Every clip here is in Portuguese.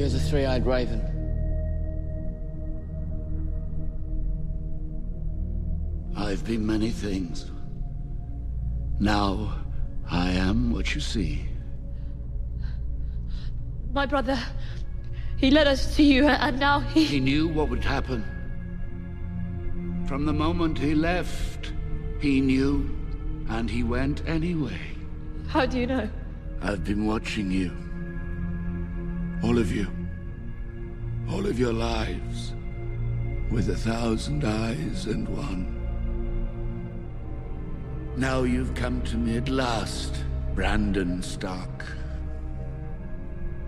Here's a three-eyed raven. I've been many things. Now, I am what you see. My brother, he led us to you, and now he. He knew what would happen. From the moment he left, he knew, and he went anyway. How do you know? I've been watching you. All of you. All of your lives. With a thousand eyes and one. Now you've come to me at last, Brandon Stark.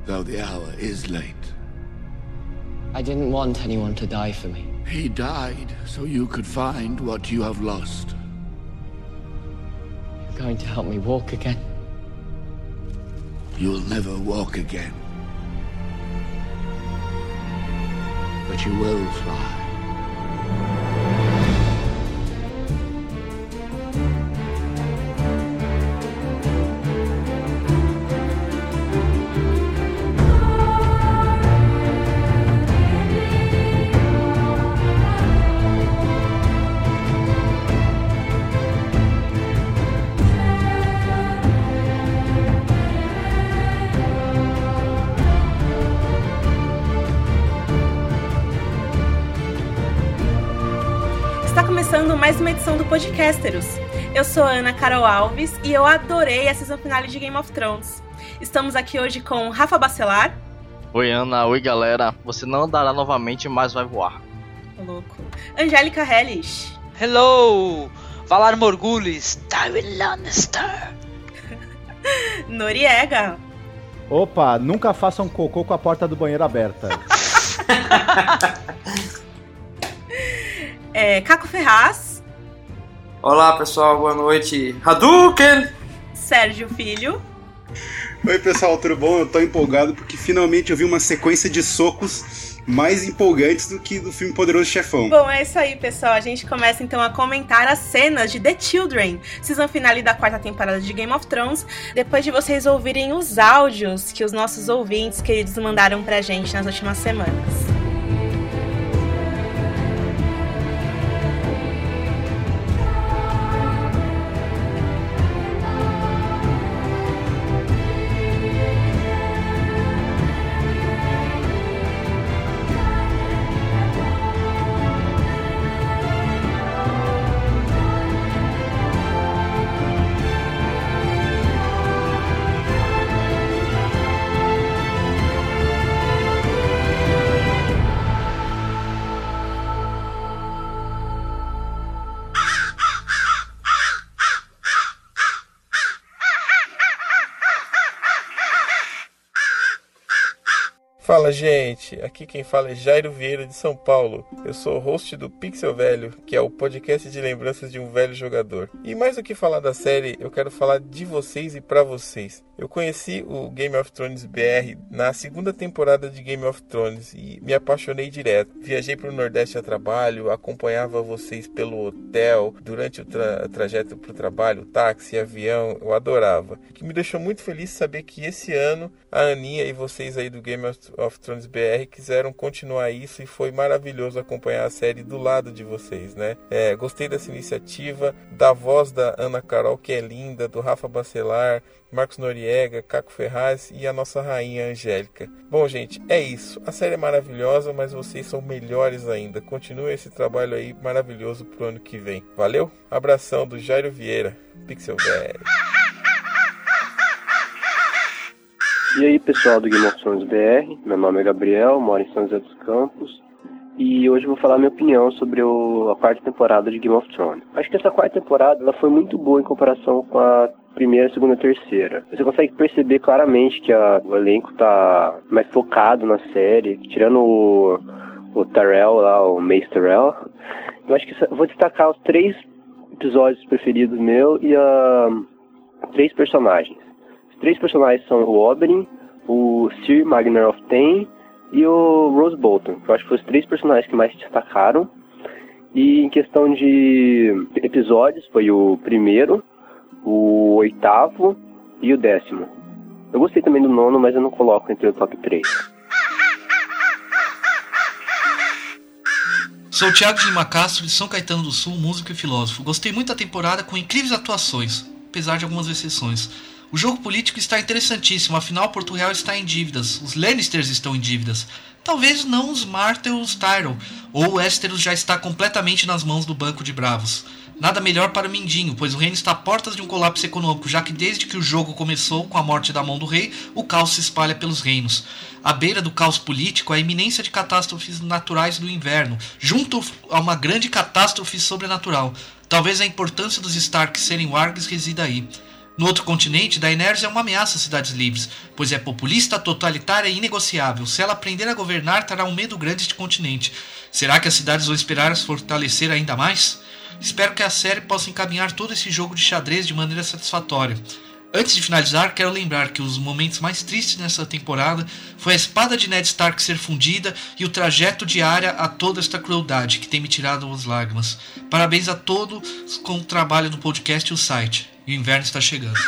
Though the hour is late. I didn't want anyone to die for me. He died so you could find what you have lost. You're going to help me walk again. You'll never walk again. But you will fly. Mais uma edição do Podcasteros. Eu sou a Ana Carol Alves e eu adorei a season finale de Game of Thrones. Estamos aqui hoje com Rafa Bacelar. Oi Ana, oi galera. Você não andará novamente, mas vai voar. Louco. Angélica Hellish. Hello! Valar Morgulis, Tywin Lannister. Noriega. Opa, nunca façam cocô com a porta do banheiro aberta. É, Caco Ferraz. Olá pessoal, boa noite. Hadouken! Sérgio Filho. Oi pessoal, tudo bom? Eu tô empolgado porque finalmente eu vi uma sequência de socos mais empolgantes do que do filme Poderoso Chefão. Bom, é isso aí, pessoal. A gente começa então a comentar as cenas de The Children, season finale da quarta temporada de Game of Thrones, depois de vocês ouvirem os áudios que os nossos ouvintes queridos mandaram pra gente nas últimas semanas. Gente, aqui quem fala é Jairo Vieira de São Paulo. Eu sou o host do Pixel Velho, que é o podcast de lembranças de um velho jogador. E mais do que falar da série, eu quero falar de vocês e para vocês. Eu conheci o Game of Thrones BR na segunda temporada de Game of Thrones e me apaixonei direto. Viajei para o Nordeste a trabalho, acompanhava vocês pelo hotel, durante o tra trajeto para o trabalho, táxi, avião, eu adorava. O que me deixou muito feliz saber que esse ano a Aninha e vocês aí do Game of of Thrones BR quiseram continuar isso e foi maravilhoso acompanhar a série do lado de vocês, né? É, gostei dessa iniciativa, da voz da Ana Carol, que é linda, do Rafa Bacelar, Marcos Noriega, Caco Ferraz e a nossa rainha Angélica. Bom, gente, é isso. A série é maravilhosa, mas vocês são melhores ainda. Continue esse trabalho aí maravilhoso pro ano que vem. Valeu? Abração do Jairo Vieira, Pixel Velho. E aí pessoal do Game of Thrones BR, meu nome é Gabriel, moro em São José dos Campos e hoje eu vou falar minha opinião sobre o, a quarta temporada de Game of Thrones. Acho que essa quarta temporada ela foi muito boa em comparação com a primeira, segunda e terceira. Você consegue perceber claramente que a, o elenco tá mais focado na série, tirando o, o Tyrell lá, o Mace Tyrell. Eu acho que vou destacar os três episódios preferidos meu e a três personagens três personagens são o Oberyn, o Sir Magnar of Ten e o Rose Bolton. Eu acho que foram os três personagens que mais destacaram. E em questão de episódios, foi o primeiro, o oitavo e o décimo. Eu gostei também do nono, mas eu não coloco entre o top 3. Sou Tiago de Macastro, de São Caetano do Sul, músico e filósofo. Gostei muito da temporada com incríveis atuações, apesar de algumas exceções. O jogo político está interessantíssimo, afinal Porto Real está em dívidas, os Lannisters estão em dívidas. Talvez não os Martel os Tyrell, ou o Westeros já está completamente nas mãos do Banco de Bravos. Nada melhor para o Mindinho, pois o reino está a portas de um colapso econômico, já que desde que o jogo começou com a morte da mão do rei, o caos se espalha pelos reinos. À beira do caos político, a iminência de catástrofes naturais do inverno, junto a uma grande catástrofe sobrenatural. Talvez a importância dos Stark serem wargs resida aí. No outro continente, Daenerys é uma ameaça às cidades livres, pois é populista, totalitária e inegociável. Se ela aprender a governar, terá um medo grande de continente. Será que as cidades vão esperar se fortalecer ainda mais? Espero que a série possa encaminhar todo esse jogo de xadrez de maneira satisfatória. Antes de finalizar, quero lembrar que os momentos mais tristes nessa temporada foi a espada de Ned Stark ser fundida e o trajeto Arya a toda esta crueldade que tem me tirado as lágrimas. Parabéns a todos com o trabalho no podcast e o site. O inverno está chegando.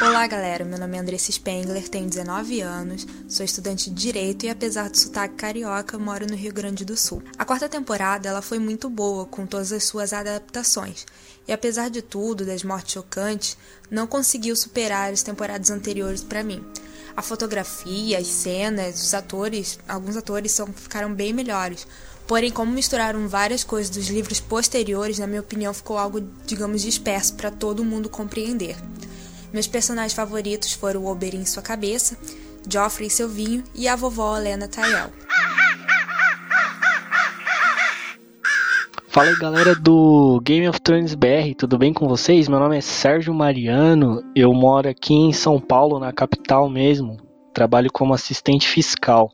Olá galera, meu nome é Andressa Spengler, tenho 19 anos, sou estudante de Direito e apesar do sotaque carioca, moro no Rio Grande do Sul. A quarta temporada ela foi muito boa, com todas as suas adaptações, e apesar de tudo, das mortes chocantes, não conseguiu superar as temporadas anteriores para mim. A fotografia, as cenas, os atores, alguns atores são, ficaram bem melhores, Porém, como misturaram várias coisas dos livros posteriores, na minha opinião, ficou algo, digamos, disperso para todo mundo compreender. Meus personagens favoritos foram o Oberyn e sua cabeça, Joffrey e seu vinho e a vovó Helena Tyrell. Fala aí galera do Game of Thrones BR, tudo bem com vocês? Meu nome é Sérgio Mariano, eu moro aqui em São Paulo, na capital mesmo, trabalho como assistente fiscal.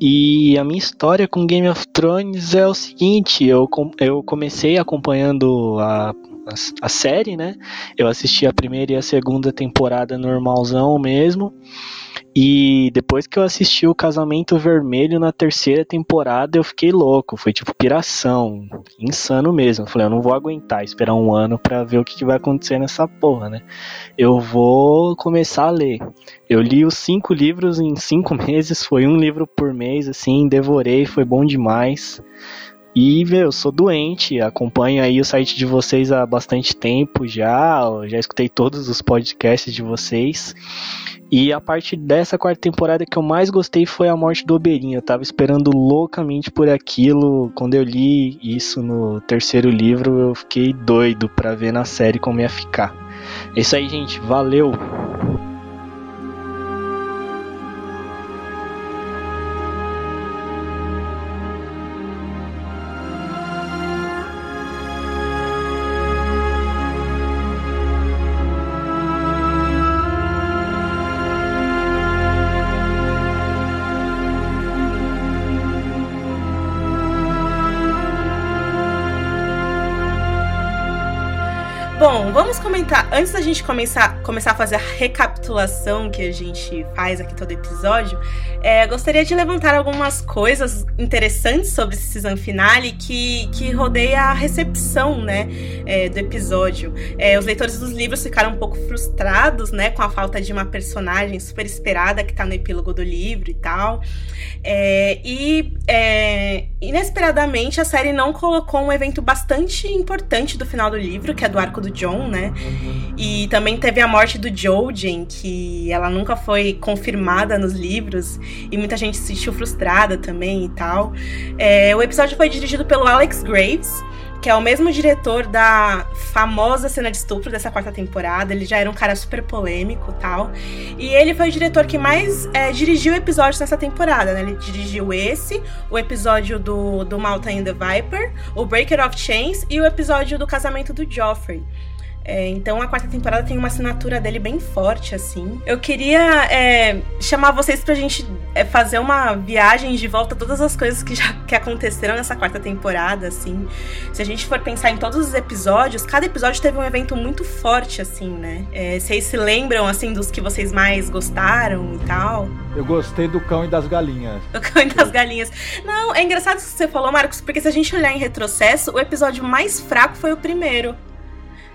E a minha história com Game of Thrones é o seguinte: eu, eu comecei acompanhando a, a, a, série, né? Eu assisti a primeira e a segunda temporada normalzão mesmo. E depois que eu assisti o Casamento Vermelho na terceira temporada, eu fiquei louco. Foi tipo piração. Insano mesmo. Eu falei, eu não vou aguentar esperar um ano para ver o que, vai acontecer nessa porra, né? Eu vou começar a ler. Eu li os cinco livros em cinco meses. Foi um livro por mês, assim. Devorei, foi bom demais. E, meu, eu sou doente, acompanho aí o site de vocês há bastante tempo já, já escutei todos os podcasts de vocês. E a parte dessa quarta temporada que eu mais gostei foi a morte do Oberyn. Eu tava esperando loucamente por aquilo. Quando eu li isso no terceiro livro, eu fiquei doido para ver na série como ia ficar. É isso aí, gente. Valeu! Antes da gente começar, começar a fazer a recapitulação que a gente faz aqui todo episódio, é, gostaria de levantar algumas coisas interessantes sobre esse season finale que, que rodeia a recepção né, é, do episódio. É, os leitores dos livros ficaram um pouco frustrados né, com a falta de uma personagem super esperada que está no epílogo do livro e tal. É, e é, inesperadamente a série não colocou um evento bastante importante do final do livro, que é do arco do John, né? E também teve a morte do Jojen, que ela nunca foi confirmada nos livros, e muita gente se sentiu frustrada também e tal. É, o episódio foi dirigido pelo Alex Graves, que é o mesmo diretor da famosa cena de estupro dessa quarta temporada. Ele já era um cara super polêmico tal. E ele foi o diretor que mais é, dirigiu episódios nessa temporada, né? Ele dirigiu esse, o episódio do, do Malta and the Viper, o Breaker of Chains e o episódio do casamento do Joffrey. É, então a quarta temporada tem uma assinatura dele bem forte, assim. Eu queria é, chamar vocês pra gente é, fazer uma viagem de volta a todas as coisas que já que aconteceram nessa quarta temporada, assim. Se a gente for pensar em todos os episódios, cada episódio teve um evento muito forte, assim, né? É, vocês se lembram, assim, dos que vocês mais gostaram e tal? Eu gostei do cão e das galinhas. O cão e das galinhas. Não, é engraçado isso que você falou, Marcos, porque se a gente olhar em retrocesso, o episódio mais fraco foi o primeiro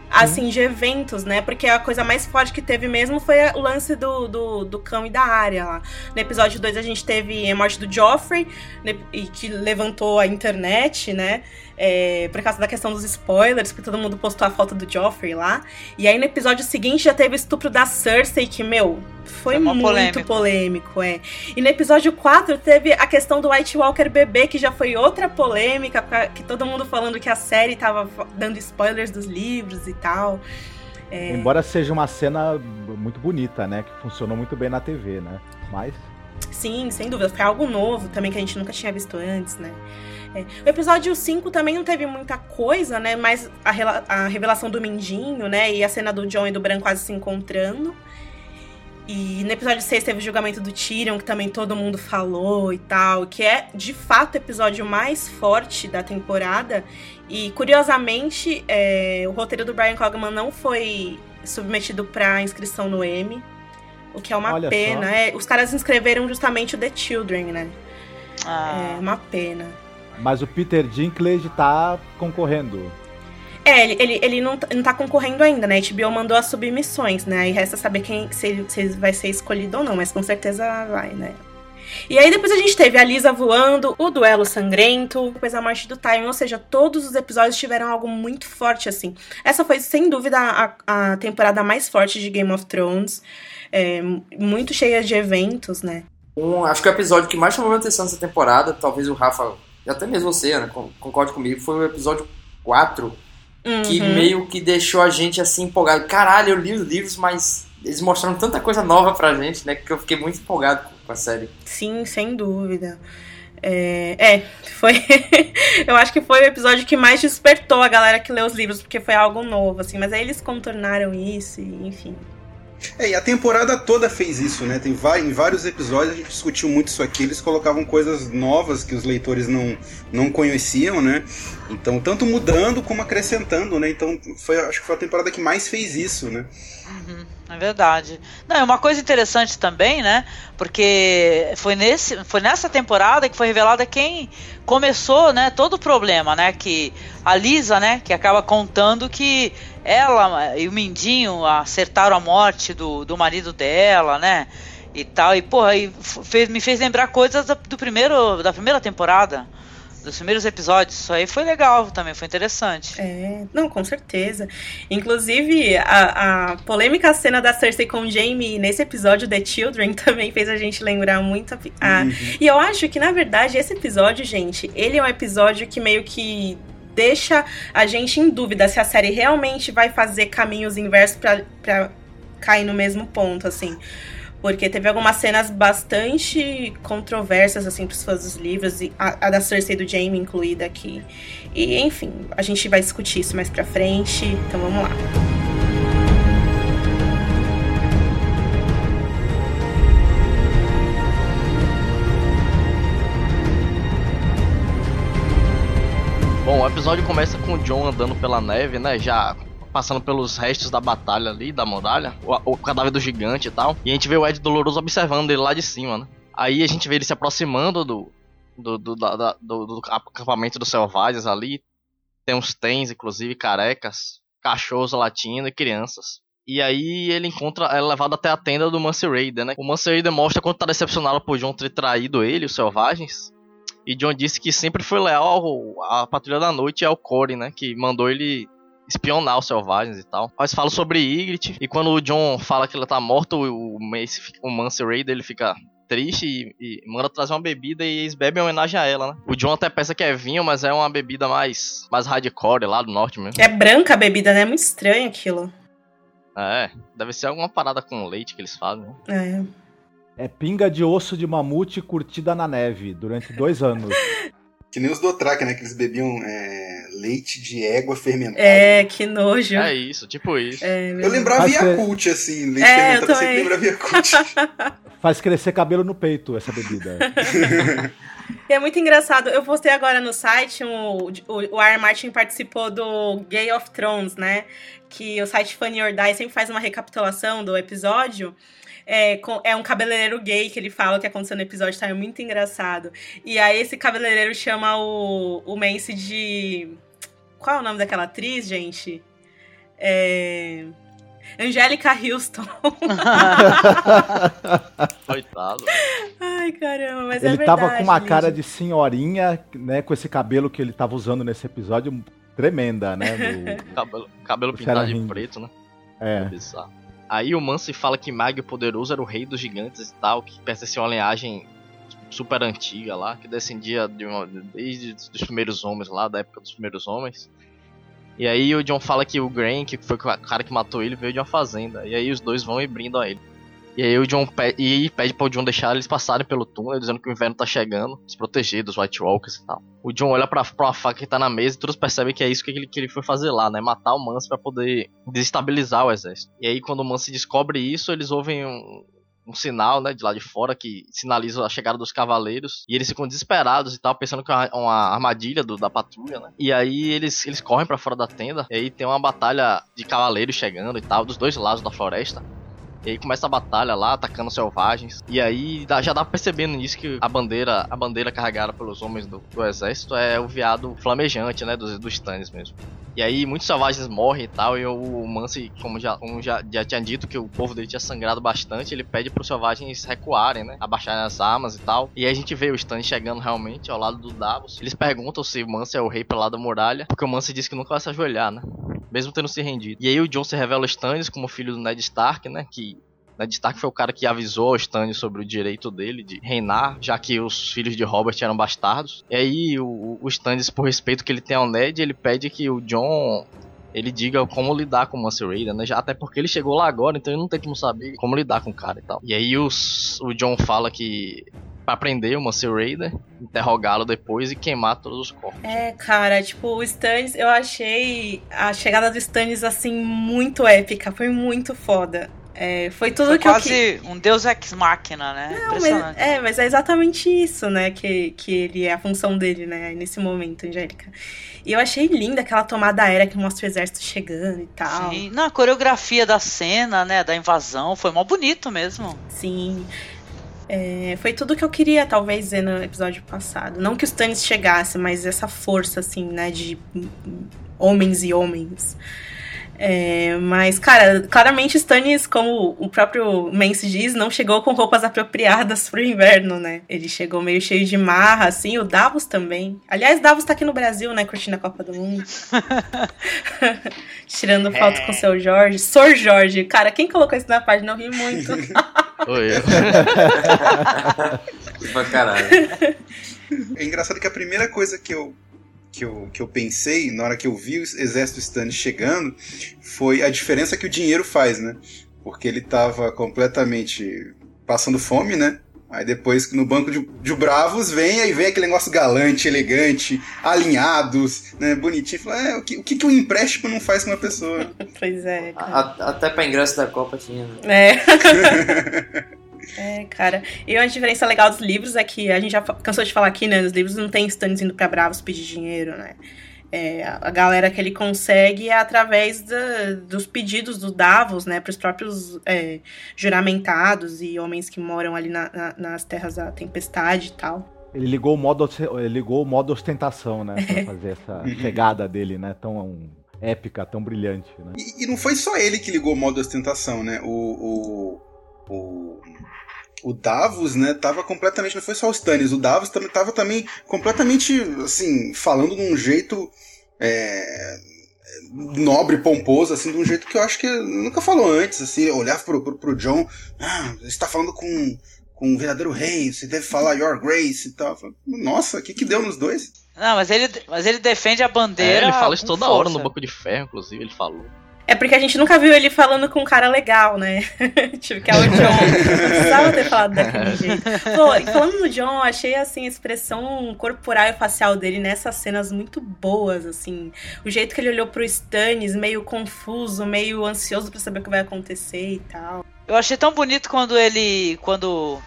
assim, de eventos, né? Porque a coisa mais forte que teve mesmo foi o lance do, do, do cão e da área lá. No episódio 2 a gente teve a morte do Joffrey, né, e que levantou a internet, né? É, por causa da questão dos spoilers, porque todo mundo postou a foto do Joffrey lá. E aí no episódio seguinte já teve o estupro da Cersei, que, meu, foi, muito polêmico. polêmico, é. E no episódio 4 teve a questão do White Walker bebê, que já foi outra polêmica, que todo mundo falando que a série tava dando spoilers dos livros e tal. É... Embora seja uma cena muito bonita, né? Que funcionou muito bem na TV, né? Mas. Sim, sem dúvida. Foi algo novo também que a gente nunca tinha visto antes, né? É. O episódio 5 também não teve muita coisa, né? Mas a, a, revelação do Mindinho, né? E a cena do John e do Bran quase se encontrando. E no episódio 6 teve o julgamento do Tyrion, que também todo mundo falou e tal, que é de fato o episódio mais forte da temporada. E curiosamente, é, o roteiro do Brian Cogman não foi submetido para inscrição no Emmy, o que é uma Olha pena. É, os caras inscreveram justamente o The Children, né? Ah. É uma pena. Mas o Peter Dinklage tá concorrendo. É, ele, ele, ele não, não tá concorrendo ainda, né? A HBO mandou as submissões, né? Aí resta saber quem, se, ele, se ele vai ser escolhido ou não, mas com certeza vai, né? E aí depois a gente teve a Lisa voando, o duelo sangrento, depois a morte do Tywin, ou seja, todos os episódios tiveram algo muito forte, assim. Essa foi, sem dúvida, a, a temporada mais forte de Game of Thrones, é, muito cheia de eventos, né? Um, acho que o episódio que mais chamou a atenção dessa temporada, talvez o Rafa, e até mesmo você, né, concorde comigo, foi o episódio 4, uhum. que meio que deixou a gente assim empolgado. Caralho, eu li os livros, mas eles mostraram tanta coisa nova pra gente, né? Que eu fiquei muito empolgado com a série. Sim, sem dúvida. É, é foi. eu acho que foi o episódio que mais despertou a galera que leu os livros, porque foi algo novo, assim. Mas aí eles contornaram isso, e, enfim. É, e a temporada toda fez isso, né? Tem em vários episódios a gente discutiu muito isso aqui. Eles colocavam coisas novas que os leitores não, não conheciam, né? Então, tanto mudando como acrescentando, né? Então, foi, acho que foi a temporada que mais fez isso, né? Uhum, é verdade. Não, é uma coisa interessante também, né? Porque foi, nesse, foi nessa temporada que foi revelada quem começou, né? Todo o problema, né? Que a Lisa, né? Que acaba contando que ela e o Mindinho acertaram a morte do, do marido dela, né? E tal. E, porra, e fez, me fez lembrar coisas do primeiro, da primeira temporada. Dos primeiros episódios. Isso aí foi legal também, foi interessante. É, não, com certeza. Inclusive, a, a polêmica cena da Cersei com Jaime nesse episódio The Children também fez a gente lembrar muito. A, a, uhum. E eu acho que, na verdade, esse episódio, gente, ele é um episódio que meio que deixa a gente em dúvida se a série realmente vai fazer caminhos inversos para cair no mesmo ponto, assim. Porque teve algumas cenas bastante controversas, assim, pros fãs dos livros, e a, a da Cersei do Jaime incluída aqui. E, enfim, a gente vai discutir isso mais pra frente, então vamos lá. Bom, o episódio começa com o John andando pela neve, né? Já passando pelos restos da batalha ali, da muralha, o, o cadáver do gigante e tal. E a gente vê o Ed Doloroso observando ele lá de cima, né? Aí a gente vê ele se aproximando do, do, do, da, do, do acampamento dos selvagens ali. Tem uns tens, inclusive, carecas, cachorros latindo e crianças. E aí ele encontra, é levado até a tenda do Mance Raider, né? O Mance Raider mostra quanto tá decepcionado por John ter traído ele, os selvagens. E John disse que sempre foi leal à Patrulha da Noite e ao Corey, né? Que mandou ele espionar os selvagens e tal. Mas fala sobre Ygritte. E quando o John fala que ela tá morta, o, Mace, o Mance Raider, ele fica triste e, e, manda trazer uma bebida e eles bebem em homenagem a ela, né? O John até pensa que é vinho, mas é uma bebida mais, mais hardcore lá do norte mesmo. É branca a bebida, né? É muito estranho aquilo. É, deve ser alguma parada com leite que eles fazem, né? É. É pinga de osso de mamute curtida na neve durante dois anos. Que nem os Dotrak, né? Que eles bebiam é, leite de égua fermentada. É, que nojo. É isso, tipo isso. É, eu lembrava Yakult, assim, leite é, fermentado, eu sempre lembrava Yakult. Faz crescer cabelo no peito essa bebida. E é muito engraçado. Eu postei agora no site, um, o, o R. Martin participou do Gay of Thrones, né? Que o site Funny or Die sempre faz uma recapitulação do episódio. É, com, é um cabeleireiro gay que ele fala que aconteceu no episódio, tá? É muito engraçado. E aí esse cabeleireiro chama o, o Mance de. Qual é o nome daquela atriz, gente? É... Angélica Houston. Coitado. Ai, caramba, mas ele é verdade. tava com uma gente. cara de senhorinha, né? Com esse cabelo que ele tava usando nesse episódio, tremenda, né? do- Cabelo, cabelo do pintado de preto, né? É. bizarro. Aí o Mance fala que Mag o Poderoso era o rei dos gigantes e tal, que pertencia a uma linhagem super antiga lá, que descendia de uma, desde os primeiros homens lá, da época dos primeiros homens. E aí o John fala que o Grain, que foi o cara que matou ele, veio de uma fazenda. E aí os dois vão e brindam a ele. E aí o John e pede para o John deixar eles passarem pelo túnel, dizendo que o inverno tá chegando, se proteger dos White Walkers e tal. O John olha pra, pra faca que tá na mesa e todos percebem que é isso que ele, que ele foi fazer lá, né? Matar o Mance pra poder desestabilizar o exército. E aí quando o Mance descobre isso, eles ouvem um, um sinal, né, de lá de fora que sinaliza a chegada dos cavaleiros e eles ficam desesperados e tal, pensando que é uma, armadilha do- da patrulha, né? E aí eles, eles correm pra fora da tenda e aí tem uma batalha de cavaleiros chegando e tal, dos dois lados da floresta. E aí começa a batalha lá, atacando selvagens. E aí já dá percebendo nisso que a bandeira, a bandeira carregada pelos homens do, do exército é o veado flamejante, né? Dos, dos Stannis mesmo. E aí muitos selvagens morrem e tal. E o Mance, como, já, como já, já tinha dito que o povo dele tinha sangrado bastante, ele pede pros selvagens recuarem, né? Abaixarem as armas e tal. E aí a gente vê o Stannis chegando realmente ao lado do Davos. Eles perguntam se o Mance é o rei pelo lado da muralha, porque o Mance disse que nunca vai se ajoelhar, né? Mesmo tendo se rendido. E aí o Jon se revela o Stannis como filho do Ned Stark, né? Que Ned Stark foi o cara que avisou o Stannis sobre o direito dele de reinar, já que os filhos de Robert eram bastardos. E aí o, o Stannis, por respeito que ele tem ao Ned, ele pede que o Jon ele diga como lidar com o Mance Raider, né? Já, até porque ele chegou lá agora, então ele não tem como saber como lidar com o cara e tal. E aí os, o Jon fala que pra prender o Mance Raider, interrogá-lo depois e queimar todos os corpos. É, cara, tipo, o Stannis, eu achei a chegada do Stannis, assim, muito épica. Foi muito foda. É, foi tudo Foi que eu quase que... um deus ex machina, né? Não, mas, Impressionante. é, mas é exatamente isso, né? Que, que ele é a função dele, né? Nesse momento, Angélica. E eu achei linda aquela tomada aérea que mostra o exército chegando e tal. Sim. Não, a coreografia da cena, né, da invasão, foi mó bonito mesmo. Sim. É, foi tudo que eu queria, talvez, ver no episódio passado. Não que o Stannis chegasse, mas essa força, assim, né, de hum, homens e homens. É, mas, cara, claramente Stannis, como o próprio Mance diz, não chegou com roupas apropriadas pro inverno, né? Ele chegou meio cheio de marra, assim, o Davos também. Aliás, Davos tá aqui no Brasil, né, curtindo a Copa do Mundo. Tirando foto com o seu Jorge. Sor Jorge. Cara, quem colocou isso na página? Eu ri muito. Oi, eu. pra caralho. É engraçado que a primeira coisa que eu, que eu, que eu pensei na hora que eu vi o exército Stannis chegando foi a diferença que o dinheiro faz, né? Porque ele tava completamente passando fome, né? Aí depois no banco de, de Bravos vem, aí vem aquele negócio galante, elegante, alinhados, né? Bonitinho. Fala, é, o que, o que, que um empréstimo não faz com uma pessoa? pois é, cara. A- até pra ingresso da Copa tinha. né? É. É, cara. E uma diferença legal dos livros é que a gente já cansou de falar aqui, né? Nos livros não tem Stannis indo pra Bravos pedir dinheiro, né? É, a galera que ele consegue é através da- dos pedidos do Davos, né? Pros próprios é, juramentados e homens que moram ali na- na- nas terras da tempestade e tal. Ele ligou o modo, ele ligou o modo ostentação, né? Pra fazer essa chegada dele, né? Tão épica, tão brilhante, né? E, e não foi só ele que ligou o modo ostentação, né? O, o, o, o Davos, né, tava completamente. Não foi só o Stannis, o Davos também tava também completamente, assim, falando de um jeito. é, nobre, pomposo, assim, de um jeito que eu acho que nunca falou antes, assim, olhar pro, pro, pro John, ah, você está falando com, com um verdadeiro rei, você deve falar Your Grace e tal. Nossa, o que que deu nos dois? Não, mas ele, mas ele defende a bandeira. É, ele fala isso toda força. hora no Banco de Ferro, inclusive, ele falou. É porque a gente nunca viu ele falando com um cara legal, né? tipo, que é o John. Não precisava ter falado daquele jeito. Pô, e falando no John, eu achei, assim, a expressão corporal e facial dele nessas cenas muito boas, assim. O jeito que ele olhou pro Stannis, meio confuso, meio ansioso pra saber o que vai acontecer e tal. Eu achei tão bonito quando ele. Quando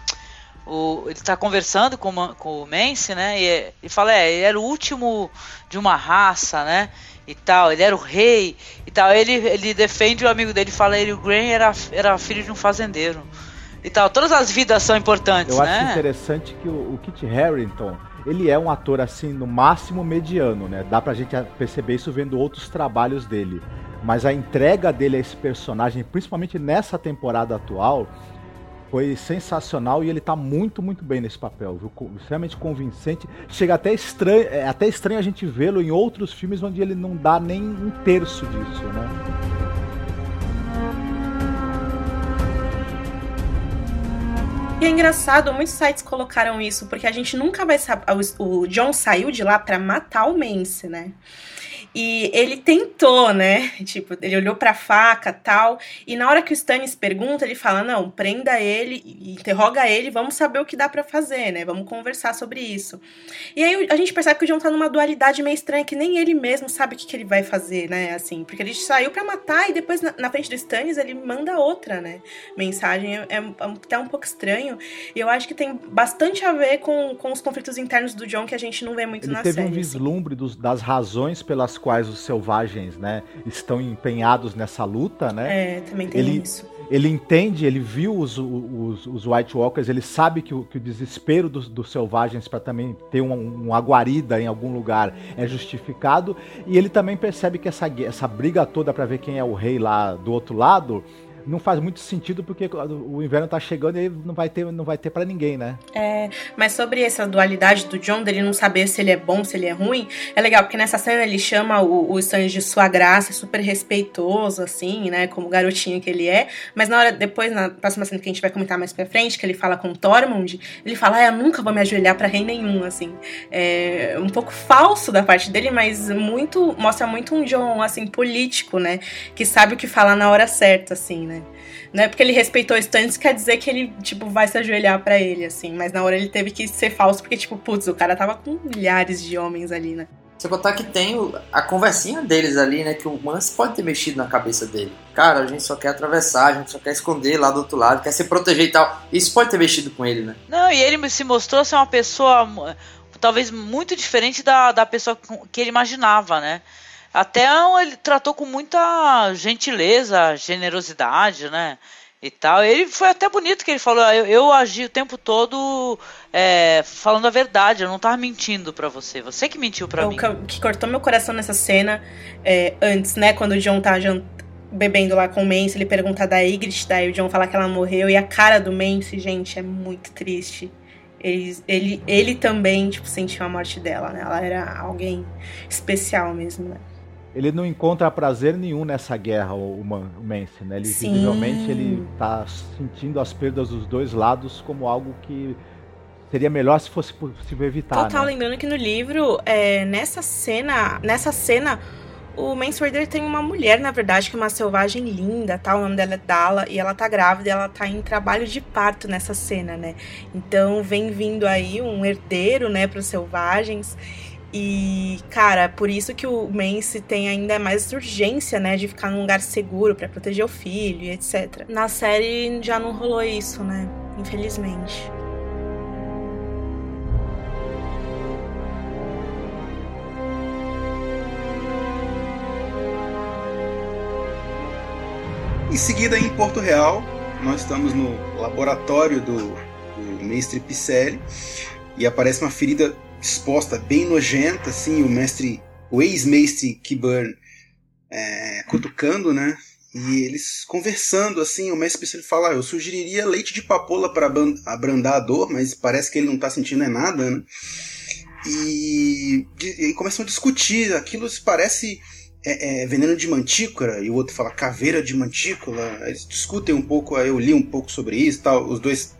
o, ele tá conversando com, o Ma- com o Mance, né? E é- ele fala, é, ele era o último de uma raça, né? E tal, ele era o rei e tal. Ele, ele defende o amigo dele, fala, ele, o Gray era, era filho de um fazendeiro. E tal, todas as vidas são importantes, Eu né? acho interessante que o, o Kit Harington, ele é um ator assim, no máximo mediano, né? Dá pra gente perceber isso vendo outros trabalhos dele. mas a entrega dele a esse personagem, principalmente nessa temporada atual, foi sensacional e ele tá muito, muito bem nesse papel, viu? extremamente convincente. Chega até estranho, é até estranho a gente vê-lo em outros filmes onde ele não dá nem um terço disso, né? E é engraçado, muitos sites colocaram isso, porque a gente nunca vai saber. O John saiu de lá para matar o Mance, né? E ele tentou, né? Tipo, ele olhou pra faca tal. E na hora que o Stannis pergunta, ele fala: não, prenda ele, interroga ele, vamos saber o que dá para fazer, né? Vamos conversar sobre isso. E aí a gente percebe que o John tá numa dualidade meio estranha, que nem ele mesmo sabe o que, que ele vai fazer, né? Assim, porque ele saiu para matar e depois na, na, frente do Stannis ele manda outra, né? Mensagem. É, é até um pouco estranho. E eu acho que tem bastante a ver com, com os conflitos internos do John que a gente não vê muito ele na série. Teve um assim. vislumbre assim. dos, das razões pelas quais os selvagens, né, estão empenhados nessa luta, né? É, também tem ele, isso. Ele entende, ele viu os, os, os White Walkers, ele sabe que o, que o desespero dos, dos selvagens para também ter uma, uma guarida em algum lugar é justificado, e ele também percebe que essa, essa briga toda para ver quem é o rei lá do outro lado não faz muito sentido porque o inverno tá chegando e não vai ter, não vai ter para ninguém, né? É, mas sobre essa dualidade do John, dele não saber se ele é bom, se ele é ruim, é legal, porque nessa cena ele chama o, o de sua graça, super respeitoso, assim, né, como garotinho que ele é, mas na hora, depois, na próxima cena que a gente vai comentar mais pra frente, que ele fala com Tormund, ele fala, ah, eu nunca vou me ajoelhar para rei nenhum, assim. É um pouco falso da parte dele, mas muito, mostra muito um John, assim, político, né, que sabe o que falar na hora certa, assim, né. Não é porque ele respeitou o Stannis quer dizer que ele, tipo, vai se ajoelhar para ele, assim. Mas na hora ele teve que ser falso, porque, tipo, putz, o cara tava com milhares de homens ali, né? Você botar que tem a conversinha deles ali, né? Que o Mance pode ter mexido na cabeça dele. Cara, a gente só quer atravessar, a gente só quer esconder lá do outro lado, quer se proteger e tal. Isso pode ter mexido com ele, né? Não, e ele se mostrou ser uma pessoa talvez muito diferente da, da pessoa que ele imaginava, né? Até ele tratou com muita gentileza, generosidade, né? E tal. Ele foi até bonito que ele falou. Eu, eu agi o tempo todo é, falando a verdade. Eu não tava mentindo para você. Você que mentiu para mim. O que cortou meu coração nessa cena é, antes, né? Quando o John tá bebendo lá com o Mance, ele pergunta da Ygritte, daí o John fala que ela morreu e a cara do Mance, gente, é muito triste. Ele, ele, ele também, tipo, sentiu a morte dela, né? Ela era alguém especial mesmo, né? Ele não encontra prazer nenhum nessa guerra, o, o Mance, né? Ele Sim. visivelmente ele tá sentindo as perdas dos dois lados como algo que seria melhor se fosse possível evitar. Total, né? lembrando que no livro, é, nessa cena, nessa cena, o Mance Raider tem uma mulher, na verdade, que é uma selvagem linda, tá? O nome dela é Dala, e ela tá grávida e ela tá em trabalho de parto nessa cena, né? Então vem vindo aí um herdeiro, né, para os selvagens. E, cara, por isso que o Mance tem ainda mais urgência, né, de ficar num lugar seguro para proteger o filho e etc. Na série já não rolou isso, né? Infelizmente. Em seguida, em Porto Real, nós estamos no laboratório do, do mestre Picelli e aparece uma ferida exposta, bem nojenta, assim, o mestre, o ex-mestre Kiburn é, cutucando, né? E eles conversando, assim, o mestre Piscine fala, ah, eu sugeriria leite de papoula para abrandar a dor, mas parece que ele não está sentindo é nada, né? E, e começam a discutir, aquilo parece é, é, veneno de mantícora, e o outro fala caveira de mantícora, eles discutem um pouco, eu li um pouco sobre isso, tal, os dois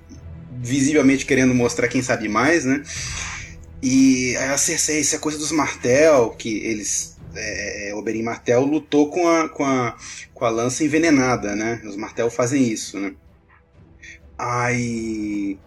visivelmente querendo mostrar quem sabe mais, né? E a Cersei, é coisa dos Martel, que eles. É, é, Oberyn Martel lutou com a, com, a, com a lança envenenada, né? Os Martel fazem isso, né? Aí.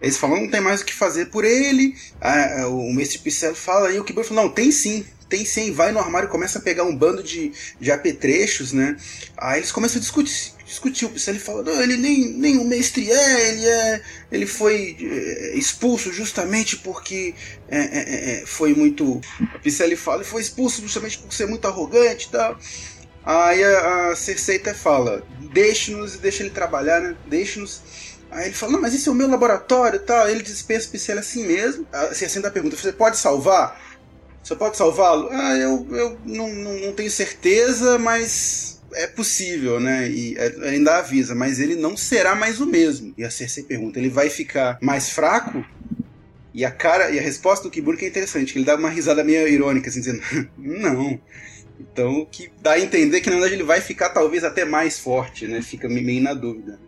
Eles falam, não tem mais o que fazer por ele. Aí, o Mestre Pincel fala, e o Kibur fala, não, tem sim, tem sim. Vai no armário e começa a pegar um bando de, de apetrechos, né? Aí eles começam a discutir, discutiu. Ele fala, não, ele nem, nem um mestre é, ele é. Ele foi é, expulso justamente porque é, é, é, é foi muito. A Picelli fala, ele foi expulso justamente por ser muito arrogante e tal. Aí a, a Cersei até fala, deixe-nos e deixa ele trabalhar, né? Deixe-nos. Aí ele fala, não, mas esse é o meu laboratório e tal. Ele dispensa o Picelli assim mesmo. A Cersei ainda pergunta, você pode salvar? Você pode salvá-lo? Ah, eu, eu não, não, não tenho certeza, mas é possível, né? E é, ainda avisa, mas ele não será mais o mesmo. E a Cersei pergunta: ele vai ficar mais fraco? E a cara e a resposta do Kiburk é interessante, que ele dá uma risada meio irônica, assim, dizendo: não. Então, que dá a entender que na verdade ele vai ficar talvez até mais forte, né? Fica meio na dúvida.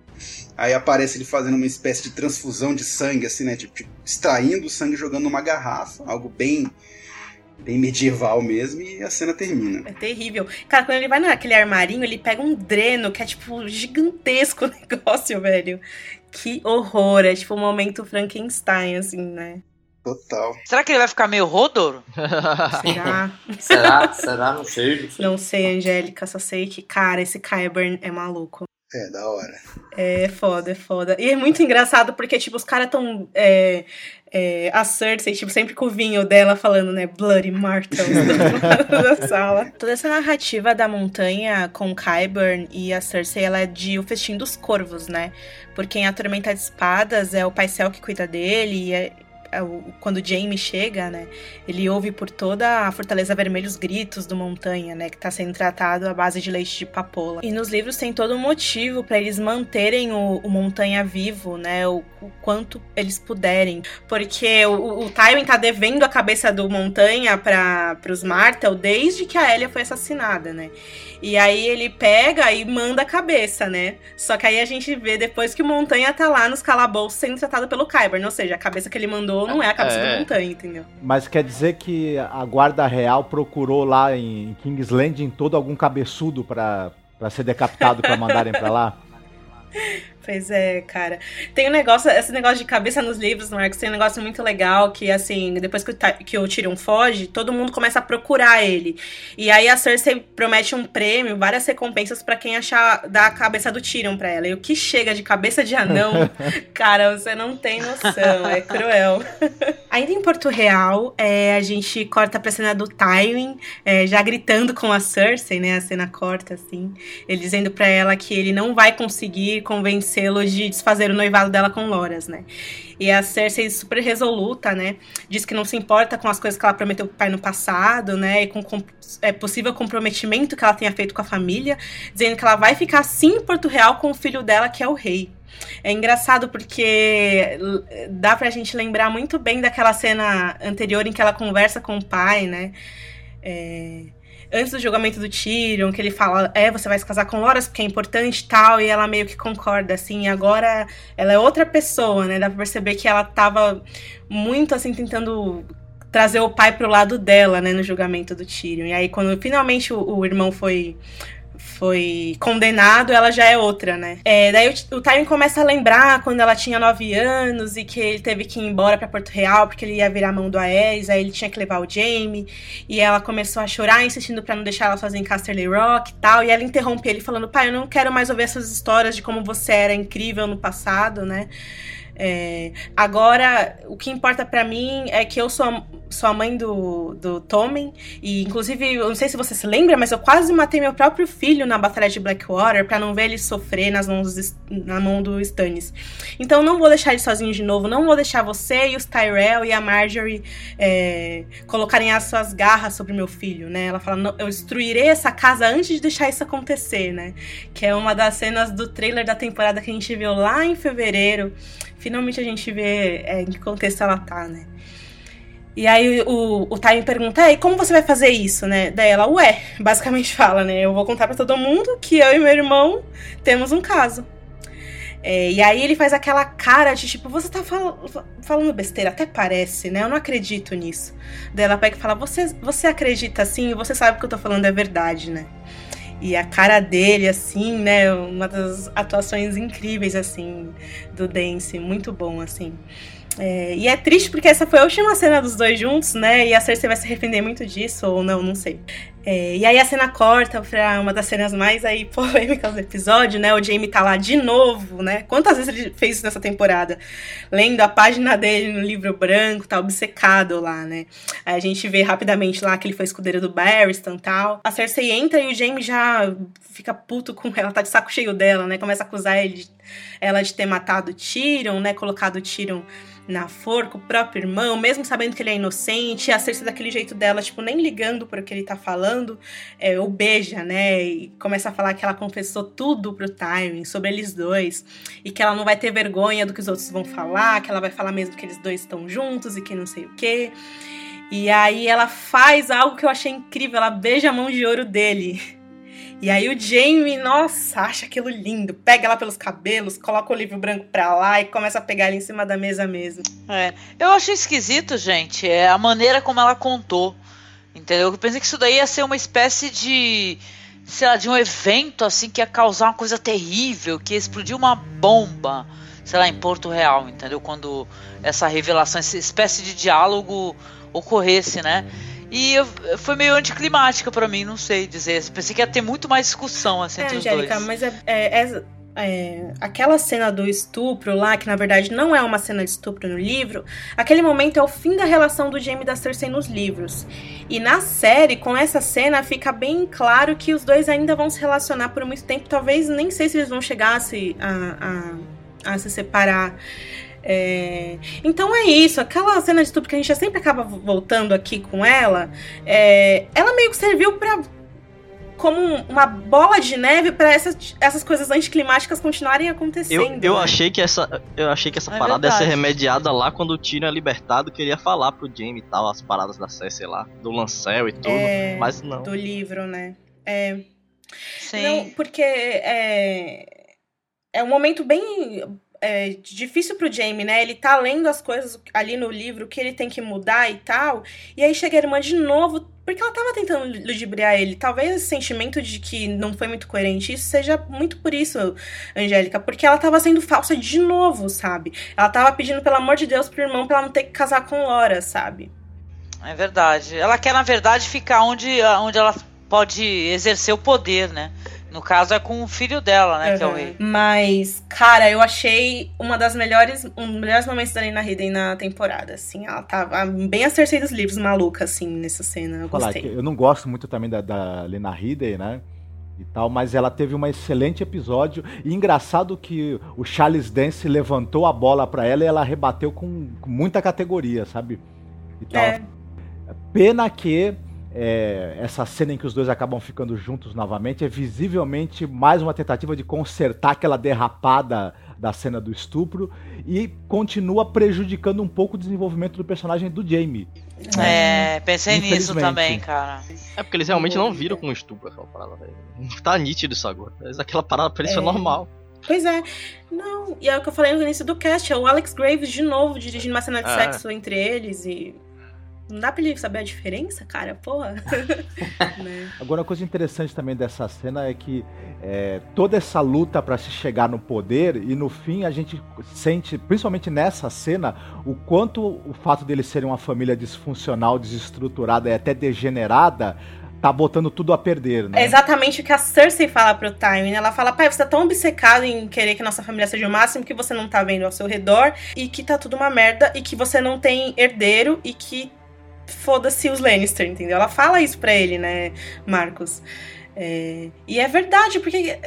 Aí aparece ele fazendo uma espécie de transfusão de sangue, assim, né? Tipo, tipo extraindo o sangue jogando numa garrafa, algo bem bem medieval mesmo, e a cena termina. É terrível. Cara, quando ele vai naquele armarinho, ele pega um dreno, que é tipo gigantesco o negócio, velho. Que horror. É tipo um momento Frankenstein, assim, né? Total. Será que ele vai ficar meio rodor? Será? Será? Será? Não sei. Não sei, não sei Angélica. Só sei que, cara, esse Kyburn é maluco. É, da hora. É foda, é foda. E é muito engraçado porque, tipo, os caras tão. É, é, a Cersei, tipo, sempre com o vinho dela falando, né? Bloody Martels da sala. Toda essa narrativa da montanha com Kyburn e a Cersei, ela é de O Festim dos Corvos, né? Porque em A Tormenta de Espadas é o Paisel que cuida dele e é é quando Jaime chega, né, ele ouve por toda a Fortaleza Vermelha os gritos do Montanha, né, que tá sendo tratado à base de leite de papoula. E nos livros tem todo um motivo para eles manterem o, o, Montanha vivo, né, o, o, quanto eles puderem, porque o, o Tywin tá devendo a cabeça do Montanha para os Martel desde que a Elia foi assassinada, né. E aí ele pega e manda a cabeça, né? Só que aí a gente vê depois que o Montanha tá lá nos calabouços sendo tratado pelo Kyburn, ou seja, a cabeça que ele mandou não é a cabeça é. do Montanha, entendeu? Mas quer dizer que a guarda real procurou lá em King's Landing todo algum cabeçudo para ser decapitado para mandarem para lá? Pois é, cara. Tem um negócio, esse negócio de cabeça nos livros, Marcos, tem um negócio muito legal que, assim, depois que o, que o Tyrion foge, todo mundo começa a procurar ele. E aí a Cersei promete um prêmio, várias recompensas para quem achar dar a cabeça do Tyrion pra ela. E o que chega de cabeça de anão, cara, você não tem noção, é cruel. Ainda em Porto Real, é, a gente corta pra cena do Tywin, é, já gritando com a Cersei, né? A cena corta, assim. Ele dizendo pra ela que ele não vai conseguir convencer convencê-lo de desfazer o noivado dela com Loras, né? E a Cersei super resoluta, né? Diz que não se importa com as coisas que ela prometeu pro pai no passado, né? E com, com é, possível comprometimento que ela tenha feito com a família, dizendo que ela vai ficar sim em Porto Real com o filho dela, que é o rei. É engraçado porque dá pra gente lembrar muito bem daquela cena anterior em que ela conversa com o pai, né? É antes do julgamento do Tyrion, que ele fala, é, você vai se casar com Loras porque é importante e tal, e ela meio que concorda, assim, agora ela é outra pessoa, né? Dá pra perceber que ela tava muito, assim, tentando trazer o pai pro lado dela, né, no julgamento do Tyrion. E aí, quando finalmente o, o irmão foi foi condenado, ela já é outra, né? É, daí o, o Tywin começa a lembrar quando ela tinha 9 anos e que ele teve que ir embora para Porto Real porque ele ia virar mão do Aes, aí ele tinha que levar o Jaime, e ela começou a chorar, insistindo para não deixar ela sozinha em Casterly Rock e tal, e ela interrompe ele falando, pai, eu não quero mais ouvir essas histórias de como você era incrível no passado, né? É, agora, o que importa para mim é que eu sou, sou a mãe do, do Tommen, e inclusive, eu não sei se você se lembra, mas eu quase matei meu próprio filho na Batalha de Blackwater para não ver ele sofrer nas mãos na mão do Stannis. Então, não vou deixar ele sozinho de novo, não vou deixar você e os Tyrell e a Marjorie é, colocarem as suas garras sobre meu filho, né? Ela fala, eu destruirei essa casa antes de deixar isso acontecer, né? Que é uma das cenas do trailer da temporada que a gente viu lá em fevereiro finalmente a gente vê é, em que contexto ela tá, né? E aí o, o Time pergunta, e como você vai fazer isso, né? Daí ela, ué, basicamente fala, né? Eu vou contar para todo mundo que eu e meu irmão temos um caso. É, e aí ele faz aquela cara de tipo, você tá fal falando besteira, até parece, né? Eu não acredito nisso. Daí ela pega e fala, você, você acredita assim, você sabe que eu tô falando é verdade, né? E a cara dele, assim, né? Uma das atuações incríveis, assim, do Dance. Muito bom, assim. É, e é triste porque essa foi a última cena dos dois juntos, né? E a Cersei vai se arrepender muito disso, ou não, não sei. É, e aí a cena corta pra uma das cenas mais aí polêmicas do episódio, né? O Jamie tá lá de novo, né? Quantas vezes ele fez isso nessa temporada? Lendo a página dele no livro branco, tá obcecado lá, né? Aí a gente vê rapidamente lá que ele foi escudeiro do Barristan e tal. A Cersei entra e o Jamie já fica puto com ela, tá de saco cheio dela, né? Começa a acusar ele ela de ter matado o Tyrion, né? Colocado o Tyrion na forca, o próprio irmão, mesmo sabendo que ele é inocente, a Cersei daquele jeito dela, tipo, nem ligando para o que ele tá falando, é, o beija, né? E começa a falar que ela confessou tudo pro Tywin sobre eles dois e que ela não vai ter vergonha do que os outros vão falar, que ela vai falar mesmo que eles dois estão juntos e que não sei o quê. E aí ela faz algo que eu achei incrível, ela beija a mão de ouro dele. E aí o Jamie, nossa, acha aquilo lindo. Pega ela pelos cabelos, coloca o livro branco pra lá e começa a pegar ela em cima da mesa mesmo. É, eu achei esquisito, gente, é a maneira como ela contou. Entendeu? Eu pensei que isso daí ia ser uma espécie de, sei lá, de um evento assim que ia causar uma coisa terrível, que ia explodir uma bomba, sei lá, em Porto Real, entendeu? Quando essa revelação, essa espécie de diálogo ocorresse, né? E eu, foi meio anticlimática para mim, não sei dizer. Pensei que ia ter muito mais discussão assim, é, entre Angélica, os dois. mas é, é, é, é, aquela cena do estupro lá, que na verdade não é uma cena de estupro no livro, aquele momento é o fim da relação do Jaime e da Cersei nos livros. E na série, com essa cena, fica bem claro que os dois ainda vão se relacionar por muito tempo. Talvez nem sei se eles vão chegar a se, a, a, a se separar. É... Então é isso, aquela cena de estupro que a gente sempre acaba voltando aqui com ela, é... ela meio que serviu para como uma bola de neve para essas, essas coisas anticlimáticas continuarem acontecendo. Eu, eu né? achei que essa, eu achei que essa É parada ia ser verdade. remediada lá quando o Tyrion é libertado, queria falar pro Jaime e tal, as paradas da Cersei lá, do Lancel e tudo, É, mas não. Do livro, né? É. Sim. Não, porque é, é um momento bem é, difícil pro Jamie, né? Ele tá lendo as coisas ali no livro que ele tem que mudar e tal. E aí chega a irmã de novo, porque ela tava tentando ludibriar ele. Talvez esse sentimento de que não foi muito coerente, isso seja muito por isso, Angélica. Porque ela tava sendo falsa de novo, sabe? Ela tava pedindo, pelo amor de Deus, pro irmão pra ela não ter que casar com Laura, sabe? É verdade. Ela quer, na verdade, ficar onde, onde ela pode exercer o poder, né? No caso é com o filho dela, né? Que é o Uhum. rei. Mas, cara, eu achei uma das melhores, um dos melhores momentos da Lena Headey na temporada, assim. Ela tava bem a Cersei dos livros, maluca, assim, nessa cena. Eu gostei. eu não gosto muito também da, da Lena Headey, né? E tal, mas ela teve um excelente episódio. E engraçado que o Charles Dance levantou a bola pra ela e ela rebateu com, com muita categoria, sabe? E tal. É. Pena que é, essa cena em que os dois acabam ficando juntos novamente é visivelmente mais uma tentativa de consertar aquela derrapada da cena do estupro e continua prejudicando um pouco o desenvolvimento do personagem do Jamie. É, pensei nisso também, cara. É porque eles realmente não viram com estupro aquela parada, velho. Tá nítido isso agora. Mas aquela parada pra eles foi É. normal. Pois é. Não, e é o que eu falei no início do cast, é o Alex Graves de novo dirigindo uma cena de É. sexo entre eles e. Não dá pra ele saber a diferença, cara? Porra. Né? Agora, uma coisa interessante também dessa cena é que é, toda essa luta para se chegar no poder, e no fim a gente sente, principalmente nessa cena, o quanto o fato deles serem uma família disfuncional, desestruturada e até degenerada, tá botando tudo a perder, né? É exatamente o que a Cersei fala pro Tywin. Ela fala, pai, você tá tão obcecado em querer que nossa família seja o máximo que você não tá vendo ao seu redor e que tá tudo uma merda e que você não tem herdeiro e que foda-se os Lannister, entendeu? Ela fala isso pra ele, né, Marcos? É, e é verdade, porque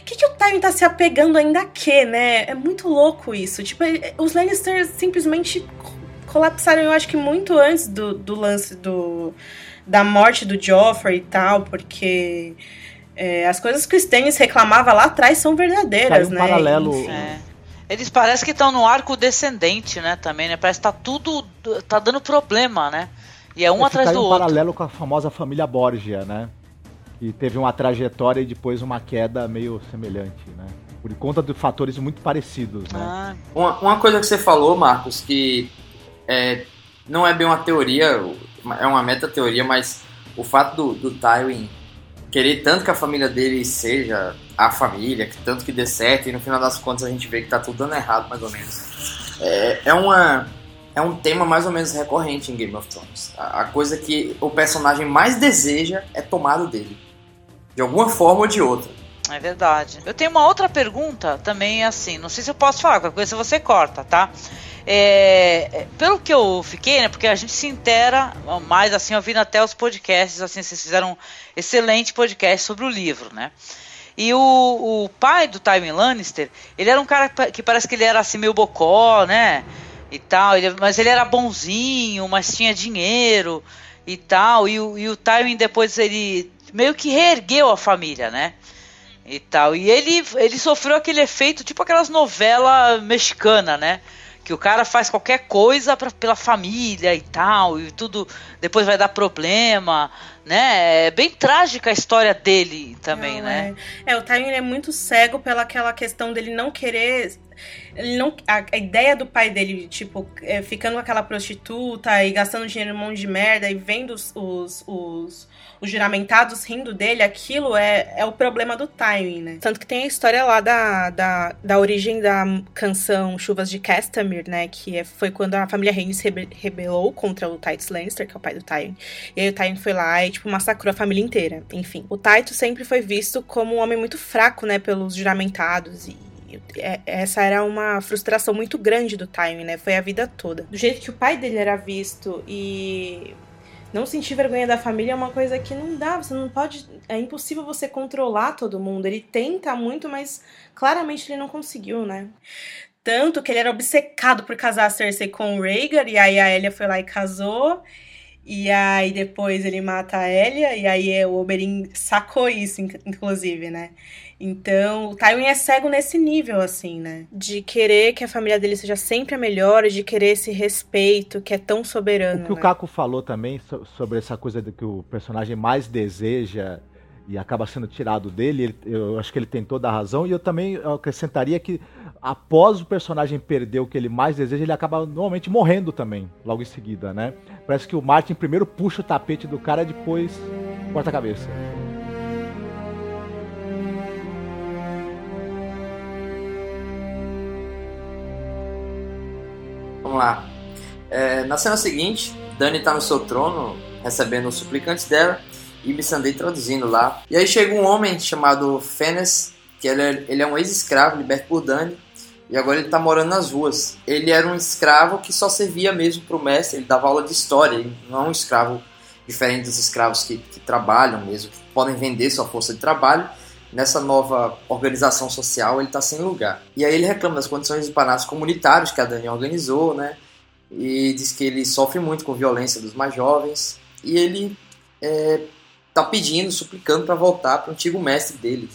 o que, que o Tywin tá se apegando ainda a quê, né? É muito louco isso. Tipo, ele- os Lannister simplesmente co- colapsaram, eu acho que muito antes do, do lance do, da morte do Joffrey e tal, porque é, as coisas que o Stannis reclamava lá atrás são verdadeiras, um né? paralelo. É. Eles parecem que estão no arco descendente, né? Também, né? Parece que tá tudo. tá dando problema, né? E é um É, atrás do um outro. paralelo com a famosa família Borgia, né? Que teve uma trajetória e depois uma queda meio semelhante, né? Por conta de fatores muito parecidos, né? Ah, Uma, uma coisa que você falou, Marcos, que é, não é bem uma teoria, é uma meta-teoria, mas o fato do, do Tywin querer tanto que a família dele seja a família, que tanto que dê certo, e no final das contas a gente vê que tá tudo dando errado, mais ou menos. É, é uma. é um tema mais ou menos recorrente em Game of Thrones. A, a coisa que o personagem mais deseja é tomado dele. De alguma forma ou de outra. É verdade. Eu tenho uma outra pergunta também, assim, não sei se eu posso falar, qualquer coisa você corta, tá? É, é, pelo que eu fiquei, né? Porque a gente se intera mais assim, ouvindo até os podcasts, assim, vocês fizeram um excelente podcast sobre o livro, né? E o, o pai do Tywin Lannister, ele era um cara que parece que ele era assim meio bocó, né? E tal, ele, mas ele era bonzinho, mas tinha dinheiro e tal. E o, e o Tywin depois ele meio que reergueu a família, né? E tal. E ele, ele sofreu aquele efeito, tipo aquelas novelas mexicanas, né? Que o cara faz qualquer coisa pra, pela família e tal, e tudo depois vai dar problema, né? É bem trágica a história dele também, não, né? É. é, o Tywin é muito cego pela aquela questão dele não querer ele não, a, a, ideia do pai dele, tipo, é, ficando com aquela prostituta e gastando dinheiro um monte de merda e vendo os, os, os os juramentados rindo dele, aquilo é, é o problema do timing, né? Tanto que tem a história lá da, da, da origem da canção Chuvas de Castamere, né? Que é, foi quando a família Reigns rebe rebelou contra o Titus Lannister, que é o pai do Tywin. E aí o Tywin foi lá e, tipo, massacrou a família inteira. Enfim, o Titus sempre foi visto como um homem muito fraco, né? Pelos juramentados e é, essa era uma frustração muito grande do Tywin, né? Foi a vida toda. Do jeito que o pai dele era visto e não sentir vergonha da família é uma coisa que não dá, você não pode. É impossível você controlar todo mundo. Ele tenta muito, mas claramente ele não conseguiu, né? Tanto que ele era obcecado por casar a Cersei com o Rhaegar, e aí a Elia foi lá e casou. E aí depois ele mata a Elia, e aí o Oberyn sacou isso, inclusive, né? Então, o Tywin é cego nesse nível, assim, né? De querer que a família dele seja sempre a melhor, de querer esse respeito que é tão soberano. O que né? o Caco falou também sobre essa coisa de que o personagem mais deseja e acaba sendo tirado dele, ele, eu acho que ele tem toda a razão, e eu também acrescentaria que após o personagem perder o que ele mais deseja, ele acaba normalmente morrendo também, logo em seguida, né? Parece que o Martin primeiro puxa o tapete do cara, depois corta a cabeça. Vamos lá. É, na cena seguinte, Dani tá no seu trono, recebendo os suplicantes dela, Missandei traduzindo lá. E aí chega um homem chamado Fenes, que ele é, ele é um ex-escravo liberto por Dani, e agora ele tá morando nas ruas. Ele era um escravo que só servia mesmo pro mestre, ele dava aula de história, ele não é um escravo diferente dos escravos que, que trabalham mesmo, que podem vender sua força de trabalho. Nessa nova organização social, ele está sem lugar. E aí ele reclama das condições de palácios comunitários que a Dani organizou, né? E diz que ele sofre muito com violência dos mais jovens. E ele é, tá pedindo, suplicando para voltar para o antigo mestre dele.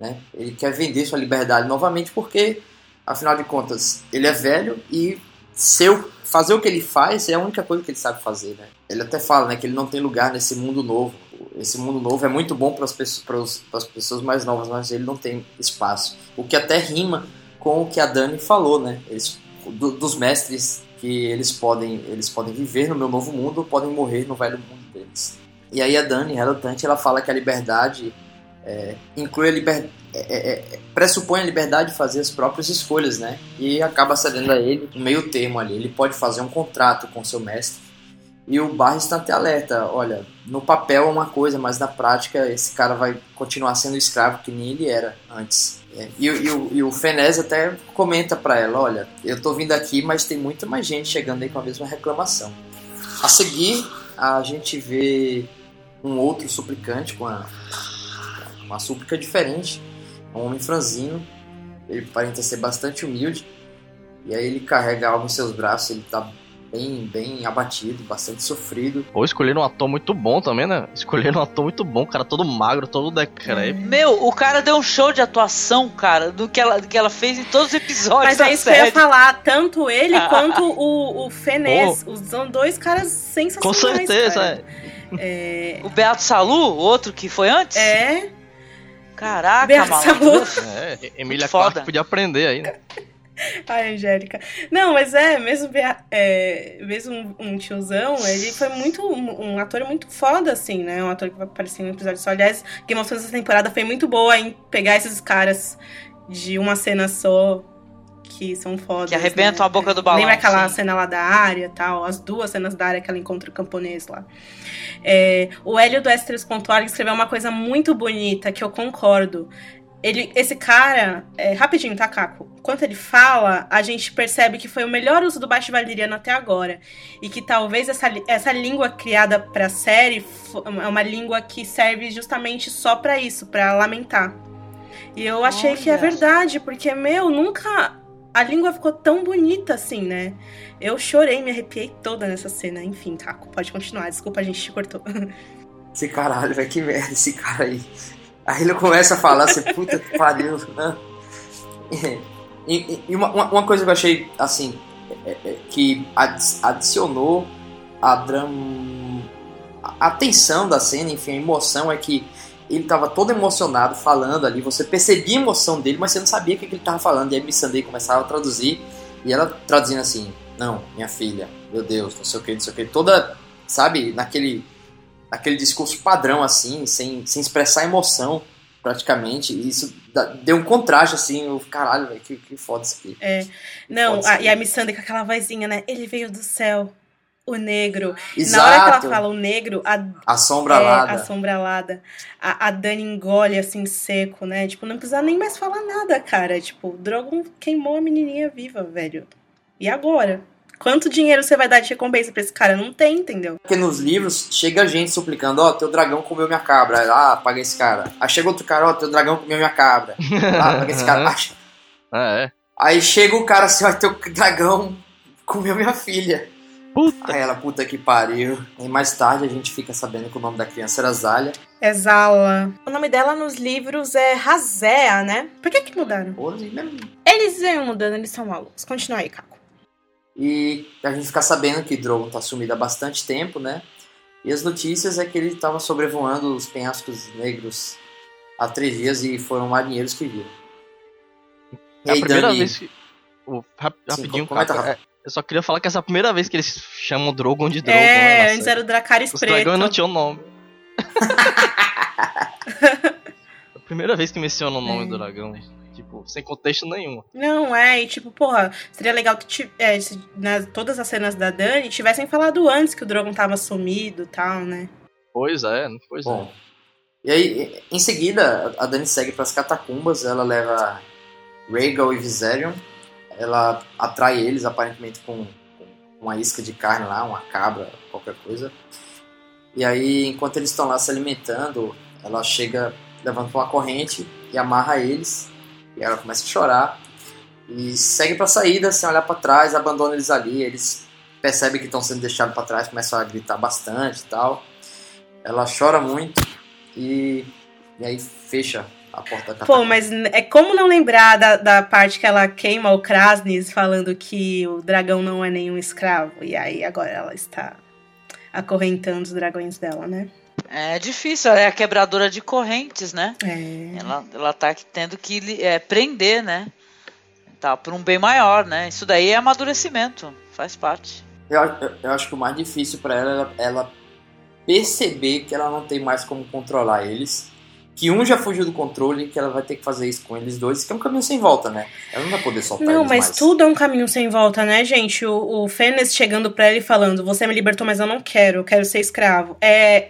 Né? Ele quer vender sua liberdade novamente porque, afinal de contas, ele é velho e seu, fazer o que ele faz é a única coisa que ele sabe fazer. Né? Ele até fala né, que ele não tem lugar nesse mundo novo. Esse mundo novo é muito bom para as pessoas, pessoas mais novas, mas ele não tem espaço. O que até rima com o que a Dani falou, né? Eles, do, dos mestres que eles podem, eles podem viver no meu novo mundo podem morrer no velho mundo deles. E aí a Dani, relutante, ela fala que a liberdade é, inclui a liberdade, é, é, é, pressupõe a liberdade de fazer as próprias escolhas, né? E acaba cedendo a ele um meio termo ali. Ele pode fazer um contrato com seu mestre e o Barra está até alerta. Olha, no papel é uma coisa, mas na prática esse cara vai continuar sendo escravo que nem ele era antes. É, e, e, o, e o Fenez até comenta para ela: Olha, eu tô vindo aqui, mas tem muita mais gente chegando aí com a mesma reclamação. A seguir, a gente vê um outro suplicante com a, uma súplica diferente. Um homem franzino. Ele parece ser bastante humilde. E aí ele carrega algo em seus braços. Ele tá bem, bem abatido, bastante sofrido. Ou escolheram um ator muito bom também, né? Escolheram um ator muito bom, cara todo magro, todo decrépito. Meu, o cara deu um show de atuação, cara, do que ela, do que ela fez em todos os episódios. Mas é isso série. que eu ia falar, tanto ele quanto o, o Fenez. Oh. São dois caras sensacionais. Com certeza, é. É. O Beato Salu, outro que foi antes? É. Caraca, Beato Salu. É, Emília Clarke podia aprender aí, né? Ai, Angélica. Não, mas é, mesmo, é, mesmo um tiozão, ele foi muito. Um, um, ator muito foda, assim, né? Um ator que vai aparecer em um episódio só. Aliás, Game of Thrones essa temporada foi muito boa em pegar esses caras de uma cena só. Que são fodas. Que arrebentam né? a boca do balão. Lembra aquela sim. cena lá da área tal? As duas cenas da área que ela encontra o camponês lá. É, o Hélio do S3.org escreveu uma coisa muito bonita que eu concordo. Ele, esse cara, é, rapidinho, tá, Caco? Enquanto ele fala, a gente percebe que foi o melhor uso do baixo valeriano até agora. E que talvez essa, essa língua criada pra série é uma língua que serve justamente só pra isso, pra lamentar. E eu achei que é Olha. verdade, porque, meu, nunca a língua ficou tão bonita assim, né? Eu chorei, me arrepiei toda nessa cena. Enfim, Caco, pode continuar. Desculpa, a gente te cortou. Esse caralho, velho, que merda esse cara aí. Aí ele começa a falar assim, puta que pariu, né? E, e- uma, uma- coisa que eu achei, assim, é- é- que adi- adicionou a drama. A tensão da cena, enfim, a emoção é que ele tava todo emocionado falando ali, você percebia a emoção dele, mas você não sabia o que, que ele tava falando. E aí Miss Sunday começava a traduzir, e ela traduzindo assim, não, minha filha, meu Deus, não sei o que, não sei o que, toda, sabe, naquele aquele discurso padrão, assim, sem, sem expressar emoção, praticamente. E isso deu um contraste, assim, eu, caralho, velho, que, que foda isso aqui. É. Não, a- e a Missandei com aquela vozinha, né? Ele veio do céu, o negro. Exato. Na hora que ela fala o negro, a, A sombra é, alada. a sombra alada, a, a Dani engole assim seco, né? Tipo, não precisa nem mais falar nada, cara. Tipo, o Drogon queimou a menininha viva, velho. E agora? Quanto dinheiro você vai dar de recompensa pra esse cara? Não tem, entendeu? Porque nos livros chega gente suplicando, ó, teu dragão comeu minha cabra. Aí, Ah, paga esse cara. Aí chega outro cara, ó, teu dragão comeu minha cabra. Ah, paga esse cara. Ah, É, é. Aí chega o cara assim, ó, teu dragão comeu minha filha. Aí ela, puta que pariu. E mais tarde a gente fica sabendo que o nome da criança era Zália. É Zala. O nome dela nos livros é Razea, né? Por que que mudaram? Eles vêm mudando, eles são malucos. Continua aí, Caco. E a gente fica sabendo que Drogon tá sumido há bastante tempo, né? E as notícias é que ele estava sobrevoando os penhascos negros há três dias e foram marinheiros que viram. E É a aí, primeira Dani, vez que. o- rap- rapidinho, comenta, cara. Rafa. é, eu só queria falar que essa é a primeira vez que eles chamam o Drogon de Drogon. É, né, antes era o Dracarys Os preto. dragões não tinham nome. É a primeira vez que menciona o nome É. do dragão. Tipo, sem contexto nenhum. Não, é, e tipo, porra, seria legal que é, se nas, todas as cenas da Dani tivessem falado antes que o Drogon tava sumido e tal, né? Pois é, pois Bom, é. E aí, em seguida, a Dani segue para as catacumbas, ela leva Rhaegal e Viserion, ela atrai eles aparentemente com, uma isca de carne lá, uma cabra, qualquer coisa. E aí, enquanto eles estão lá se alimentando, ela chega, levanta uma corrente e amarra eles, e ela começa a chorar, e segue para a saída, sem olhar para trás, abandona eles ali, eles percebem que estão sendo deixados para trás, começam a gritar bastante e tal. Ela chora muito e, e aí fecha a porta da Pô, mas é como não lembrar da, da parte que ela queima o Krasnis falando que o dragão não é nenhum escravo. E aí agora ela está acorrentando os dragões dela, né? É difícil, ela é a quebradora de correntes, né? É. Ela, ela tá tendo que é, prender, né? Tá, por um bem maior, né? Isso daí é amadurecimento, faz parte. Eu, eu, eu acho que o mais difícil para ela é ela perceber que ela não tem mais como controlar eles. Que um já fugiu do controle e que ela vai ter que fazer isso com eles dois, que é um caminho sem volta, né? Ela não vai poder soltar Não, mas mais. tudo é um caminho sem volta, né, gente? O, o Fênix chegando pra ela e falando: Você me libertou, mas eu não quero, eu quero ser escravo. É.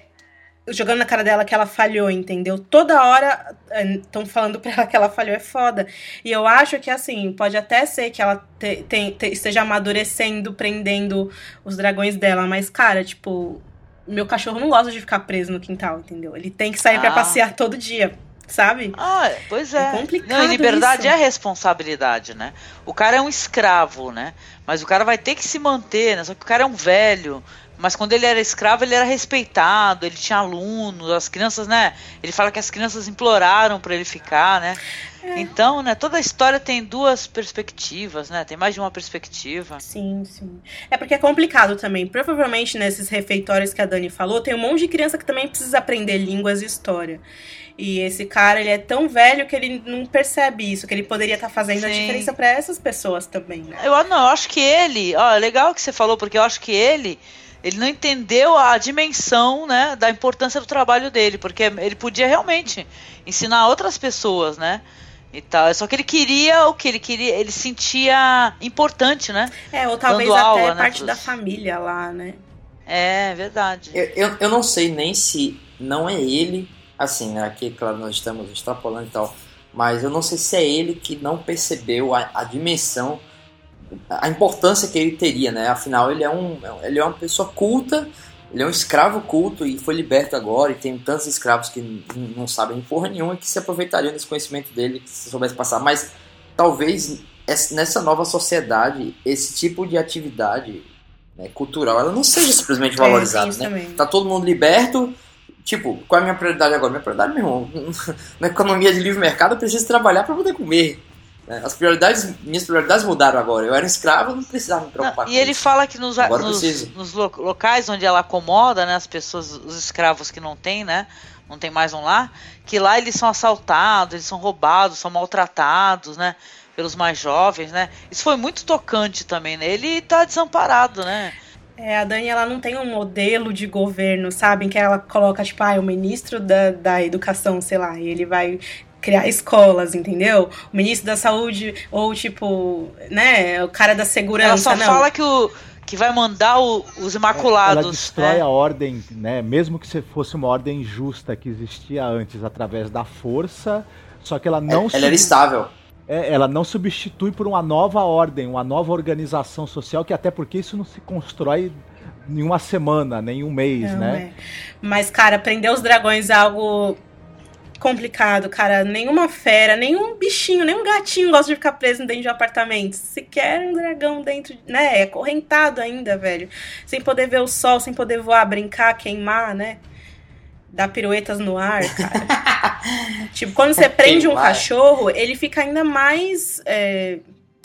Jogando na cara dela que ela falhou, entendeu? Toda hora estão falando pra ela que ela falhou, é foda. E eu acho que, assim, pode até ser que ela te- te- te- esteja amadurecendo, prendendo os dragões dela, mas, cara, tipo, meu cachorro não gosta de ficar preso no quintal, entendeu? Ele tem que sair pra Ah. passear todo dia, sabe? Ah, pois é. É complicado Não, e liberdade isso. é responsabilidade, né? O cara é um escravo, né? Mas o cara vai ter que se manter, né? Só que o cara é um velho. Mas quando ele era escravo, ele era respeitado, ele tinha alunos, as crianças, né? Ele fala que as crianças imploraram pra ele ficar, né? É. Então, né, toda a história tem duas perspectivas, né? Tem mais de uma perspectiva. Sim, sim. É porque é complicado também. Provavelmente nesses refeitórios que a Dani falou, tem um monte de criança que também precisa aprender línguas e história. E esse cara, ele é tão velho que ele não percebe isso, que ele poderia estar fazendo a Sim. diferença pra essas pessoas também, né? Eu não, eu acho que ele, ó, é legal que você falou, porque eu acho que ele, ele não entendeu a dimensão, né, da importância do trabalho dele, porque ele podia realmente ensinar outras pessoas, né? E tal. Só que ele queria o que ele queria, ele sentia importante, né? É, ou talvez Dando até aula, né, parte pros- da família lá, né? É verdade. Eu, eu, eu não sei nem se não é ele, assim, né, aqui, claro, nós estamos extrapolando e tal, mas eu não sei se é ele que não percebeu a, a dimensão, a importância que ele teria, né? Afinal, ele é, um, ele é uma pessoa culta, ele é um escravo culto e foi liberto agora, e tem tantos escravos que não sabem porra nenhuma que se aproveitariam desse conhecimento dele, se soubesse passar, mas talvez essa- nessa nova sociedade, esse tipo de atividade né, cultural, ela não seja simplesmente É, valorizada, isso né? Tá todo mundo liberto. Tipo, qual é a minha prioridade agora? Minha prioridade, meu irmão, na economia de livre mercado eu preciso trabalhar para poder comer. Né? As prioridades, minhas prioridades mudaram agora. Eu era escravo, não precisava me preocupar E ele fala que nos, nos, nos lo- locais onde ela acomoda, né, as pessoas, os escravos que não tem, né, não tem mais um lar, que lá eles são assaltados, eles são roubados, são maltratados, né, pelos mais jovens, né. Isso foi muito tocante também, né. Ele tá desamparado, né. É, a Dani, ela não tem um modelo de governo, sabe? Em que ela coloca, tipo, ah, o ministro da, da educação, sei lá, e ele vai criar escolas, entendeu? O ministro da saúde, ou tipo, né, o cara da segurança, Ela só não. fala que o que vai mandar o- os Ela imaculados, destrói né. a ordem, né? Mesmo que se fosse uma ordem justa que existia antes através da força, só que ela não Ela era estável. É, ela não substitui por uma nova ordem, uma nova organização social, que até porque isso não se constrói em uma semana, nem um mês, Não, né? é. Mas, cara, prender os dragões é algo complicado, cara. Nenhuma fera, nenhum bichinho, nenhum gatinho gosta de ficar preso dentro de um apartamento. Se quer um dragão dentro, né? É acorrentado ainda, velho. Sem poder ver o sol, sem poder voar, brincar, queimar, né? Dar piruetas no ar, cara. tipo, quando você prende um cachorro, ele fica ainda mais é,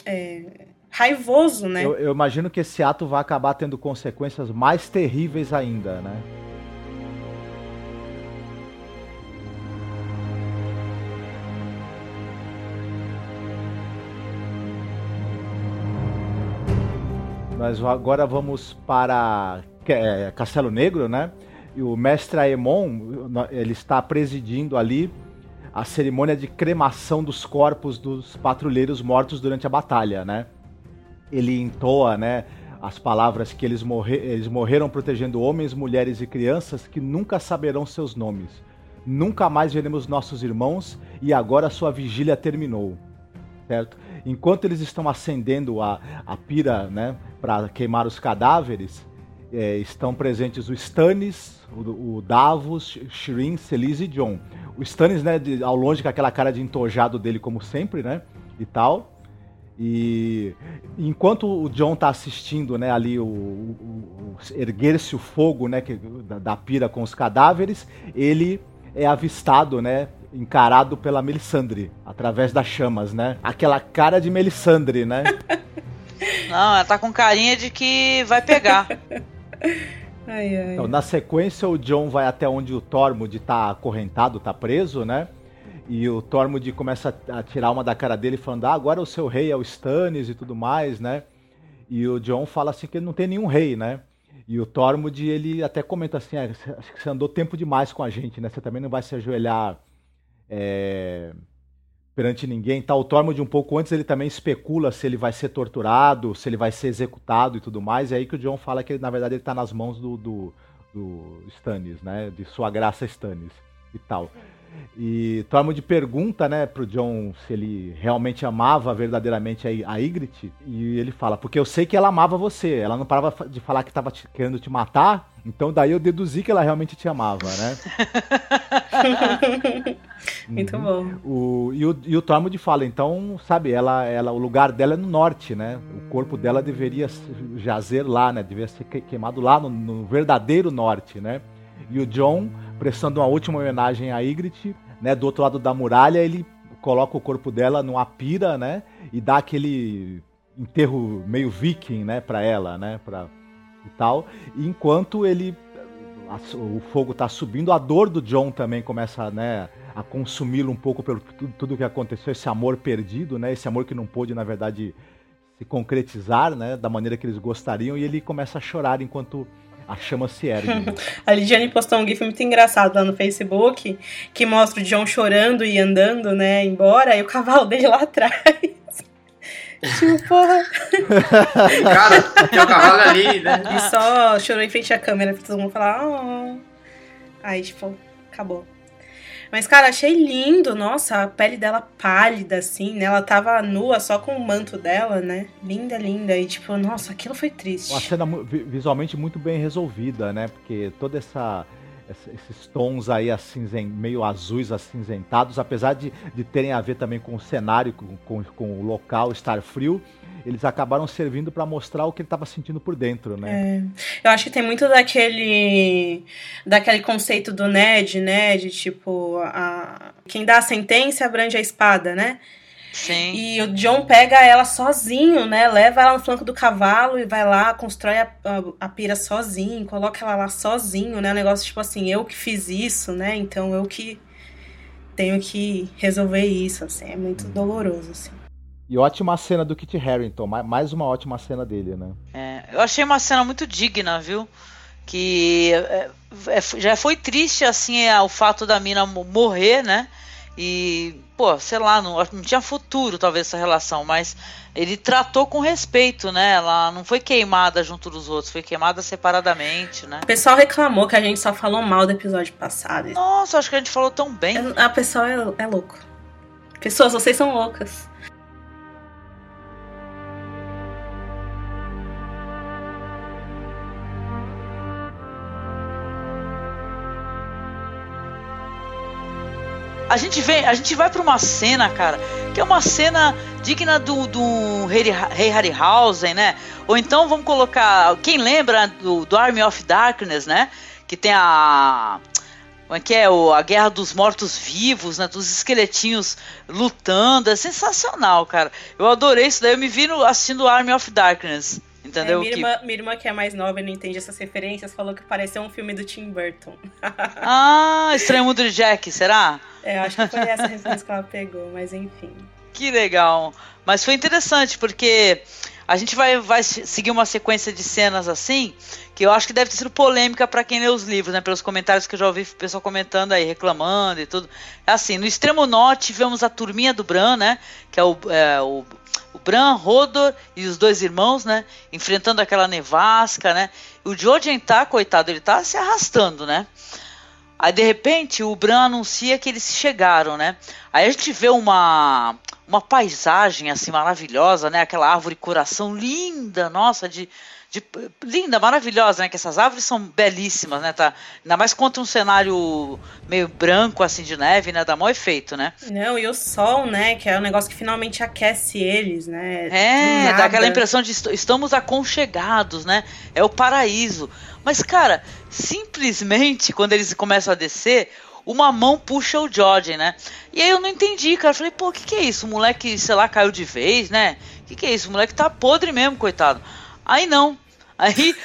é, raivoso, né? Eu, eu imagino que esse ato vai acabar tendo consequências mais terríveis ainda, né? Nós agora vamos para é, Castelo Negro, né? E o mestre Aemon, ele está presidindo ali a cerimônia de cremação dos corpos dos patrulheiros mortos durante a batalha, né? Ele entoa, né, as palavras que eles, morre eles morreram protegendo homens, mulheres e crianças que nunca saberão seus nomes. Nunca mais veremos nossos irmãos e agora sua vigília terminou. Certo? Enquanto eles estão acendendo a, a pira, né, para queimar os cadáveres, é, estão presentes o Stannis, o, o Davos, Shirin, Celise e John. O Stannis, né, de- ao longe com aquela cara de entojado dele como sempre, né, e tal. E enquanto o John tá assistindo, né, ali o, o- o- erguer-se o fogo, né, que- da, da pira com os cadáveres, ele é avistado, né, encarado pela Melisandre através das chamas, né? Aquela cara de Melisandre, né? Não, ela tá com carinha de que vai pegar. Ai, ai. Então, na sequência, o John vai até onde o Tormund tá acorrentado, tá preso, né? E o Tormund começa a tirar uma da cara dele, falando: Ah, agora o seu rei é o Stannis e tudo mais, né? E o John fala assim que ele não tem nenhum rei, né? E o Tormund, ele até comenta assim: ah, você- acho que você andou tempo demais com a gente, né? Você também não vai se ajoelhar é, perante ninguém. Tá, o Tormund, um pouco antes, ele também especula se ele vai ser torturado, se ele vai ser executado e tudo mais. É aí que o John fala que, na verdade, ele tá nas mãos do, do, do Stannis, né? De sua graça Stannis e tal. E Tormund pergunta, né, pro John se ele realmente amava verdadeiramente a, a e ele fala, porque eu sei que ela amava você, ela não parava de falar que tava te- querendo te matar, então daí eu deduzi que ela realmente te amava, né? Muito bom. O, e, o, e o Tormund fala, então, sabe, ela, ela, o lugar dela é no norte, né? O corpo dela deveria jazer lá, né? Deveria ser que- queimado lá no, no verdadeiro norte, né? E o John, prestando uma última homenagem a Ygritte, né? Do outro lado da muralha, ele coloca o corpo dela numa pira, né? E dá aquele enterro meio viking, né? Pra ela, né? Pra, e tal. E enquanto ele a- o fogo tá subindo, a dor do John também começa, né, a consumi-lo um pouco pelo tudo, tudo que aconteceu, esse amor perdido, né, esse amor que não pôde, na verdade, se concretizar, né, da maneira que eles gostariam, e ele começa a chorar enquanto a chama se ergue. a Lidiane postou um gif muito engraçado lá no Facebook, que mostra o John chorando e andando, né, embora, e o cavalo dele lá atrás. tipo, porra. Cara, tem o cavalo ali, né? E só chorou em frente à câmera pra todo mundo falar, oh. Aí, tipo, acabou. Mas, cara, achei lindo. Nossa, a pele dela pálida, assim, né? Ela tava nua só com o manto dela, né? Linda, linda. E, tipo, nossa, aquilo foi triste. Uma cena visualmente muito bem resolvida, né? Porque toda essa esses tons aí acinzen, meio azuis acinzentados, apesar de, de terem a ver também com o cenário, com, com, com o local estar frio, eles acabaram servindo para mostrar o que ele estava sentindo por dentro, né? É. Eu acho que tem muito daquele daquele conceito do Ned, né, de tipo a quem dá a sentença abrange a espada, né? Sim. E o John pega ela sozinho, né? Leva ela no flanco do cavalo e vai lá, constrói a, a, a pira sozinho, coloca ela lá sozinho, né? Um negócio tipo assim, eu que fiz isso, né? Então eu que tenho que resolver isso, assim. É muito doloroso, assim. E ótima cena do Kit Harington, mais uma ótima cena dele, né? É, eu achei uma cena muito digna, viu? Que é, é, já foi triste, assim, é, o fato da mina morrer, né? E, pô, sei lá, não, não tinha futuro talvez essa relação, mas ele tratou com respeito, né? Ela não foi queimada junto dos outros, foi queimada separadamente, né? O pessoal reclamou que a gente só falou mal do episódio passado. Nossa, acho que a gente falou tão bem. A pessoa é, é louco. Pessoas, vocês são loucas. A gente vem, a gente vai para uma cena, cara, que é uma cena digna do, do Rei, Rei Harryhausen, né? Ou então vamos colocar, quem lembra do, do Army of Darkness, né? Que tem a como é que é o, a Guerra dos Mortos Vivos, né? Dos esqueletinhos lutando, é sensacional, cara. Eu adorei isso daí, eu me vi no, assistindo Army of Darkness. Entendeu? É, minha, que... irmã, minha irmã, que é mais nova e não entende essas referências, falou que pareceu um filme do Tim Burton. ah, Estranho Mundo de Jack, será? É, acho que foi essa referência que ela pegou, mas enfim. Que legal. Mas foi interessante, porque a gente vai, vai seguir uma sequência de cenas assim, que eu acho que deve ter sido polêmica para quem lê os livros, né? Pelos comentários que eu já ouvi o pessoal comentando aí, reclamando e tudo. Assim, no extremo norte tivemos a turminha do Bran, né? Que é o, é, o o Bran, Rodor e os dois irmãos, né? Enfrentando aquela nevasca, né? O Jojen tá, coitado, ele tá se arrastando, né? Aí de repente o Bran anuncia que eles chegaram, né? Aí a gente vê uma uma paisagem assim maravilhosa, né? Aquela árvore coração linda, nossa, de de, linda, maravilhosa, né? Que essas árvores são belíssimas, né? Tá, ainda mais contra um cenário meio branco, assim, de neve, né? Dá maior efeito, né? Não, e o sol, né? Que é um negócio que finalmente aquece eles, né? É, dá aquela impressão de estamos aconchegados, né? É o paraíso. Mas, cara, simplesmente quando eles começam a descer, uma mão puxa o Jordan, né? E aí eu não entendi, cara. Falei, pô, o que, que é isso? O moleque, sei lá, caiu de vez, né? O que, que é isso? O moleque tá podre mesmo, coitado. Aí não. Aí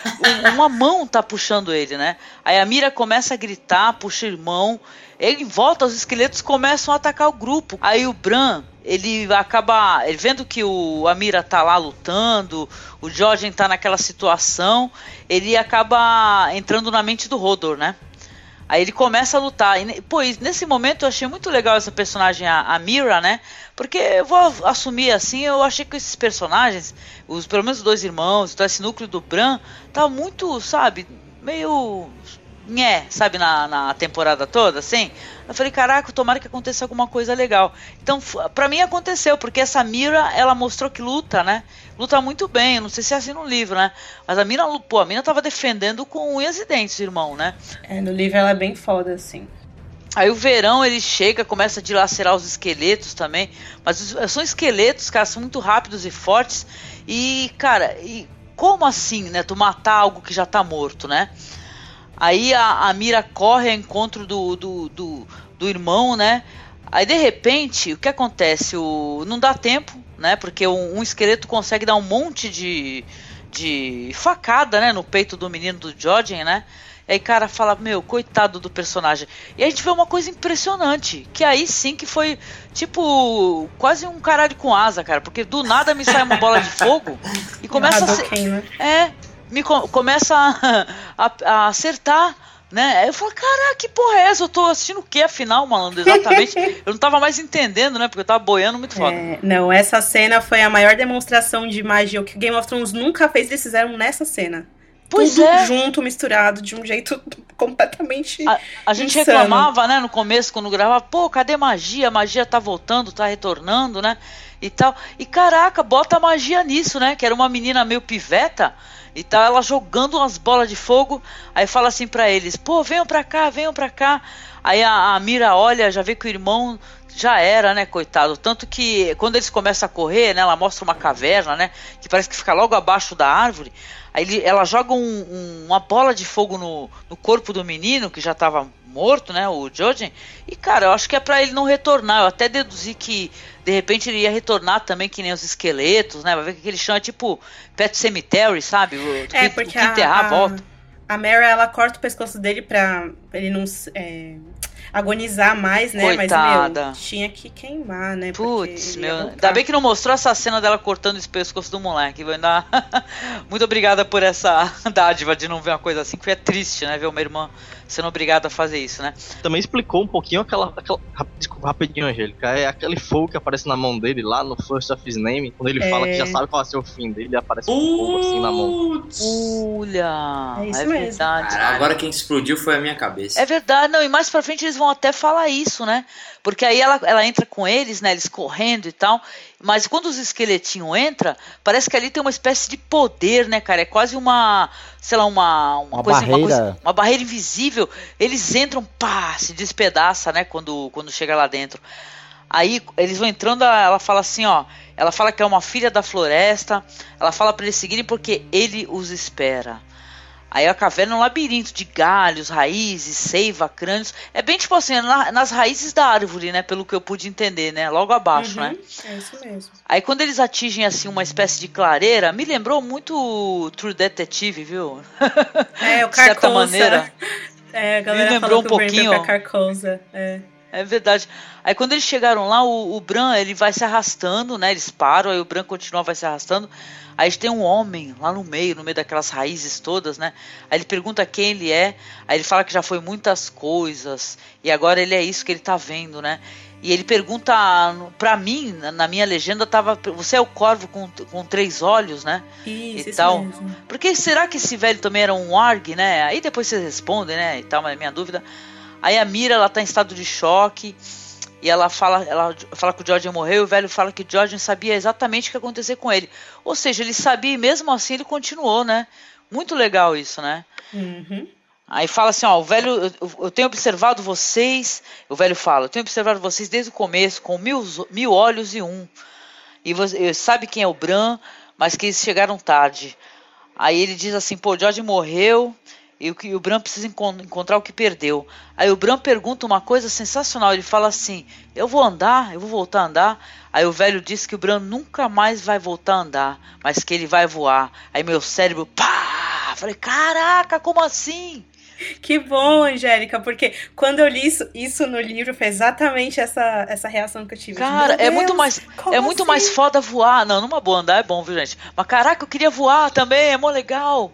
uma mão tá puxando ele, né? Aí a Mira começa a gritar, puxa irmão. Ele volta, os esqueletos começam a atacar o grupo. Aí o Bran, ele acaba. Ele vendo que o Amira tá lá lutando, o Jorgen tá naquela situação, ele acaba entrando na mente do Rodor, né? Aí ele começa a lutar. E, pô, nesse momento eu achei muito legal essa personagem, a, a Mira, né? Porque eu vou assumir assim, eu achei que esses personagens, os pelo menos os dois irmãos, então esse núcleo do Bran, tá muito, sabe, meio nhé, sabe, na, na temporada toda, assim. Eu falei, caraca, tomara que aconteça alguma coisa legal. Então, pra mim aconteceu, porque essa Mira, ela mostrou que luta, né? Luta muito bem, não sei se é assim no livro, né? Mas a Mira, pô, a Mina tava defendendo com unhas e dentes, irmão, né? É, no livro ela é bem foda, assim. Aí o verão ele chega, começa a dilacerar os esqueletos também. Mas são esqueletos, cara, são muito rápidos e fortes. E, cara, e como assim, né? Tu matar algo que já tá morto, né? Aí a, a Mira corre ao encontro do, do, do, do, irmão, né? Aí de repente, o que acontece? O, não dá tempo, né? Porque um, um esqueleto consegue dar um monte de, de facada, né? No peito do menino do Jorgen, né? E aí, cara, fala, meu, coitado do personagem. E a gente vê uma coisa impressionante, que aí sim que foi, tipo, quase um caralho com asa, cara. Porque do nada me sai uma bola de fogo e começa a ser. Né? É, me co começa a, a, a acertar né? Aí eu falo, caraca, que porra é essa? Eu tô assistindo o que afinal, malandro? Exatamente. eu não tava mais entendendo, né? Porque eu tava boiando muito foda. É, não, essa cena foi a maior demonstração de magia. O que Game of Thrones nunca fez, eles fizeram nessa cena. Pois Tudo é. junto, misturado, de um jeito completamente. A, a gente insano. reclamava, né, no começo, quando gravava, pô, cadê magia? A magia tá voltando, tá retornando, né? E tal. E caraca, bota magia nisso, né? Que era uma menina meio piveta. E tá ela jogando umas bolas de fogo. Aí fala assim pra eles: pô, venham pra cá, venham pra cá. Aí a, a Mira olha, já vê que o irmão já era, né, coitado. Tanto que quando eles começam a correr, né, ela mostra uma caverna, né, que parece que fica logo abaixo da árvore. Aí ele, ela joga um, um, uma bola de fogo no, no corpo do menino, que já tava morto, né, o Jojen. E, cara, eu acho que é pra ele não retornar. Eu até deduzi que, de repente, ele ia retornar também, que nem os esqueletos, né, vai ver que ele chama, tipo, Pet Cemetery, sabe? O, É, que- porque o que enterrar, a, volta. a, Mara, ela corta o pescoço dele pra ele não é, agonizar mais, né? Coitada. Mas, meu, tinha que queimar, né? Putz, meu. Ainda voltar. bem que não mostrou essa cena dela cortando esse pescoço do moleque. Ainda... Muito obrigada por essa dádiva de não ver uma coisa assim, que é triste, né? Ver uma irmã sendo obrigada a fazer isso, né? Também explicou um pouquinho aquela. aquela desculpa, rapidinho, Angélica. É aquele fogo que aparece na mão dele lá no First of His Name. Quando ele É. fala que já sabe qual vai ser o fim dele, aparece um fogo assim na mão. Olha, É é, isso mesmo. verdade. Cara, agora quem explodiu foi a minha cabeça. É verdade, não, e mais pra frente eles vão até falar isso, né? Porque aí ela, ela entra com eles, né? Eles correndo e tal. Mas quando os esqueletinhos entram, parece que ali tem uma espécie de poder, né, cara? É quase uma, sei lá, uma, uma, Uma coisa, barreira. Uma, coisa- uma barreira invisível. Eles entram, pá, se despedaça, né? Quando, quando chega lá dentro. Aí eles vão entrando, ela ela fala assim, ó. Ela fala que é uma filha da floresta. Ela fala pra eles seguirem porque ele os espera. Aí a caverna é um labirinto de galhos, raízes, seiva, crânios. É bem tipo assim, na- nas raízes da árvore, né? Pelo que eu pude entender, né? Logo abaixo, Uhum, né? É isso mesmo. Aí quando eles atingem assim uma espécie de clareira, me lembrou muito o True Detective, viu? É, o De certa Carcosa. maneira. É, a galera Me lembrou um foi pouquinho. pra Carcosa. É. É verdade. Aí quando eles chegaram lá, o, o Bran ele vai se arrastando, né? Eles param, aí o Bran continua, vai se arrastando. Aí tem um homem lá no meio, no meio daquelas raízes todas, né? Aí ele pergunta quem ele é. Aí ele fala que já foi muitas coisas. E agora ele é isso que ele tá vendo, né? E ele pergunta pra mim, na- minha legenda, tava. Você é o corvo com, com três olhos, né? Isso, e isso tal. mesmo. Porque será que esse velho também era um Warg, né? Aí depois vocês respondem, né? E tal, mas é minha dúvida. Aí a Mira, ela tá em estado de choque. E ela fala, ela fala que o Jordan morreu e o velho fala que o Jordan sabia exatamente o que ia acontecer com ele. Ou seja, ele sabia e mesmo assim ele continuou, né? Muito legal isso, né? Uhum. Aí fala assim, ó, o velho, eu, eu tenho observado vocês, o velho fala, eu tenho observado vocês desde o começo, com mil, mil olhos e um. E você sabe quem é o Bran, mas que eles chegaram tarde. Aí ele diz assim, pô, o George morreu e o, o Bran precisa encon- encontrar o que perdeu. Aí o Bran pergunta uma coisa sensacional, ele fala assim, eu vou andar, eu vou voltar a andar. Aí o velho diz que o Bran nunca mais vai voltar a andar, mas que ele vai voar. Aí meu cérebro, pá! Falei, caraca, como assim? Que bom, Angélica, porque quando eu li isso, isso no livro foi exatamente essa, essa reação que eu tive. Cara, Meu é muito Deus, mais é muito assim? mais foda voar. Não, numa boa andar é bom, viu, gente? Mas caraca, eu queria voar também, é mó legal.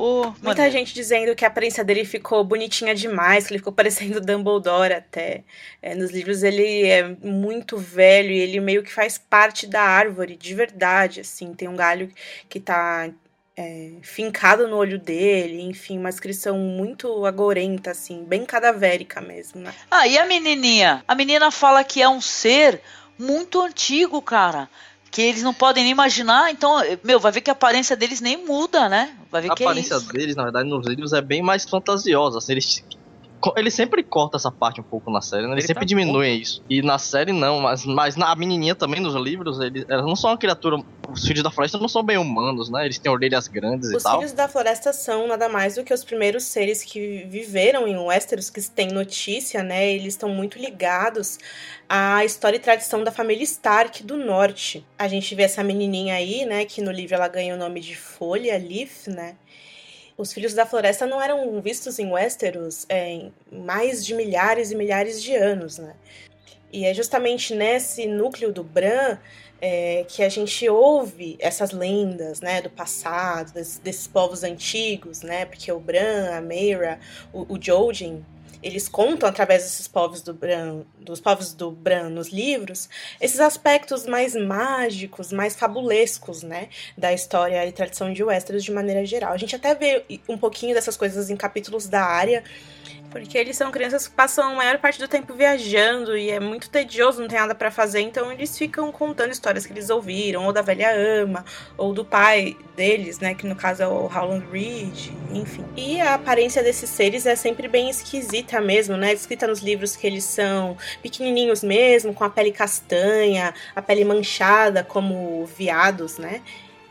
Pô, Muita gente dizendo que a aparência dele ficou bonitinha demais, que ele ficou parecendo Dumbledore até. É, nos livros ele é muito velho e ele meio que faz parte da árvore, de verdade, assim. Tem um galho que tá é, fincado no olho dele, enfim, uma descrição muito agorenta, assim, bem cadavérica mesmo, né? Ah, e a menininha? A menina fala que é um ser muito antigo, cara. Que eles não podem nem imaginar. Então, meu, vai ver que a aparência deles nem muda, né? Vai ver A que é aparência isso. deles, na verdade, nos livros é bem mais fantasiosa. Assim, eles, eles sempre cortam essa parte um pouco na série, né? Eles Ele sempre tá diminuem isso. E na série não, mas, mas na menininha também, nos livros, eles, elas não são uma criatura. Os filhos da floresta não são bem humanos, né? Eles têm orelhas grandes Os e tal. filhos da floresta são nada mais do que os primeiros seres que viveram em Westeros, que se tem notícia, né? Eles estão muito ligados à história e tradição da família Stark do norte. A gente vê essa menininha aí, né? Que no livro ela ganha o nome de Folha, Leaf, né? Os filhos da floresta não eram vistos em Westeros é, em mais de milhares e milhares de anos, né? E é justamente nesse núcleo do Bran é, que a gente ouve essas lendas, né, do passado, desses, povos antigos, né, porque o Bran, a Meira, o, o Jojen, eles contam através desses povos do Bran, dos povos do Bran nos livros, esses aspectos mais mágicos, mais fabulescos, né, da história e tradição de Westeros de maneira geral. A gente até vê um pouquinho dessas coisas em capítulos da área, porque eles são crianças que passam a maior parte do tempo viajando e é muito tedioso, não tem nada para fazer, então eles ficam contando histórias que eles ouviram, ou da velha ama, ou do pai deles, né, que no caso é o Howland Reed, enfim. E a aparência desses seres é sempre bem esquisita mesmo, né, escrita nos livros que eles são pequenininhos mesmo, com a pele castanha, a pele manchada como viados, né?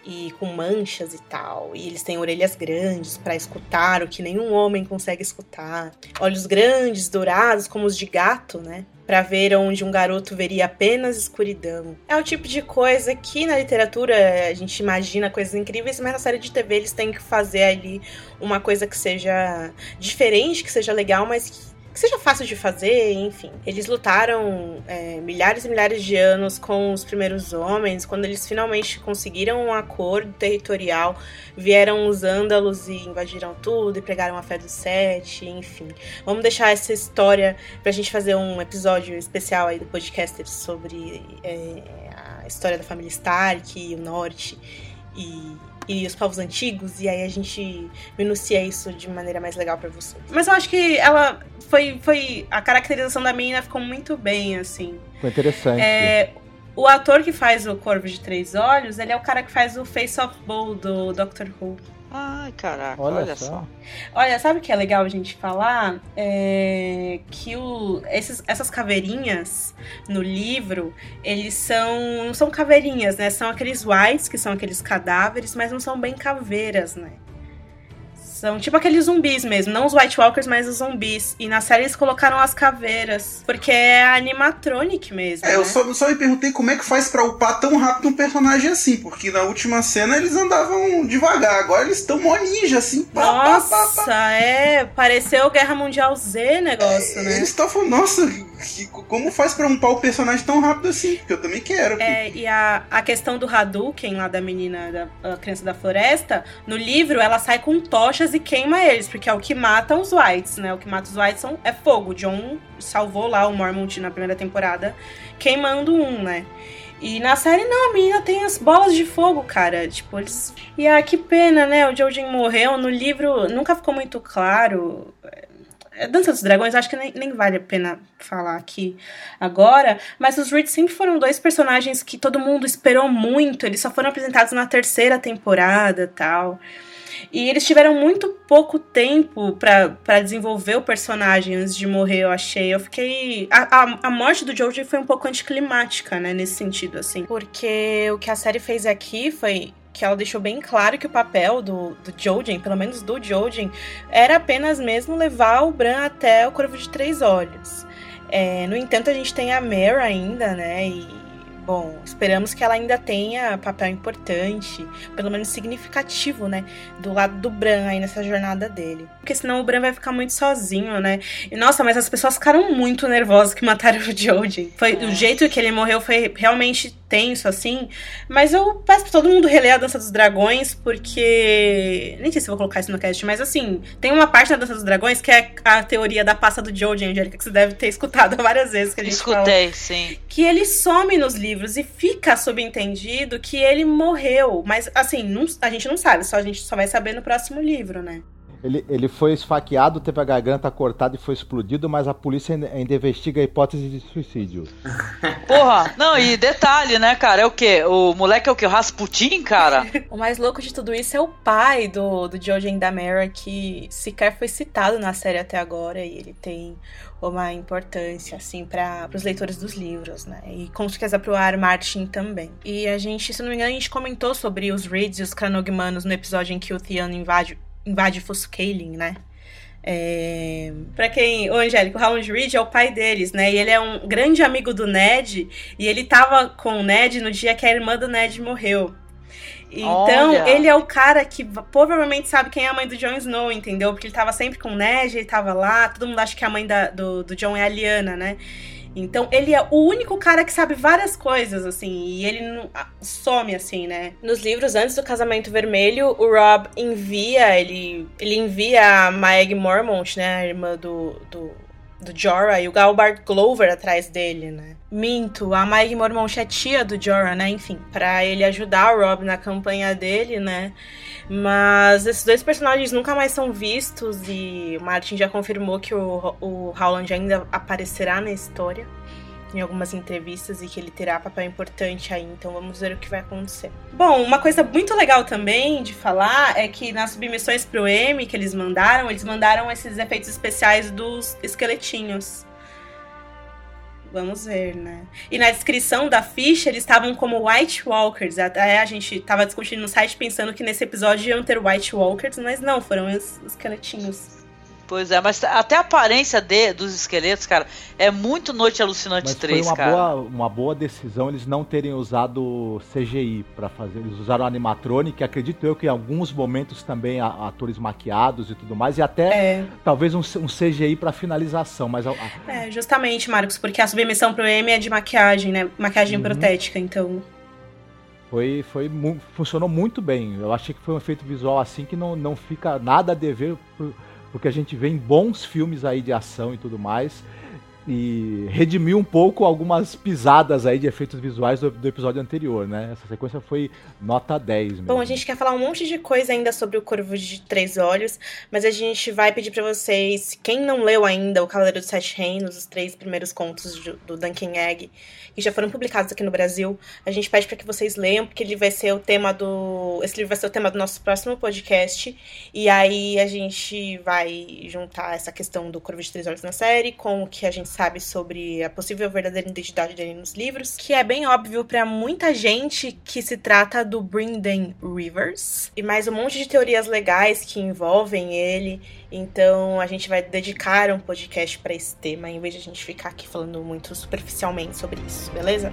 E com manchas e tal. E eles têm orelhas grandes para escutar o que nenhum homem consegue escutar. Olhos grandes, dourados, como os de gato, né? Para ver onde um garoto veria apenas escuridão. É o tipo de coisa que na literatura a gente imagina coisas incríveis, mas na série de TV eles têm que fazer ali uma coisa que seja diferente, que seja legal, mas que que seja fácil de fazer, enfim. Eles lutaram é, milhares e milhares de anos com os primeiros homens. Quando eles finalmente conseguiram um acordo territorial, vieram os ândalos e invadiram tudo e pregaram a fé dos sete, enfim. Vamos deixar essa história pra gente fazer um episódio especial aí do podcaster sobre é, a história da família Stark e o norte e e os povos antigos, e aí a gente minucia isso de maneira mais legal para você. Mas eu acho que ela foi, foi. A caracterização da menina ficou muito bem, assim. Foi interessante. É, o ator que faz o Corvo de Três Olhos, ele é o cara que faz o Face of Bull do Doctor Who. Ai, caraca, olha, olha só. só. Olha, sabe o que é legal a gente falar? É que o, esses, essas caveirinhas no livro, eles são. Não são caveirinhas, né? São aqueles whites, que são aqueles cadáveres, mas não são bem caveiras, né? São tipo aqueles zumbis mesmo, não os White Walkers, mas os zumbis. E na série eles colocaram as caveiras, porque é animatronic mesmo. É, né? eu só, só me perguntei como é que faz para upar tão rápido um personagem assim, porque na última cena eles andavam devagar, agora eles estão mó ninja, assim. Pá, nossa, pá, pá, é, pareceu Guerra Mundial Z negócio, é, né? Eles estão falando, nossa, como faz pra upar o personagem tão rápido assim? Porque eu também quero. É, e a, a questão do Hadouken lá da menina, da criança da floresta, no livro ela sai com tochas e queima eles, porque é o que mata os Whites, né? O que mata os Whites são, é fogo. John salvou lá o Mormont na primeira temporada, queimando um, né? E na série, não, a menina tem as bolas de fogo, cara. Tipo, eles. E ah, que pena, né? O Jojen morreu. No livro nunca ficou muito claro. É, Dança dos Dragões, acho que nem, nem, vale a pena falar aqui agora, mas os Reed sempre foram dois personagens que todo mundo esperou muito, eles só foram apresentados na terceira temporada tal. E eles tiveram muito pouco tempo para desenvolver o personagem antes de morrer, eu achei. Eu fiquei. A, a, a morte do George foi um pouco anticlimática, né? Nesse sentido, assim. Porque o que a série fez aqui foi que ela deixou bem claro que o papel do, do Jojen, pelo menos do Jojen, era apenas mesmo levar o Bran até o Corvo de Três Olhos. É, no entanto, a gente tem a Mare ainda, né? E Bom, esperamos que ela ainda tenha papel importante, pelo menos significativo, né? Do lado do Bran aí nessa jornada dele. Porque senão o Bran vai ficar muito sozinho, né? E nossa, mas as pessoas ficaram muito nervosas que mataram o Jojen. Foi, é. O jeito que ele morreu foi realmente tenso, assim. Mas eu peço pra todo mundo reler a Dança dos Dragões, porque. Nem sei se vou colocar isso no cast, mas assim, tem uma parte na Dança dos Dragões que é a teoria da passa do Jojen, Angélica, que você deve ter escutado várias vezes que a gente Escutei, fala. sim. Que ele some nos livros e fica subentendido que ele morreu. Mas assim, não, a gente não sabe, só a gente só vai saber no próximo livro, né? Ele, ele foi esfaqueado, teve a garganta cortada e foi explodido, mas a polícia ainda, ainda investiga a hipótese de suicídio. Porra, não, e detalhe, né, cara? É o quê? O moleque é o quê? O Rasputin, cara? o mais louco de tudo isso é o pai do, do Jojen Damera, que sequer foi citado na série até agora, e ele tem uma importância, assim, para os leitores dos livros, né? E com certeza pro Ar Martin também. E a gente, se não me engano, a gente comentou sobre os Reeds e os Cranogmanos no episódio em que o Theon invade invade Foscaling, né? É... Pra quem. O Angélico, o Howland Reed é o pai deles, né? E ele é um grande amigo do Ned. E ele tava com o Ned no dia que a irmã do Ned morreu. Então, Olha. ele é o cara que provavelmente sabe quem é a mãe do Jon Snow, entendeu? Porque ele tava sempre com o Ned, ele tava lá. Todo mundo acha que a mãe da, do, do Jon é a Liana, né? Então ele é o único cara que sabe várias coisas, assim, e ele não, some, assim, né? Nos livros, antes do casamento vermelho, o Rob envia, ele, ele envia a Meg Mormont, né, a irmã do, do, do Jorah, e o Galbart Glover atrás dele, né? Minto, a Meg Mormont é tia do Jorah, né? Enfim, para ele ajudar o Rob na campanha dele, né? Mas esses dois personagens nunca mais são vistos e o Martin já confirmou que o, o Howland ainda aparecerá na história em algumas entrevistas e que ele terá papel importante aí, então vamos ver o que vai acontecer. Bom, uma coisa muito legal também de falar é que nas submissões pro M que eles mandaram, eles mandaram esses efeitos especiais dos esqueletinhos. Vamos ver, né? E na descrição da ficha eles estavam como White Walkers. Até a gente tava discutindo no site pensando que nesse episódio iam ter White Walkers, mas não, foram os esqueletinhos. Pois é, mas até a aparência de, dos esqueletos, cara, é muito Noite Alucinante mas 3, foi uma cara. Boa, uma boa decisão eles não terem usado CGI para fazer. Eles usaram animatronic, acredito eu que em alguns momentos também atores maquiados e tudo mais, e até é. talvez um, um CGI para finalização. Mas a, a... É, justamente, Marcos, porque a submissão pro M é de maquiagem, né? Maquiagem uhum. protética, então. Foi, foi, funcionou muito bem. Eu achei que foi um efeito visual assim que não, não fica nada a dever pro, porque a gente vê em bons filmes aí de ação e tudo mais. E redimiu um pouco algumas pisadas aí de efeitos visuais do, do, episódio anterior, né? Essa sequência foi nota 10 mesmo. Bom, a gente quer falar um monte de coisa ainda sobre o Corvo de Três Olhos, mas a gente vai pedir para vocês, quem não leu ainda O Cavaleiro dos Sete Reinos, os três primeiros contos do, do Duncan Egg, que já foram publicados aqui no Brasil. A gente pede para que vocês leiam, porque ele vai ser o tema do. Esse livro vai ser o tema do nosso próximo podcast. E aí a gente vai juntar essa questão do Corvo de Três Olhos na série com o que a gente sabe sobre a possível verdadeira identidade dele nos livros, que é bem óbvio para muita gente que se trata do Brynden Rivers. E mais um monte de teorias legais que envolvem ele. Então a gente vai dedicar um podcast para esse tema, em vez de a gente ficar aqui falando muito superficialmente sobre isso, beleza?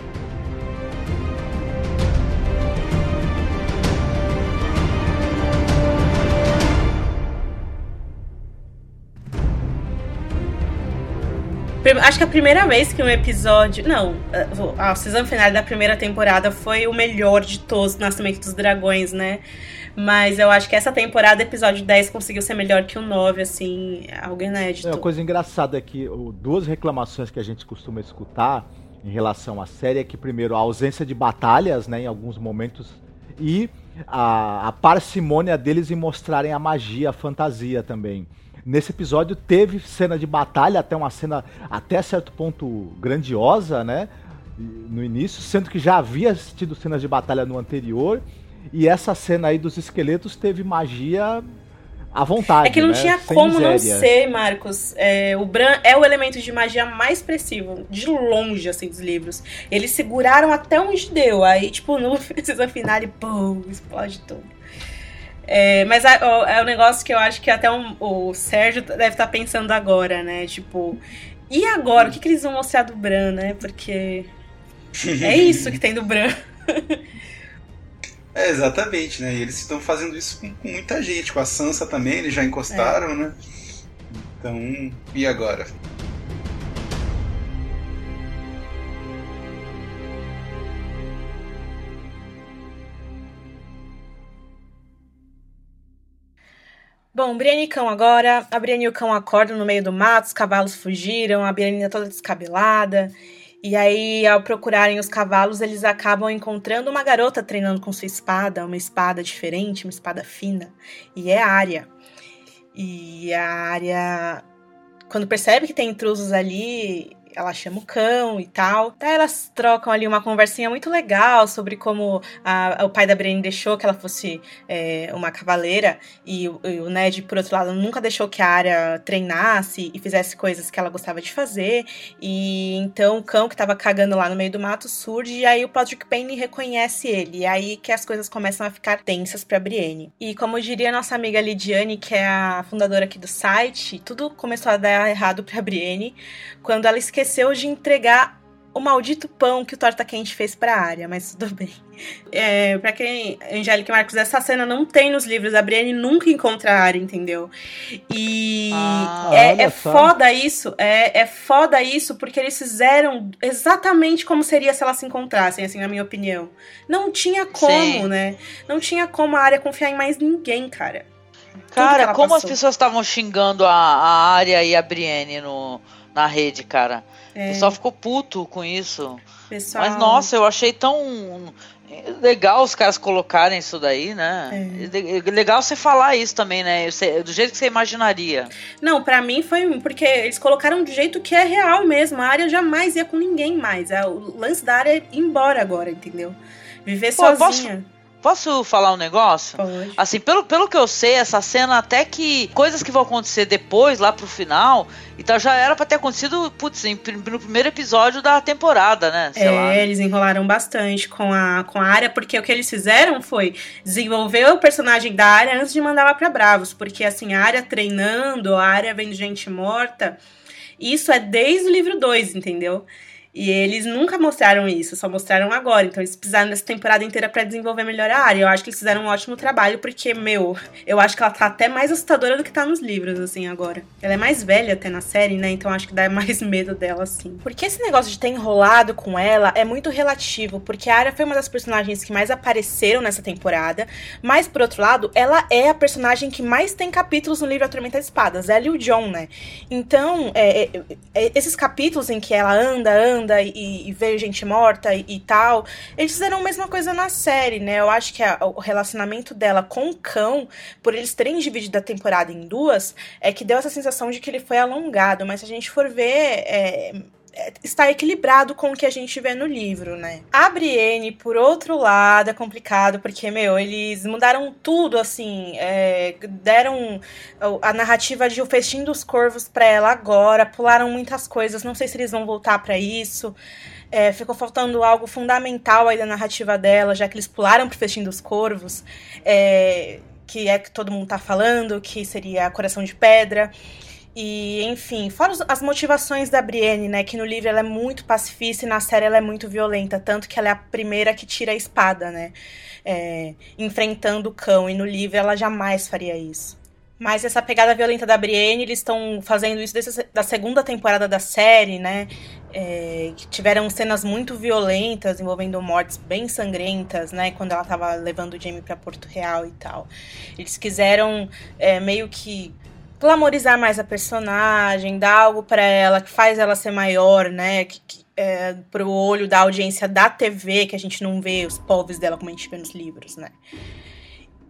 Acho que a primeira vez que um episódio. Não, a season final da primeira temporada foi o melhor de todos, Nascimento dos Dragões, né? Mas eu acho que essa temporada, episódio 10, conseguiu ser melhor que o 9, assim, algo inédito. É, uma coisa engraçada é que duas reclamações que a gente costuma escutar em relação à série é que, primeiro, a ausência de batalhas, né, em alguns momentos, e a, a parcimônia deles em mostrarem a magia, a fantasia também. Nesse episódio teve cena de batalha, até uma cena até certo ponto grandiosa, né? No início, sendo que já havia tido cenas de batalha no anterior. E essa cena aí dos esqueletos teve magia à vontade. É que não né? tinha Sem como não ser, Marcos. É, o Bran é o elemento de magia mais expressivo, de longe, assim, dos livros. Eles seguraram até onde deu. Aí, tipo, no season finale, pum, explode tudo. É, mas é o negócio que eu acho que até um, o Sérgio deve estar pensando agora, né? Tipo, e agora? O que, que eles vão mostrar do Bran, né? Porque é isso que tem do Bran. É, exatamente, né? E eles estão fazendo isso com, com, muita gente. Com a Sansa também, eles já encostaram, é. né? Então, e agora? Bom, Brienne e Cão agora. A Brienne e o Cão acordam no meio do mato, os cavalos fugiram, a Brienne tá toda descabelada. E aí, ao procurarem os cavalos, eles acabam encontrando uma garota treinando com sua espada, uma espada diferente, uma espada fina. E é a Arya. E a Arya, quando percebe que tem intrusos ali, ela chama o cão e tal. Daí elas trocam ali uma conversinha muito legal sobre como a, o pai da Brienne deixou que ela fosse é, uma cavaleira e, e, o Ned, por outro lado, nunca deixou que a Arya treinasse e fizesse coisas que ela gostava de fazer. E então o cão que tava cagando lá no meio do mato surge e aí o Podrick Payne reconhece ele. E aí que as coisas começam a ficar tensas pra Brienne. E como diria nossa amiga Lidiane, que é a fundadora aqui do site, tudo começou a dar errado pra Brienne quando ela esqueceu de entregar o maldito pão que o Torta Quente fez pra área, mas tudo bem. É, pra quem. Angélica Marcos, essa cena não tem nos livros. A Brienne nunca encontra a área, entendeu? E Ah, é, é foda isso. É, é foda isso porque eles fizeram exatamente como seria se elas se encontrassem, assim, na minha opinião. Não tinha como, Sim. né? Não tinha como a área confiar em mais ninguém, cara. Cara, como as passou. pessoas estavam xingando a, a Arya e a Brienne no, na rede, cara. É. O pessoal ficou puto com isso. Pessoal- Mas nossa, eu achei tão legal os caras colocarem isso daí, né? É. Legal você falar isso também, né? Você- do jeito que você imaginaria. Não, pra mim foi porque eles colocaram do jeito que é real mesmo. A área jamais ia com ninguém mais. É, O lance da área é ir embora agora, entendeu? Viver Pô, sozinha. Posso falar um negócio? Pode. Assim, pelo, pelo que eu sei, essa cena até que coisas que vão acontecer depois, lá pro final, então já era pra ter acontecido, putz, em no primeiro episódio da temporada, né? Sei É, lá. eles enrolaram bastante com a, com a área, porque o que eles fizeram foi desenvolver o personagem da área antes de mandar ela pra Bravos. Porque assim, a área treinando, a área vendo gente morta, isso é desde o livro 2, entendeu? E eles nunca mostraram isso, só mostraram agora. Então eles precisaram dessa temporada inteira pra desenvolver melhor a área. Eu acho que eles fizeram um ótimo trabalho, porque, meu, eu acho que ela tá até mais assustadora do que tá nos livros, assim, agora. Ela é mais velha até na série, né? Então acho que dá mais medo dela, assim. Porque esse negócio de ter enrolado com ela é muito relativo, porque a Arya foi uma das personagens que mais apareceram nessa temporada. Mas, por outro lado, ela é a personagem que mais tem capítulos no livro A Tormenta Espadas. Ela e o John, né? Então, é, é, é, esses capítulos em que ela anda, anda e, e vê gente morta e, e tal, eles fizeram a mesma coisa na série, né? Eu acho que a- o relacionamento dela com o cão, por eles terem dividido a temporada em duas, é que deu essa sensação de que ele foi alongado. Mas se a gente for ver. é, está equilibrado com o que a gente vê no livro, né? A Brienne, por outro lado, é complicado, porque, meu, eles mudaram tudo, assim, é, deram a narrativa de O Festim dos Corvos pra ela agora, pularam muitas coisas, não sei se eles vão voltar pra isso. É, ficou faltando algo fundamental aí da narrativa dela, já que eles pularam pro Festim dos Corvos, é, que é que todo mundo tá falando, que seria Coração de Pedra. E, enfim, fora as motivações da Brienne, né? Que no livro ela é muito pacifista e na série ela é muito violenta. Tanto que ela é a primeira que tira a espada, né? é, enfrentando o cão. E no livro ela jamais faria isso. Mas essa pegada violenta da Brienne, eles estão fazendo isso desde da segunda temporada da série, né? É, que tiveram cenas muito violentas, envolvendo mortes bem sangrentas, né? Quando ela tava levando o Jaime pra Porto Real e tal. Eles quiseram é, meio que glamorizar mais a personagem, dar algo pra ela que faz ela ser maior, né? Que, que, é, pro olho da audiência da TV, que a gente não vê os povos dela como a gente vê nos livros, né?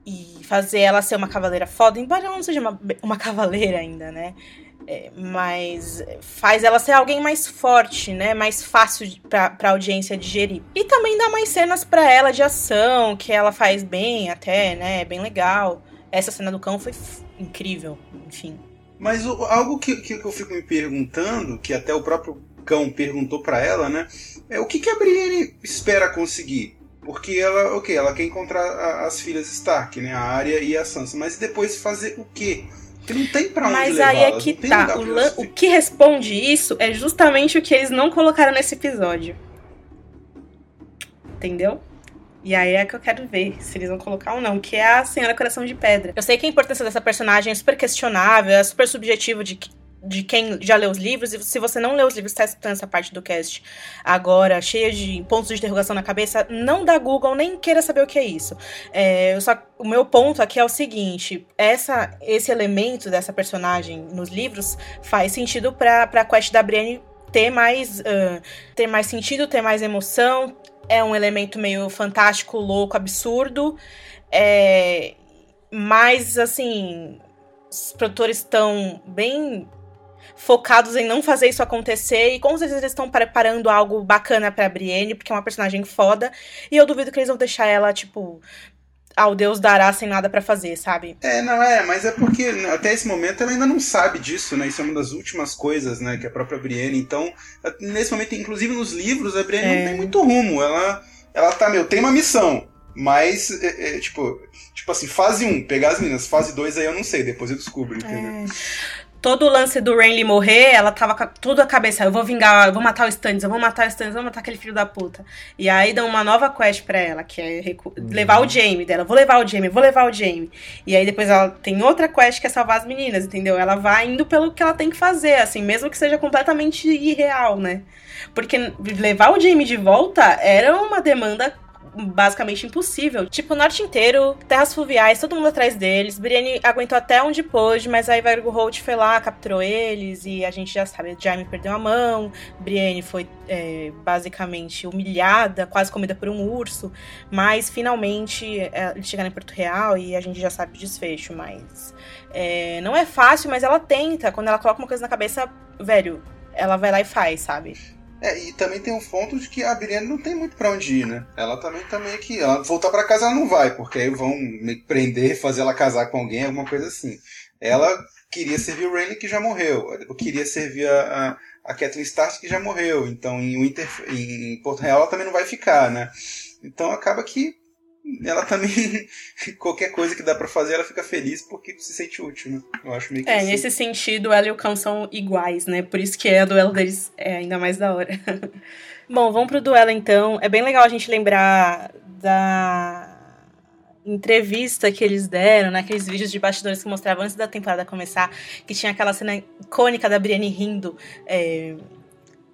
E fazer ela ser uma cavaleira foda, embora ela não seja uma, uma cavaleira ainda, né? É, mas faz ela ser alguém mais forte, né? Mais fácil pra, pra audiência digerir. E também dá mais cenas pra ela de ação, que ela faz bem até, né? Bem legal. Essa cena do cão foi incrível, enfim. Mas o- algo que, que eu fico me perguntando, que até o próprio cão perguntou pra ela, né? É o que, que a Brienne espera conseguir? Porque ela, ok, ela quer encontrar a- as filhas Stark, né? A Arya e a Sansa, mas depois fazer o quê? Porque não tem pra onde Mas aí é que tá. O, lan- o que responde isso é justamente o que eles não colocaram nesse episódio. Entendeu? E aí é que eu quero ver se eles vão colocar ou não, que é a Senhora Coração de Pedra. Eu sei que a importância dessa personagem é super questionável, é super subjetivo de, de quem já leu os livros, e se você não leu os livros, está escutando essa parte do cast agora, cheia de pontos de interrogação na cabeça, não dá Google, nem queira saber o que é isso. É, só, o meu ponto aqui é o seguinte: essa, esse elemento dessa personagem nos livros faz sentido pra, pra quest da Brienne ter mais, ah, ter mais sentido, ter mais emoção. É um elemento meio fantástico, louco, absurdo. É, mas, assim, os produtores estão bem focados em não fazer isso acontecer e com certeza eles estão preparando algo bacana pra Brienne, porque é uma personagem foda, e eu duvido que eles vão deixar ela, tipo, ao Deus dará sem nada pra fazer, sabe? É, não é, mas é porque até esse momento ela ainda não sabe disso, né? Isso é uma das últimas coisas, né? Que a própria Brienne. Então, nesse momento, inclusive nos livros, a Brienne É. não tem muito rumo. Ela, ela tá, meu, tem uma missão. Mas, é, é, tipo, tipo assim, fase 1, pegar as meninas. Fase 2 aí eu não sei, depois eu descubro, entendeu? Todo o lance do Renly morrer, ela tava com tudo a cabeça. Eu vou vingar, eu vou matar o Stannis, eu vou matar o Stannis, eu vou matar aquele filho da puta. E aí dão uma nova quest pra ela, que é uhum. levar o Jaime dela. Vou levar o Jaime, vou levar o Jaime. E aí depois ela tem outra quest que é salvar as meninas, entendeu? Ela vai indo pelo que ela tem que fazer, assim, mesmo que seja completamente irreal, né? Porque levar o Jaime de volta era uma demanda basicamente impossível. Tipo, o norte inteiro, terras fluviais, todo mundo atrás deles. Brienne aguentou até onde pôde, mas aí Vargo Holt foi lá, capturou eles e a gente já sabe, Jaime perdeu a mão, Brienne foi é, basicamente humilhada, quase comida por um urso, mas finalmente é, eles chegaram em Porto Real e a gente já sabe o desfecho, mas é, não é fácil, mas ela tenta, quando ela coloca uma coisa na cabeça, velho, ela vai lá e faz, sabe? É, e também tem um ponto de que a Brienne não tem muito para onde ir, né? Ela também tá meio que. Ela voltar para casa ela não vai, porque aí vão que prender, fazer ela casar com alguém, alguma coisa assim. Ela queria servir o Rhaenys que já morreu. Queria servir a, a, a Stark que já morreu. Então em, Winter, em Porto Real ela também não vai ficar, né? Então acaba que ela também, qualquer coisa que dá para fazer, ela fica feliz porque se sente útil, né? Eu acho meio que É, assim. nesse sentido, ela e o cão são iguais, né? Por isso que é, a duelo deles é ainda mais da hora. Bom, vamos pro duelo então. É bem legal a gente lembrar da entrevista que eles deram, naqueles né? vídeos de bastidores que mostravam antes da temporada começar, que tinha aquela cena icônica da Brienne rindo. É,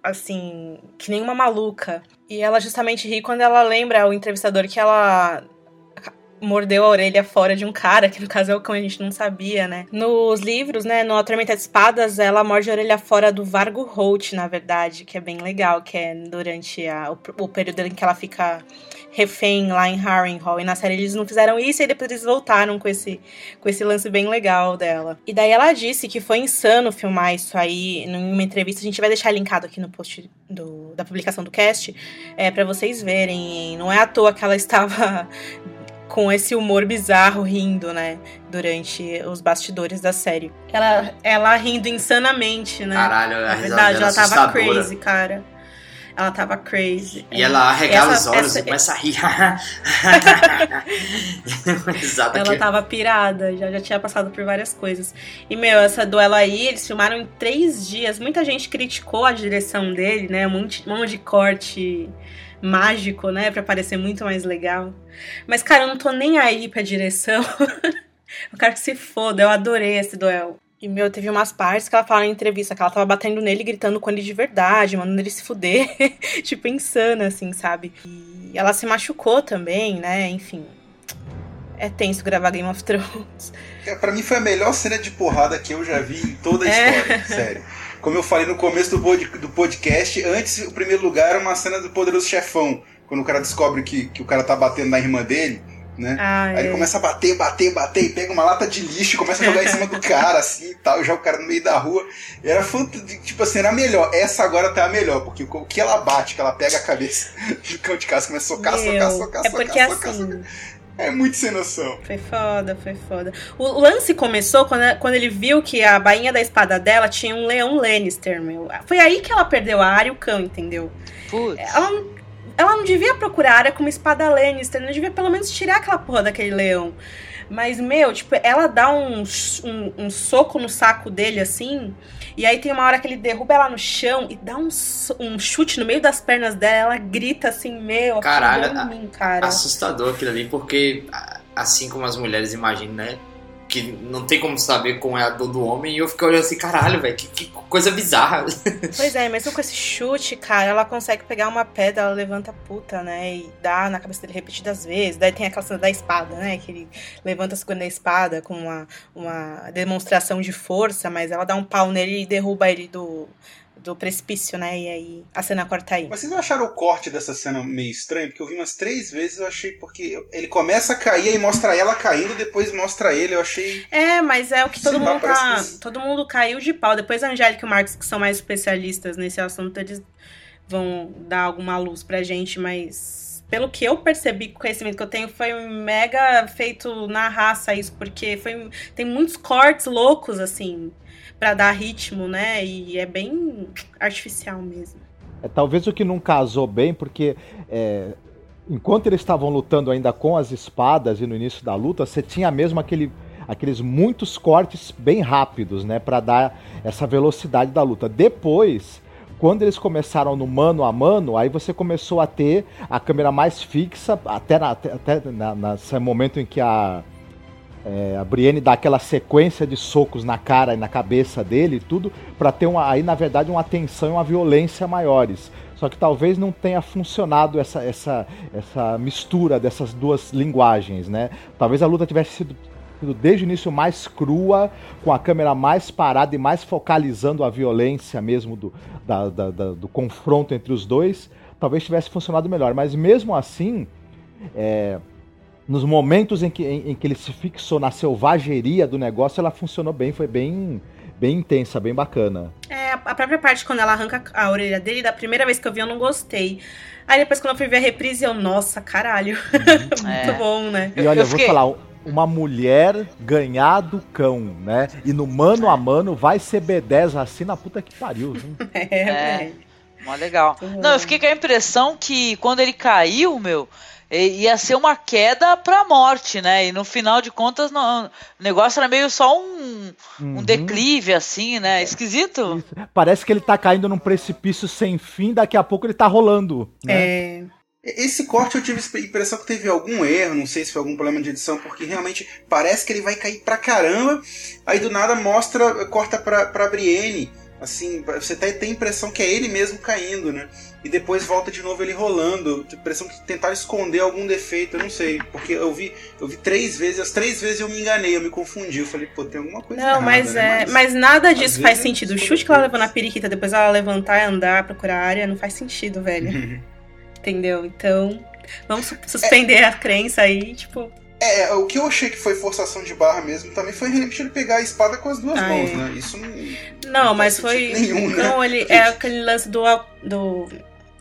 assim, que nem uma maluca. E ela justamente ri quando ela lembra o entrevistador que ela mordeu a orelha fora de um cara, que no caso é o cão, a gente não sabia, né? Nos livros, né, no A Tormenta de Espadas, ela morde a orelha fora do Vargo Holt, na verdade, que é bem legal, que é durante a, o, o período em que ela fica refém lá em Harrenhal. E na série eles não fizeram isso e depois eles voltaram com esse, com esse lance bem legal dela. E daí ela disse que foi insano filmar isso aí em uma entrevista. A gente vai deixar linkado aqui no post do, da publicação do cast é, para vocês verem. Não é à toa que ela estava com esse humor bizarro rindo, né? Durante os bastidores da série. Ela, ela rindo insanamente, né? Caralho, a Na verdade, ela tava crazy, cara. Ela tava crazy. E ela arregala essa, os olhos essa, e começa a rir. Ela tava pirada, já, já tinha passado por várias coisas. E, meu, essa duelo aí, eles filmaram em três dias. Muita gente criticou a direção dele, né? Um monte, um monte de corte mágico, né? Pra parecer muito mais legal. Mas, cara, eu não tô nem aí pra direção. eu quero que se foda, eu adorei esse duelo. E, meu, teve umas partes que ela fala em entrevista que ela tava batendo nele, gritando com ele de verdade, mandando ele se fuder. tipo, insana, assim, sabe? E ela se machucou também, né? Enfim. É tenso gravar Game of Thrones. É, pra mim foi a melhor cena de porrada que eu já vi em toda a é. história, sério. Como eu falei no começo do, pod, do podcast, antes o primeiro lugar era uma cena do Poderoso Chefão. Quando o cara descobre que, que o cara tá batendo na irmã dele né? Ah, Aí é. ele começa a bater, bater, bater, e pega uma lata de lixo e começa a jogar em cima do cara, assim e tal, e joga o cara no meio da rua. E era tipo assim, era melhor. Essa agora tá a melhor, porque o que ela bate, que ela pega a cabeça do cão de casa, começa a socar, Meu, socar, socar, é socar, porque socar, assim... socar. É muito sem noção. Foi foda, foi foda. O lance começou quando, quando ele viu que a bainha da espada dela tinha um leão Lannister, meu. Foi aí que ela perdeu a área e o cão, entendeu? Putz. Ela, ela não devia procurar área como espada Lannister, não devia pelo menos tirar aquela porra daquele leão. Mas, meu, tipo, ela dá um, um, um, soco no saco dele, assim, e aí tem uma hora que ele derruba ela no chão e dá um, um chute no meio das pernas dela, ela grita assim, meu, Caralho, mim, cara. assustador aquilo ali, porque assim como as mulheres imaginam, né? Que não tem como saber como é a dor do homem, e eu fiquei olhando assim, caralho, velho, que, que, coisa bizarra. Pois é, mesmo com esse chute, cara, ela consegue pegar uma pedra, ela levanta a puta, né, e dá na cabeça dele repetidas vezes. Daí tem aquela cena da espada, né, que ele levanta a segunda espada com uma, uma demonstração de força, mas ela dá um pau nele e derruba ele do, do precipício, né? E aí a cena corta aí. Mas vocês não acharam o corte dessa cena meio estranho? Porque eu vi umas três vezes, eu achei, porque ele começa a cair e mostra ela caindo, depois mostra ele, eu achei. É, mas é o que todo mundo tá. Que... Todo mundo caiu de pau. Depois a Angélica e o Marcos, que são mais especialistas nesse assunto, eles vão dar alguma luz pra gente, mas pelo que eu percebi, com o conhecimento que eu tenho, foi mega feito na raça isso, porque foi, tem muitos cortes loucos, assim para dar ritmo, né? E é bem artificial mesmo. É, talvez o que não casou bem, porque é, enquanto eles estavam lutando ainda com as espadas e no início da luta, você tinha mesmo aquele aqueles muitos cortes bem rápidos, né, para dar essa velocidade da luta. Depois, quando eles começaram no mano a mano, aí você começou a ter a câmera mais fixa, até, na, até na, nesse momento em que a, é, a Brienne dá aquela sequência de socos na cara e na cabeça dele e tudo, para ter uma, aí na verdade uma tensão e uma violência maiores. Só que talvez não tenha funcionado essa, essa, essa mistura dessas duas linguagens, né? Talvez a luta tivesse sido, desde o início mais crua, com a câmera mais parada e mais focalizando a violência mesmo do, da, da, da, do confronto entre os dois. Talvez tivesse funcionado melhor. Mas mesmo assim, é, nos momentos em que, em, em que ele se fixou na selvageria do negócio, ela funcionou bem, foi bem bem intensa, bem bacana. É, a própria parte quando ela arranca a orelha dele, da primeira vez que eu vi, eu não gostei. Aí depois quando eu fui ver a reprise, eu, nossa, caralho. Uhum. Muito é. bom, né? E olha, eu, eu vou falar, uma mulher ganhar do cão, né? E no mano a mano vai ser B10 assim na puta que pariu. é, é. Mó legal. Não, eu fiquei com a impressão que quando ele caiu, meu, ia ser uma queda pra morte, né? E no final de contas, não, o negócio era meio só um, uhum. um declive, assim, né? Esquisito. Parece que ele tá caindo num precipício sem fim, daqui a pouco ele tá rolando. Né? É. Esse corte eu tive a impressão que teve algum erro, não sei se foi algum problema de edição, porque realmente parece que ele vai cair pra caramba, aí do nada mostra, corta pra, pra Brienne, assim, você tem a impressão que é ele mesmo caindo, né? e depois volta de novo ele rolando. Tipo, impressão que tentaram esconder algum defeito, eu não sei. Porque eu vi, eu vi três vezes, as três vezes eu me enganei, eu me confundi. Eu falei, pô, tem alguma coisa Não, errada, mas, né? é, mas, mas nada disso faz sentido. O chute que ela levou na periquita, depois ela levantar e andar, procurar a área, não faz sentido, velho. Entendeu? Então, vamos suspender é, a crença aí, tipo. É, o que eu achei que foi forçação de barra mesmo também foi realmente ele pegar a espada com as duas ah, mãos, é. né? Isso não. Não, não mas foi. Nenhum, né? Não, ele é aquele lance do, do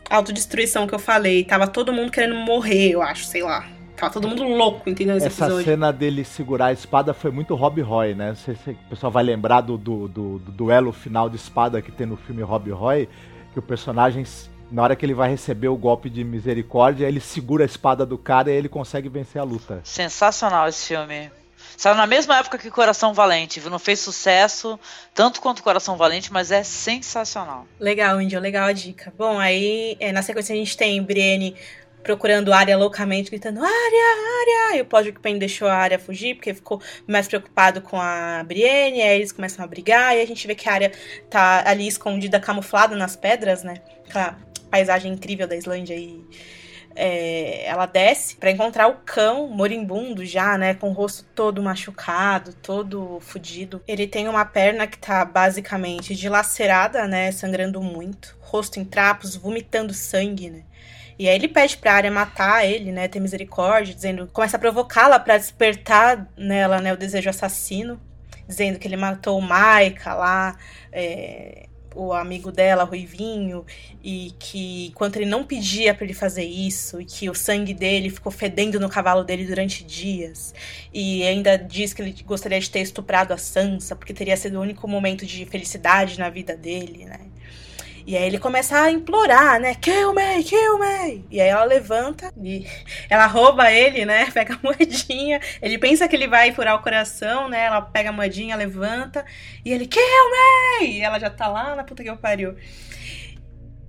autodestruição que eu falei. Tava todo mundo querendo morrer, eu acho, sei lá. Tava todo mundo louco, entendeu? Essa episódio. cena dele segurar a espada foi muito Rob Roy, né? Não sei se o pessoal vai lembrar do, do, do, do duelo final de espada que tem no filme Rob Roy, que o personagem, na hora que ele vai receber o golpe de misericórdia, ele segura a espada do cara e ele consegue vencer a luta. Sensacional esse filme. Saiu na mesma época que Coração Valente, viu? Não fez sucesso tanto quanto Coração Valente, mas é sensacional. Legal, Índio, legal a dica. Bom, aí é, na sequência a gente tem Brienne procurando a área loucamente, gritando área, área. E o Podrick Payne deixou a área fugir, porque ficou mais preocupado com a Brienne, aí eles começam a brigar, e a gente vê que a área tá ali escondida, camuflada nas pedras, né? Aquela paisagem incrível da Islândia e é, ela desce para encontrar o cão moribundo já, né, com o rosto todo machucado, todo fudido. Ele tem uma perna que tá basicamente dilacerada, né, sangrando muito, rosto em trapos, vomitando sangue, né. E aí ele pede pra área matar ele, né, ter misericórdia, dizendo, começa a provocá-la para despertar nela, né, o desejo assassino, dizendo que ele matou o Maika lá, é, o amigo dela, Ruivinho, e que enquanto ele não pedia para ele fazer isso, e que o sangue dele ficou fedendo no cavalo dele durante dias, e ainda diz que ele gostaria de ter estuprado a Sansa, porque teria sido o único momento de felicidade na vida dele, né? E aí ele começa a implorar, né? Kill me, kill me! E aí ela levanta e ela rouba ele, né? Pega a moedinha. Ele pensa que ele vai furar o coração, né? Ela pega a moedinha, levanta. E ele, kill me! E ela já tá lá na puta que eu pariu.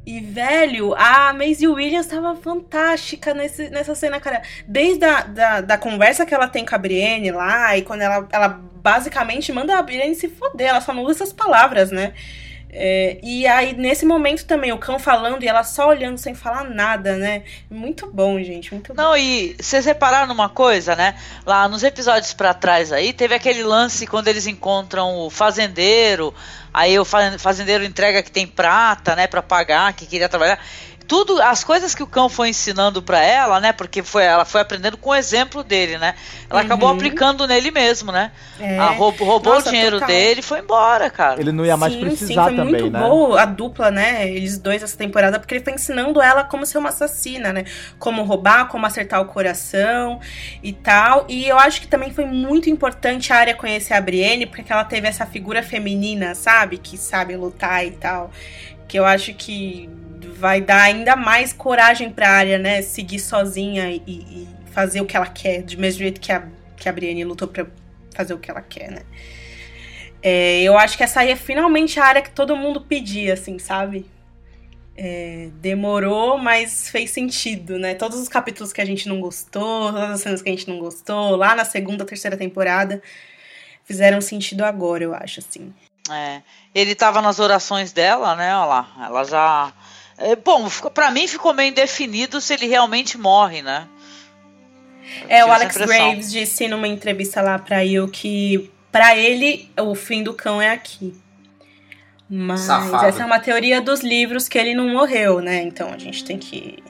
E, velho, a Maisie Williams tava fantástica nesse, nessa cena, cara. Desde a da, da conversa que ela tem com a Brienne lá, e quando ela, ela basicamente manda a Brienne se foder, ela só não usa essas palavras, né? É, e aí, nesse momento também, o cão falando e ela só olhando sem falar nada, né? Muito bom, gente, muito. Não, e vocês repararam numa coisa, né? Lá nos episódios para trás aí, teve aquele lance quando eles encontram o fazendeiro, aí o fazendeiro entrega que tem prata, né, para pagar, que queria trabalhar tudo as coisas que o cão foi ensinando para ela, né? Porque foi ela foi aprendendo com o exemplo dele, né? Ela uhum. acabou aplicando nele mesmo, né? É. A roubou, roubou Nossa, o dinheiro total. dele e foi embora, cara. Ele não ia mais sim, precisar sim, foi também, muito né? boa a dupla, né? Eles dois essa temporada, porque ele foi ensinando ela como ser uma assassina, né? Como roubar, como acertar o coração e tal. E eu acho que também foi muito importante a área conhecer a Brienne, porque ela teve essa figura feminina, sabe? Que sabe lutar e tal. Que eu acho que vai dar ainda mais coragem pra área, né? Seguir sozinha e, e, fazer o que ela quer, do mesmo jeito que a, que a Brienne lutou pra fazer o que ela quer, né? É, eu acho que essa aí é finalmente a área que todo mundo pedia, assim, sabe? É, demorou, mas fez sentido, né? Todos os capítulos que a gente não gostou, todas as cenas que a gente não gostou, lá na segunda, terceira temporada, fizeram sentido agora, eu acho, assim. É. Ele tava nas orações dela, né? Olha lá. Ela já. É, bom, para mim ficou meio indefinido se ele realmente morre, né? É, o Alex Graves disse numa entrevista lá pra eu que para ele o fim do cão é aqui. Mas Safado. essa é uma teoria dos livros que ele não morreu, né? Então a gente tem que.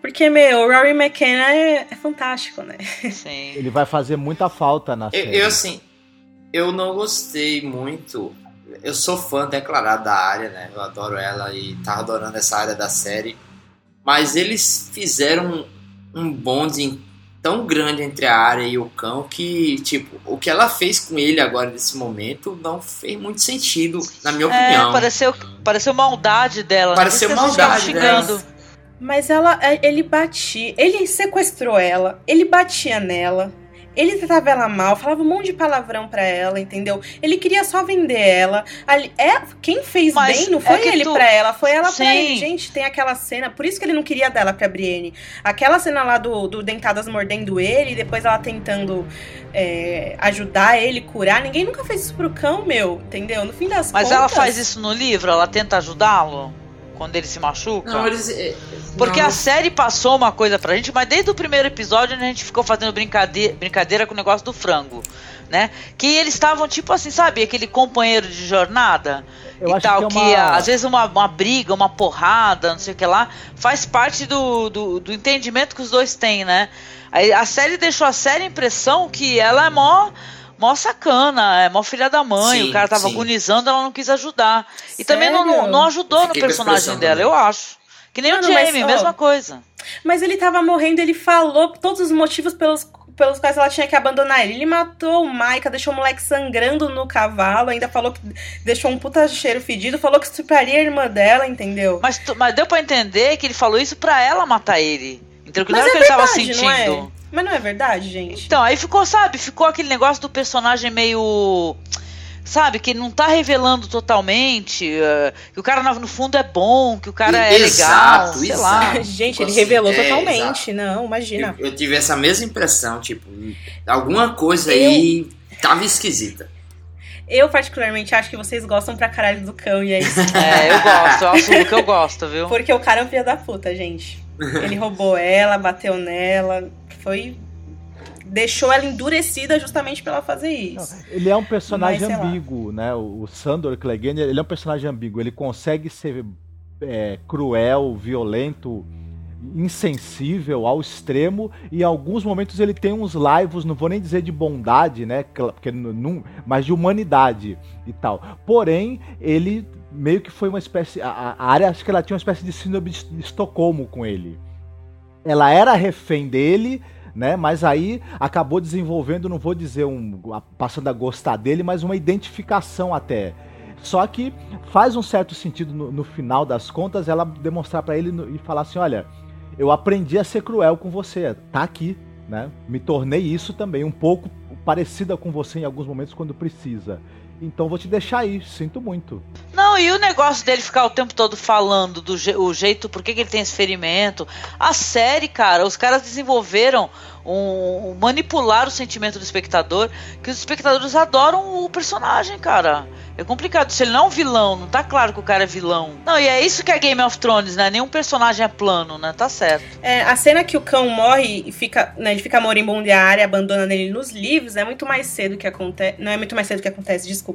Porque, meu, o Rory McKenna é, é fantástico, né? Sim. Ele vai fazer muita falta na eu, série. Eu, assim, eu não gostei muito. Eu sou fã declarado da área, né? Eu adoro ela e tava adorando essa área da série. Mas eles fizeram um bonde tão grande entre a área e o cão que, tipo, o que ela fez com ele agora nesse momento não fez muito sentido, na minha é, opinião. Pareceu, pareceu maldade dela. Né? Pareceu maldade dela. Mas ela, é, ele batia, ele sequestrou ela, ele batia nela, ele tratava ela mal, falava um monte de palavrão pra ela, entendeu? Ele queria só vender ela. Ali, é, quem fez Mas bem não foi é ele tu... pra ela, foi ela Sim. pra ele. Gente, tem aquela cena, por isso que ele não queria dela pra Brienne. Aquela cena lá do, do Dentadas mordendo ele, e depois ela tentando é, ajudar ele, curar. Ninguém nunca fez isso pro cão, meu, entendeu? No fim das Mas contas... ela faz isso no livro? Ela tenta ajudá-lo? Quando ele se machuca? Não, eles. Eh, Porque não. a série passou uma coisa pra gente, mas desde o primeiro episódio a gente ficou fazendo brincadeira, brincadeira com o negócio do frango. Né? Que eles estavam tipo assim, sabe, aquele companheiro de jornada Eu e acho tal, que, é que, uma... às vezes uma, uma briga, uma porrada, não sei o que lá, faz parte do, do, do entendimento que os dois têm, né? A série deixou a séria impressão que ela é mó mó sacana, é mó filha da mãe, sim, o cara tava sim. agonizando, ela não quis ajudar. E Sério? também não, não ajudou no personagem dela, eu acho. Que nem Mano, o Jamie, mas, mesma coisa. Mas ele tava morrendo, ele falou todos os motivos pelos, pelos quais ela tinha que abandonar ele. Ele matou o Maika, deixou o moleque sangrando no cavalo, ainda falou que deixou um puta cheiro fedido, falou que estupraria a irmã dela, entendeu? Mas, mas deu para entender que ele falou isso pra ela matar ele. Entendeu? Que não era o que ele tava sentindo. É? Mas não é verdade, gente? Então, aí ficou, sabe, ficou aquele negócio do personagem meio. Sabe, que não tá revelando totalmente, uh, que o cara no fundo é bom, que o cara é legal, sei exato. lá. Gente, tipo ele assim, revelou é, totalmente, exato. não, imagina. Eu, eu, tive essa mesma impressão, tipo, alguma coisa eu... aí tava esquisita. Eu, particularmente, acho que vocês gostam pra caralho do cão, e é isso. É, eu gosto, eu assumo que eu gosto, viu? Porque o cara é um filho da puta, gente. Ele roubou ela, bateu nela, foi deixou ela endurecida justamente para ela fazer isso. ele é um personagem Mas, ambíguo, né? O Sandor Clegane, ele é um personagem ambíguo. Ele consegue ser é, cruel, violento, insensível ao extremo e em alguns momentos ele tem uns laivos, não vou nem dizer de bondade, né? Porque não, mas de humanidade e tal. Porém, ele meio que foi uma espécie. A, a área, acho que ela tinha uma espécie de síndrome de Estocolmo com ele. Ela era refém dele, né? Mas aí acabou desenvolvendo, não vou dizer um passando a gostar dele, mas uma identificação até. Só que faz um certo sentido no, no final das contas ela demonstrar para ele e falar assim, olha, eu aprendi a ser cruel com você, tá aqui, né? Me tornei isso também, um pouco parecida com você em alguns momentos quando precisa. Então vou te deixar aí, sinto muito. Não, e o negócio dele ficar o tempo todo falando do je o jeito, por que, que ele tem esse ferimento. A série, cara, os caras desenvolveram um, um, manipular o sentimento do espectador, que os espectadores adoram o personagem, cara. É complicado. Se ele não é um vilão, não tá claro que o cara é vilão. Não, e é isso que é Game of Thrones, né? Nenhum personagem é plano, né? Tá certo. É, a cena que o cão morre e fica, né, ele fica moribundo e a área abandona ele nos livros é muito mais cedo que acontece. Não é muito mais cedo que acontece, desculpa.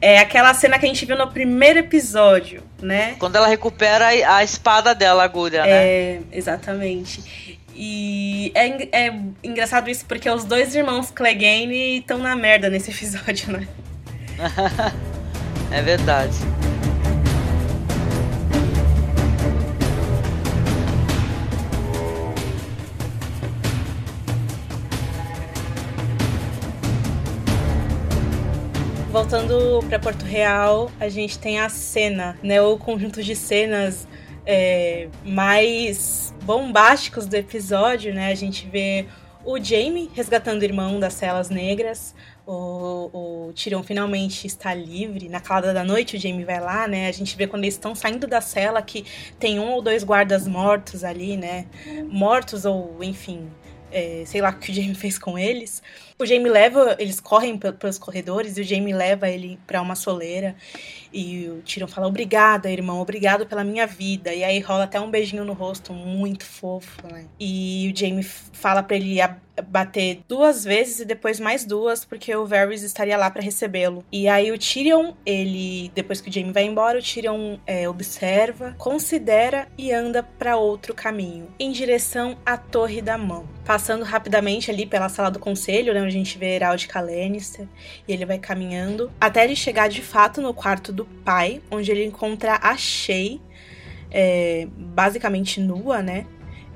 É aquela cena que a gente viu no primeiro episódio, né? Quando ela recupera a, a espada dela, a agulha, né? É, exatamente. E é, é engraçado isso porque os dois irmãos Clegane estão na merda nesse episódio, né? é verdade. Voltando para Porto Real, a gente tem a cena, né? O conjunto de cenas é, mais bombásticos do episódio, né? A gente vê o Jaime resgatando o irmão das celas negras. O, o Tyrion finalmente está livre. Na calada da noite, o Jaime vai lá, né? A gente vê quando eles estão saindo da cela que tem um ou dois guardas mortos ali, né? Mortos ou, enfim, é, sei lá o que o Jamie fez com eles. O Jamie leva, eles correm pelos corredores e o Jamie leva ele para uma soleira. E o Tyrion fala: Obrigada, irmão, obrigado pela minha vida. E aí rola até um beijinho no rosto, muito fofo, né? E o Jamie fala para ele bater duas vezes e depois mais duas, porque o Varys estaria lá para recebê-lo. E aí o Tyrion, ele, depois que o Jaime vai embora, o Tyrion é, observa, considera e anda para outro caminho, em direção à Torre da Mão. Passando rapidamente ali pela sala do conselho, né, onde a gente vê Herald Lannister, e ele vai caminhando até ele chegar de fato no quarto do pai, onde ele encontra a Shay, é, basicamente nua, né?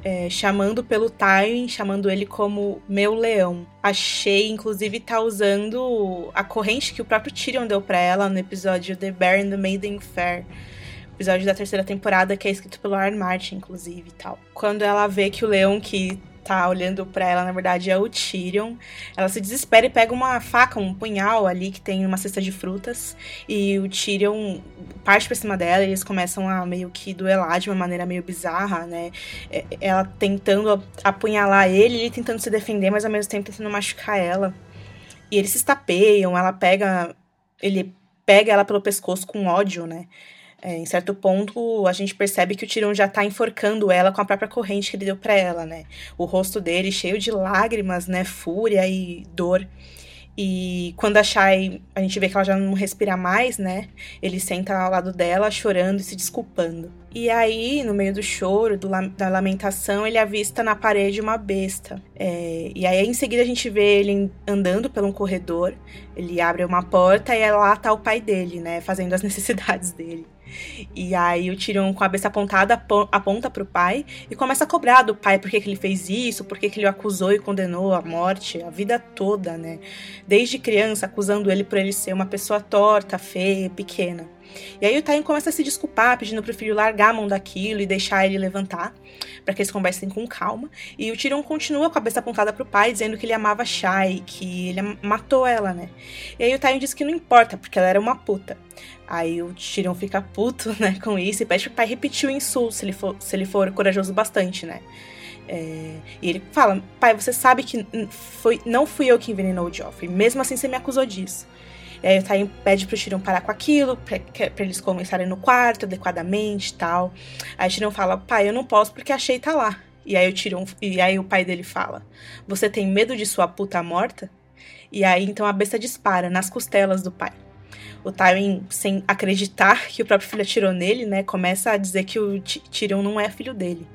É, chamando pelo Tywin, chamando ele como meu leão. A Shay, inclusive, tá usando a corrente que o próprio Tyrion deu para ela no episódio The Bear and the Maiden Fair. Episódio da terceira temporada, que é escrito pelo Aaron Martin, inclusive, e tal. Quando ela vê que o leão que tá olhando para ela, na verdade, é o Tyrion. Ela se desespera e pega uma faca, um punhal ali que tem uma cesta de frutas. E o Tyrion parte pra cima dela e eles começam a meio que duelar de uma maneira meio bizarra, né? É, ela tentando apunhalar ele, ele tentando se defender, mas ao mesmo tempo tentando machucar ela. E eles se estapeiam, ela pega. Ele pega ela pelo pescoço com ódio, né? É, em certo ponto, a gente percebe que o Tirão já tá enforcando ela com a própria corrente que ele deu para ela, né? O rosto dele cheio de lágrimas, né? Fúria e dor. E quando a Shai, a gente vê que ela já não respira mais, né? Ele senta ao lado dela, chorando e se desculpando. E aí, no meio do choro, do, da lamentação, ele avista na parede uma besta. É, e aí, em seguida, a gente vê ele andando pelo um corredor. Ele abre uma porta e lá tá o pai dele, né? Fazendo as necessidades dele. E aí o Tyrion, com a cabeça apontada, aponta pro pai e começa a cobrar do pai por que, que ele fez isso, por que, que ele o acusou e condenou à morte a vida toda, né? Desde criança, acusando ele por ele ser uma pessoa torta, feia, pequena. E aí o Tywin começa a se desculpar, pedindo pro filho largar a mão daquilo e deixar ele levantar, para que eles conversem com calma. E o Tyrion continua com a cabeça apontada pro pai, dizendo que ele amava Shai, que ele matou ela, né? E aí o Tywin diz que não importa, porque ela era uma puta. Aí o Tyrion fica puto, né, com isso e pede pro pai repetir o insulto se ele for, se ele for corajoso bastante, né? É, e ele fala: Pai, você sabe que foi, não fui eu que envenenou o Joffrey, mesmo assim você me acusou disso. E aí o Tywin pede pro Tyrion parar com aquilo, pra, pra eles começarem no quarto adequadamente e tal. Aí Tyrion fala: Pai, eu não posso porque a Shay tá lá. E aí o Tyrion, e aí o pai dele fala: Você tem medo de sua puta morta? E aí então a besta dispara nas costelas do pai o Tywin, sem acreditar que o próprio filho atirou nele, né, começa a dizer que o Tyrion não é filho dele.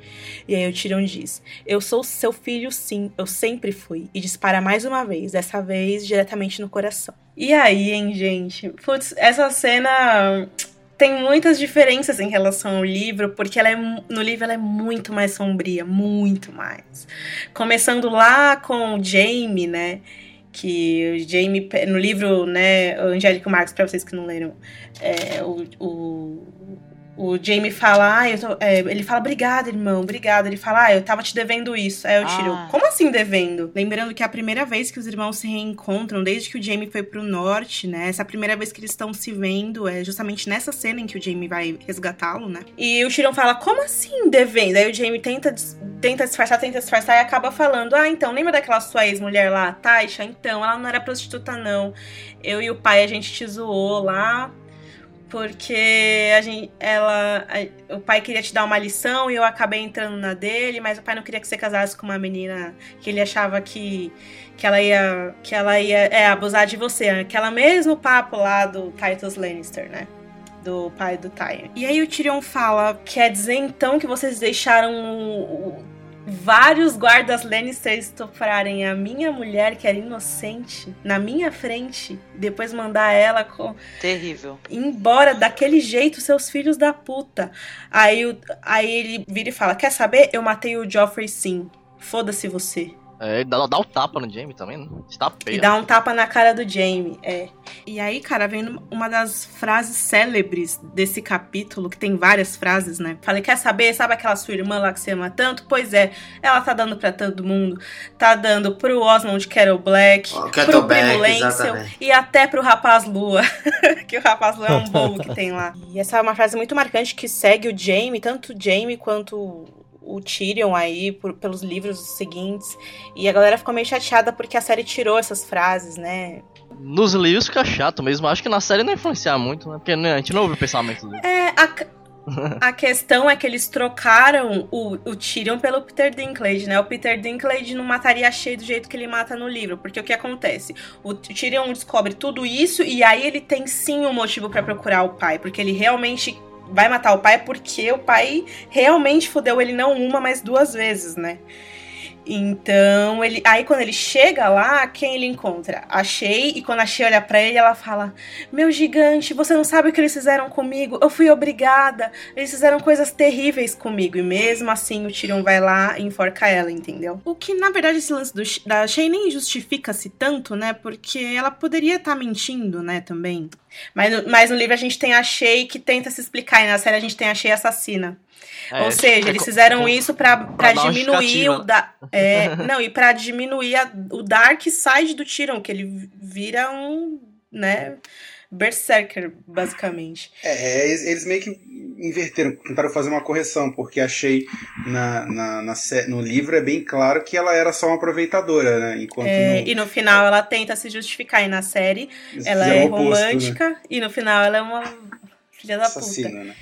E aí o Tyrion diz: Eu sou seu filho, sim, eu sempre fui. E dispara mais uma vez, dessa vez diretamente no coração. E aí, hein, gente? Putz, essa cena tem muitas diferenças em relação ao livro, porque ela é, no livro ela é muito mais sombria, muito mais. Começando lá com o Jaime, né? Que o Jamie, no livro, né, o Angélico Marcos, para vocês que não leram, é, o, o Jamie fala, ah, eu tô, é, ele fala, obrigado, irmão, obrigado. Ele fala, ah, eu tava te devendo isso. Aí eu tiro, ah. como assim devendo? Lembrando que é a primeira vez que os irmãos se reencontram, desde que o Jamie foi pro norte, né? Essa é primeira vez que eles estão se vendo, é justamente nessa cena em que o Jamie vai resgatá-lo, né? E o Tyrion fala, como assim devendo? Aí o Jamie tenta, tenta disfarçar, tenta disfarçar e acaba falando, ah, então, lembra daquela sua ex-mulher lá, Taisha? Então, ela não era prostituta, não. Eu e o pai, a gente te zoou lá porque a gente, ela, a, o pai queria te dar uma lição e eu acabei entrando na dele, mas o pai não queria que você casasse com uma menina que ele achava que, que ela ia que ela ia é, abusar de você, aquela mesmo papo lá do Titus Lannister, né? Do pai do Tyrion. E aí o Tyrion fala: quer dizer então que vocês deixaram o, vários guardas Lannister estuprarem a minha mulher, que era inocente, na minha frente, depois mandar ela com. Terrível. Embora daquele jeito, seus filhos da puta. Aí, aí ele vira e fala: Quer saber? Eu matei o Joffrey sim. Foda-se você. É, dá, dá o tapa no Jamie também, né? Está E dá um tapa na cara do Jamie, é. E aí, cara, vem uma das frases célebres desse capítulo, que tem várias frases, né? Falei, quer saber? Sabe aquela sua irmã lá que você ama tanto? Pois é, ela tá dando pra todo mundo. Tá dando pro Osmond Carol Black, Oh, pro Primo Lancel e até pro Rapaz Lua. que o Rapaz Lua é um bolo que tem lá. E essa é uma frase muito marcante que segue o Jamie, tanto o Jamie quanto o Tyrion aí por- pelos livros seguintes. E a galera ficou meio chateada porque a série tirou essas frases, né? Nos livros fica chato mesmo. Acho que na série não influencia muito, né? Porque né, a gente não ouve o pensamento dele. É, a, a questão é que eles trocaram o, o Tyrion pelo Peter Dinklage, né? O Peter Dinklage não mataria Shay do jeito que ele mata no livro, porque o que acontece? O Tyrion descobre tudo isso e aí ele tem sim um motivo pra procurar o pai, porque ele realmente vai matar o pai porque o pai realmente fudeu ele não uma, mas duas vezes, né? Então, ele, aí quando ele chega lá, quem ele encontra? A Shay, e quando a Shay olha pra ele, ela fala: Meu gigante, você não sabe o que eles fizeram comigo? Eu fui obrigada. Eles fizeram coisas terríveis comigo. E mesmo assim, o Tyrion vai lá e enforca ela, entendeu? O que, na verdade, esse lance do, da Shay nem justifica-se tanto, né? Porque ela poderia estar mentindo, né, também. Mas, no- mas no livro a gente tem a Shay que tenta se explicar, e na série a gente tem a Shay assassina. É, Ou seja, é eles fizeram isso uma diminuir o da, é, não e pra diminuir a- o dark side do Tyrion, que ele vira um, né, berserker basicamente. É, eles, eles meio que inverteram, tentaram fazer uma correção, porque achei na, na, na no livro é bem claro que ela era só uma aproveitadora, né? Enquanto É, no- e no final ela tenta se justificar e na série ela é o oposto, né? romântica e no final ela é uma filha da assassina, puta. né?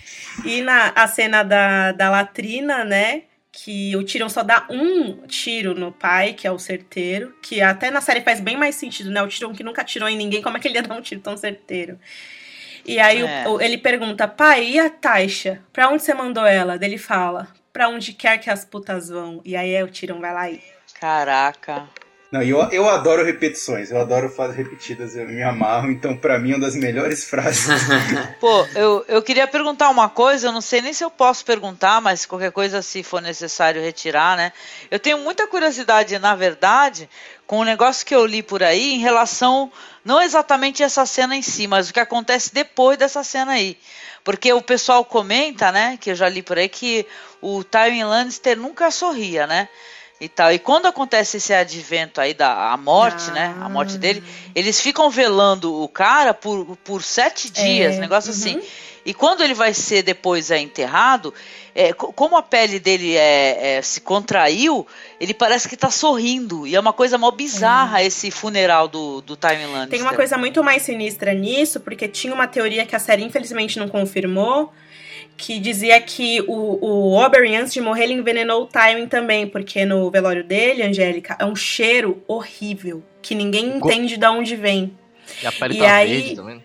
E na a cena da, da latrina, né? Que o Tyrion só dá um tiro no pai, que é o certeiro. Que até na série faz bem mais sentido, né? O Tyrion que nunca atirou em ninguém, como é que ele ia dar um tiro tão certeiro? E aí É. o- ele pergunta, pai, e a Taisha? Pra onde você mandou ela? Daí ele fala, pra onde quer que as putas vão. E aí o Tyrion vai lá e... Caraca. Não, eu, eu adoro repetições, eu adoro frases repetidas, eu me amarro, então pra mim é uma das melhores frases. Pô, eu, eu queria perguntar uma coisa, eu não sei nem se eu posso perguntar, mas qualquer coisa, se for necessário retirar, né? Eu tenho muita curiosidade, na verdade, com o negócio que eu li por aí em relação, não exatamente essa cena em si, mas o que acontece depois dessa cena aí. Porque o pessoal comenta, né, que eu já li por aí, que o Tywin Lannister nunca sorria, né? E tal. E quando acontece esse advento aí da a morte, né? A morte dele, eles ficam velando o cara por, por sete dias, É, negócio uhum. assim. E quando ele vai ser depois é, enterrado, é, co- como a pele dele é, é, se contraiu, ele parece que tá sorrindo. E é uma coisa mó bizarra esse funeral do, do Tywin Lannister. Tem uma coisa muito mais sinistra nisso, porque tinha uma teoria que a série infelizmente não confirmou, que dizia que o, o Oberyn, antes de morrer, ele envenenou o Tywin também, porque no velório dele, Angélica, é um cheiro horrível, que ninguém entende de onde vem. E a pele E tá aí- verde também.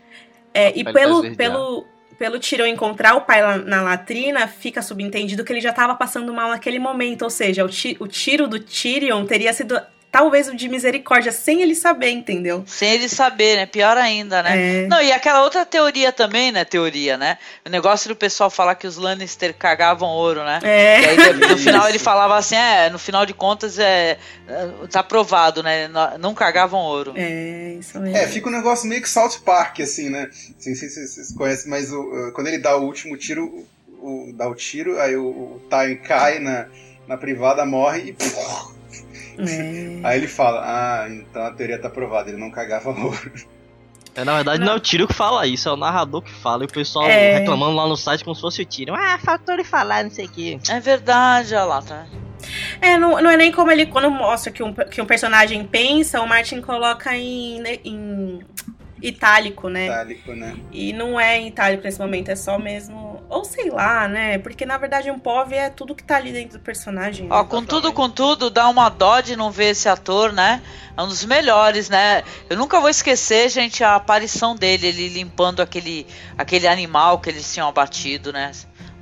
É, e tá pelo, pelo, pelo Tyrion encontrar o pai lá na latrina, fica subentendido que ele já estava passando mal naquele momento. Ou seja, o, ti- o tiro do Tyrion teria sido talvez o de misericórdia, sem ele saber, entendeu? Sem ele saber, né? Pior ainda, né? É. Não, e aquela outra teoria também, né? Teoria, né? O negócio do pessoal falar que os Lannister cagavam ouro, né? É. E aí no, final ele falava assim, é, no final de contas é, é, tá provado, né? Não- Não cagavam ouro. É, isso mesmo. É, fica um negócio meio que South Park, assim, né? Não sei se vocês conhecem, mas o, quando ele dá o último tiro, o, dá o tiro, aí o, o Tywin cai na, na privada, morre e. É. Aí ele fala: Ah, então a teoria tá provada, ele não cagava ouro. É, na verdade, não. é o Tiro que fala isso, é o narrador que fala. E o pessoal É. reclamando lá no site como se fosse o Tiro. Ah, faltou ele falar, não sei o que. É verdade, olha lá, tá? É, não, não é nem como ele, quando mostra que um, que um personagem pensa, o Martin coloca em, em itálico, né? Itálico, né? E não é em itálico nesse momento, é só mesmo. Ou sei lá, né? Porque na verdade um POV é tudo que tá ali dentro do personagem. Ó, né? com tudo, com tudo, dá uma dó de não ver esse ator, né? É um dos melhores, né? Eu nunca vou esquecer, gente, a aparição dele, ele limpando aquele, aquele animal que eles tinham abatido, né?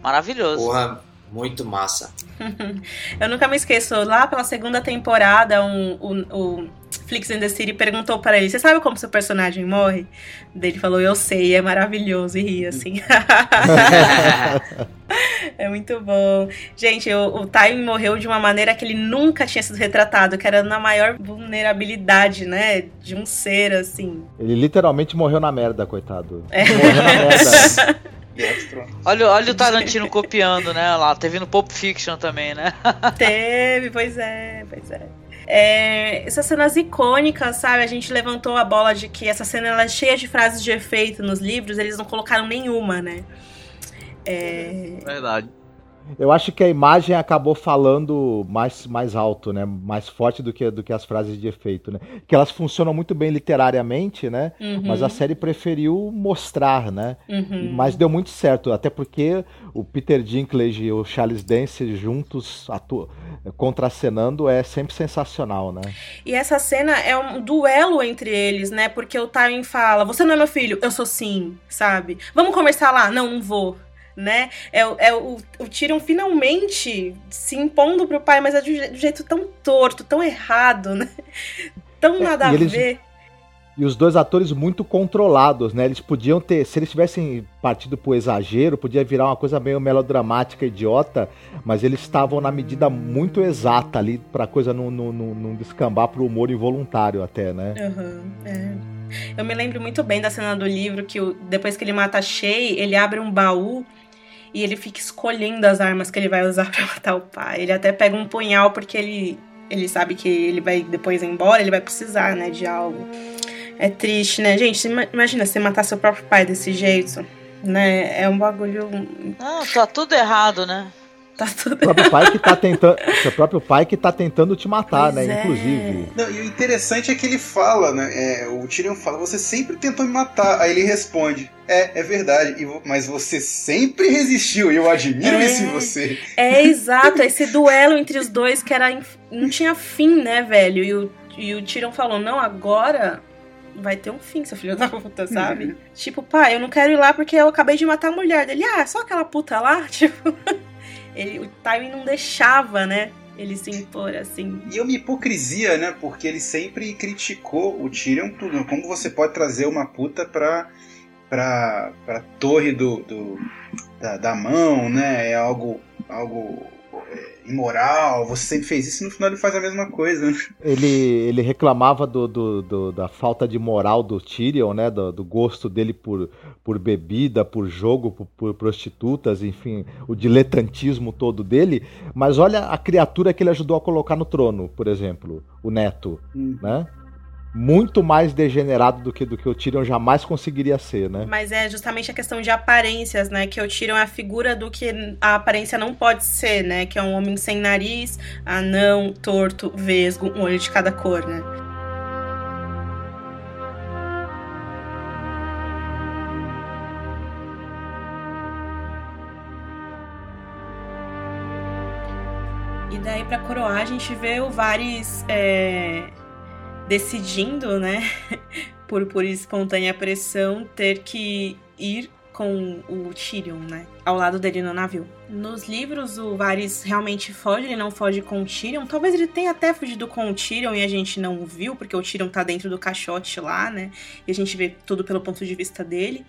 Maravilhoso. Porra, muito massa. Eu nunca me esqueço, lá pela segunda temporada, um, o, o Flix in the City perguntou para ele: Você sabe como seu personagem morre? Daí ele falou: Eu sei, é maravilhoso, e ri assim. É muito bom. Gente, o, o Time morreu de uma maneira que ele nunca tinha sido retratado, que era na maior vulnerabilidade, né? De um ser, assim. Ele literalmente morreu na merda, coitado. É. Morreu na merda. Olha, olha o Tarantino copiando, né? Lá, teve no Pulp Fiction também, né? Teve, pois é, pois é. É, essas cenas icônicas, sabe? A gente levantou a bola de que essa cena ela é cheia de frases de efeito nos livros, eles não colocaram nenhuma, né? É... Verdade. Eu acho que a imagem acabou falando mais, mais alto, né? Mais forte do que, do que as frases de efeito, né? Que elas funcionam muito bem literariamente, né? Uhum. Mas a série preferiu mostrar, né? Uhum. Mas deu muito certo, até porque o Peter Dinklage e o Charles Dance juntos atu contracenando é sempre sensacional, né? E essa cena é um duelo entre eles, né? Porque o Tywin fala: Você não é meu filho? Eu sou sim, sabe? Vamos conversar lá? Não, não vou né? É, é o, o Tyrion finalmente se impondo pro pai, mas é de, de jeito tão torto, tão errado, né? Tão É, nada a eles- ver. E os dois atores muito controlados, né? Eles podiam ter, se eles tivessem partido pro exagero, podia virar uma coisa meio melodramática, idiota, mas eles estavam na medida muito exata ali pra coisa não, não, não, não descambar pro humor involuntário até, né? Aham, é. Eu me lembro muito bem da cena do livro que depois que ele mata a Shay, ele abre um baú e ele fica escolhendo as armas que ele vai usar pra matar o pai. Ele até pega um punhal porque ele, ele sabe que ele vai depois ir embora, ele vai precisar, né, de algo. É triste, né? Gente, ima- imagina você matar seu próprio pai desse jeito, né? É um bagulho. Não, tá tudo errado, né? Tá tudo O próprio pai que tá tentando, seu próprio pai que tá tentando te matar, Pois né? é. Inclusive. Não, e o interessante é que ele fala, né? é, o Tyrion fala, você sempre tentou me matar. Aí ele responde, é, é verdade, e mas você sempre resistiu, e eu admiro É. isso em você. É exato, esse duelo entre os dois que era não tinha fim, né, velho? E o, e o Tyrion falou: não, agora vai ter um fim, seu filho da puta, sabe? Uhum. Tipo, pai, eu não quero ir lá porque eu acabei de matar a mulher dele. Ah, só aquela puta lá? Tipo, ele, o Tywin não deixava, né? Ele se impor assim. E é uma hipocrisia, né? Porque ele sempre criticou o Tyrion tudo. Como você pode trazer uma puta pra, pra, pra torre do, do- da, da mão, né? É algo, algo imoral. Você sempre fez isso e no final ele faz a mesma coisa, né? Ele, ele reclamava do, do- do- da falta de moral do Tyrion, né? Do, do gosto dele por, por bebida, por jogo, por, por prostitutas, enfim, o diletantismo todo dele. Mas olha a criatura que ele ajudou a colocar no trono, por exemplo, o Neto, né? Muito mais degenerado do que, do que o Tyrion jamais conseguiria ser, né? Mas é justamente a questão de aparências, né? Que o Tyrion é a figura do que a aparência não pode ser, né? Que é um homem sem nariz, anão, torto, vesgo, um olho de cada cor, né? E daí, pra coroar, a gente vê o Varys é, decidindo, né, por, por espontânea pressão, ter que ir com o Tyrion, né, ao lado dele no navio. Nos livros, o Varys realmente foge, ele não foge com o Tyrion. Talvez ele tenha até fugido com o Tyrion e a gente não viu, porque o Tyrion tá dentro do caixote lá, né, e a gente vê tudo pelo ponto de vista dele.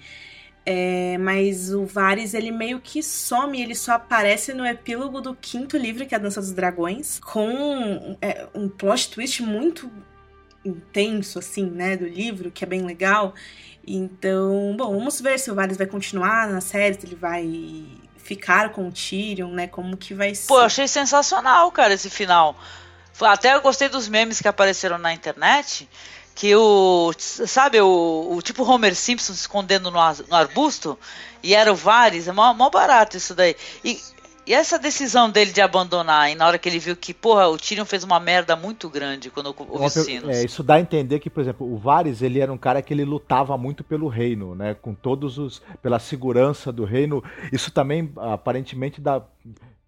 É, mas o Varys, ele meio que some, ele só aparece no epílogo do quinto livro, que é a Dança dos Dragões, com é, um plot twist muito intenso, assim, né, do livro, que é bem legal. Então, bom, vamos ver se o Varys vai continuar na série, se ele vai ficar com o Tyrion, né, como que vai ser. Pô, eu achei sensacional, cara, esse final. Até eu gostei dos memes que apareceram na internet. Que o. Sabe, o, o tipo Homer Simpson se escondendo no, no arbusto? E era o Varys. É mó, mó barato isso daí. E, e essa decisão dele de abandonar, e na hora que ele viu que, porra, o Tyrion fez uma merda muito grande quando Uma os sinos. é, isso dá a entender que, por exemplo, o Varys ele era um cara que ele lutava muito pelo reino, né? Com todos os pela segurança do reino. Isso também aparentemente dá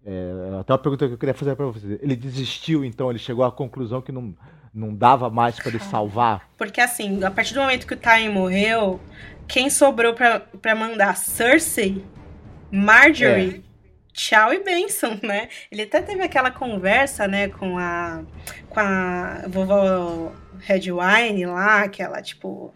é, até uma pergunta que eu queria fazer para você. Ele desistiu, então ele chegou à conclusão que não não dava mais para ele salvar. Porque assim, a partir do momento que o Tywin morreu, quem sobrou pra mandar? Cersei, Marjorie, tchau e benção, né? Ele até teve aquela conversa, né, com a com a vovó Redwine lá, que ela tipo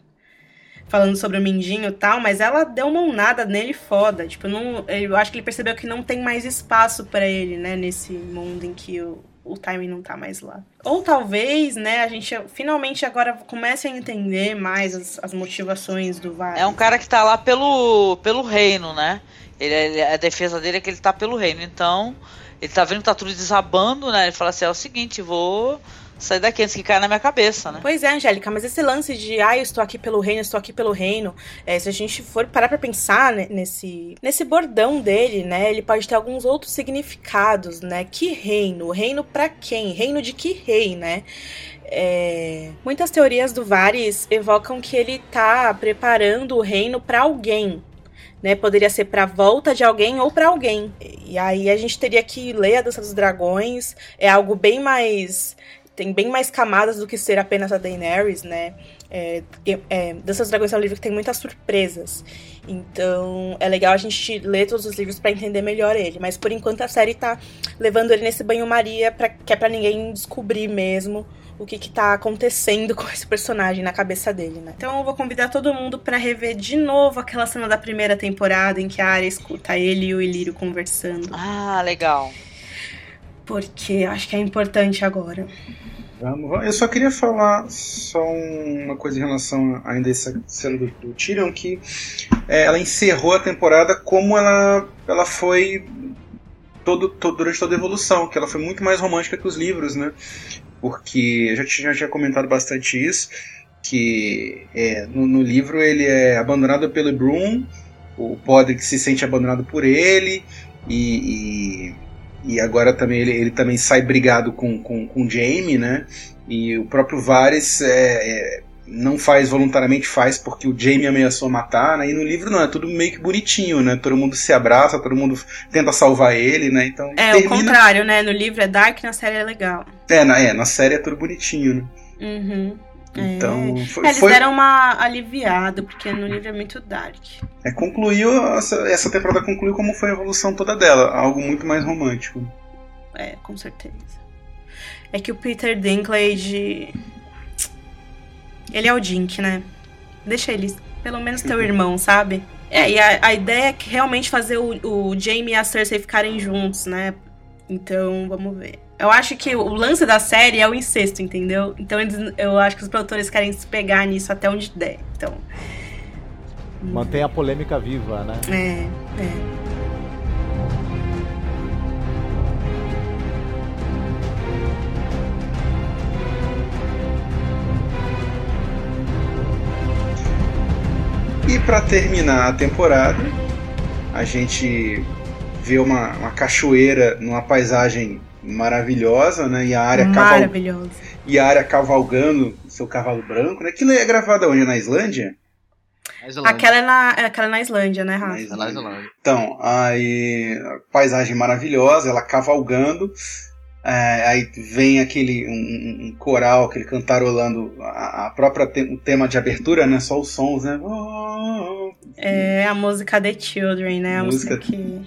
falando sobre o Mindinho e tal, mas ela deu uma unada nele foda. Tipo, não, eu acho que ele percebeu que não tem mais espaço para ele, né, nesse mundo em que o, o timing não tá mais lá. Ou talvez, né, a gente finalmente agora comece a entender mais as, as motivações do Varys. É um cara que tá lá pelo, pelo reino, né? Ele, ele, a defesa dele é que ele tá pelo reino, então ele tá vendo que tá tudo desabando, né? Ele fala assim: é o seguinte, vou sair daqui antes que caia na minha cabeça, né? Pois é, Angélica, mas esse lance de, ah, eu estou aqui pelo reino, estou aqui pelo reino, é, se a gente for parar pra pensar né, nesse, nesse bordão dele, né, ele pode ter alguns outros significados, né? Que reino? Reino para quem? Reino de que rei, né? É... Muitas teorias do Varys evocam que ele tá preparando o reino para alguém, né? Poderia ser para volta de alguém ou para alguém. E aí a gente teria que ler a Dança dos Dragões, é algo bem mais tem bem mais camadas do que ser apenas a Daenerys, né? É, é, Dança dos Dragões é um livro que tem muitas surpresas. Então é legal a gente ler todos os livros para entender melhor ele. Mas por enquanto a série tá levando ele nesse banho-maria que é pra ninguém descobrir mesmo o que que tá acontecendo com esse personagem na cabeça dele, né? Então eu vou convidar todo mundo para rever de novo aquela cena da primeira temporada em que a Arya escuta ele e o Ilírio conversando. Ah, legal. Porque acho que é importante agora. Vamos, eu só queria falar só uma coisa em relação ainda a essa cena do, do Tyrion, que é, ela encerrou a temporada como ela, ela foi todo, todo, durante toda a evolução, que ela foi muito mais romântica que os livros, né? Porque eu já tinha, já tinha comentado bastante isso, que é, no, no, livro ele é abandonado pelo Broom, o Podrick se sente abandonado por ele, e, e e agora também ele, ele também sai brigado com, com, com Jaime, né? E o próprio Varys é, é, não faz voluntariamente, faz porque o Jaime ameaçou matar, né? E no livro não, é tudo meio que bonitinho, né? Todo mundo se abraça, todo mundo tenta salvar ele, né? Então, é, termina... o contrário, né? No livro é dark, na série é legal. É, na, é, na série é tudo bonitinho, né? Uhum. Então, é. foi, Eles foi... deram uma aliviada, porque no livro é muito dark. É, concluiu, essa, essa temporada concluiu como foi a evolução toda dela, algo muito mais romântico. É, com certeza. É que o Peter Dinklage. Ele é o Dink, né? Deixa ele, pelo menos teu irmão, sabe? É, e a, a ideia é que realmente fazer o, o Jamie e a Cersei ficarem juntos, né? Então, vamos ver. Eu acho que o lance da série é o incesto, entendeu? Então eles, eu acho que os produtores querem se pegar nisso até onde der. Então. Mantém a polêmica viva, né? É, é. Para terminar a temporada, a gente vê uma, uma cachoeira numa paisagem maravilhosa, né? E a área Maravilhosa. Caval... E a área cavalgando seu cavalo branco, né? Aquilo é gravado onde? Na Islândia? Aquela é na, aquela é na Islândia, né, Rafa? Na Islândia. Então, aí paisagem maravilhosa, ela cavalgando. É, aí vem aquele um, um, coral, aquele cantarolando a, a própria te, o tema de abertura, né? Só os sons, né? É a música The Children, né? A música, música que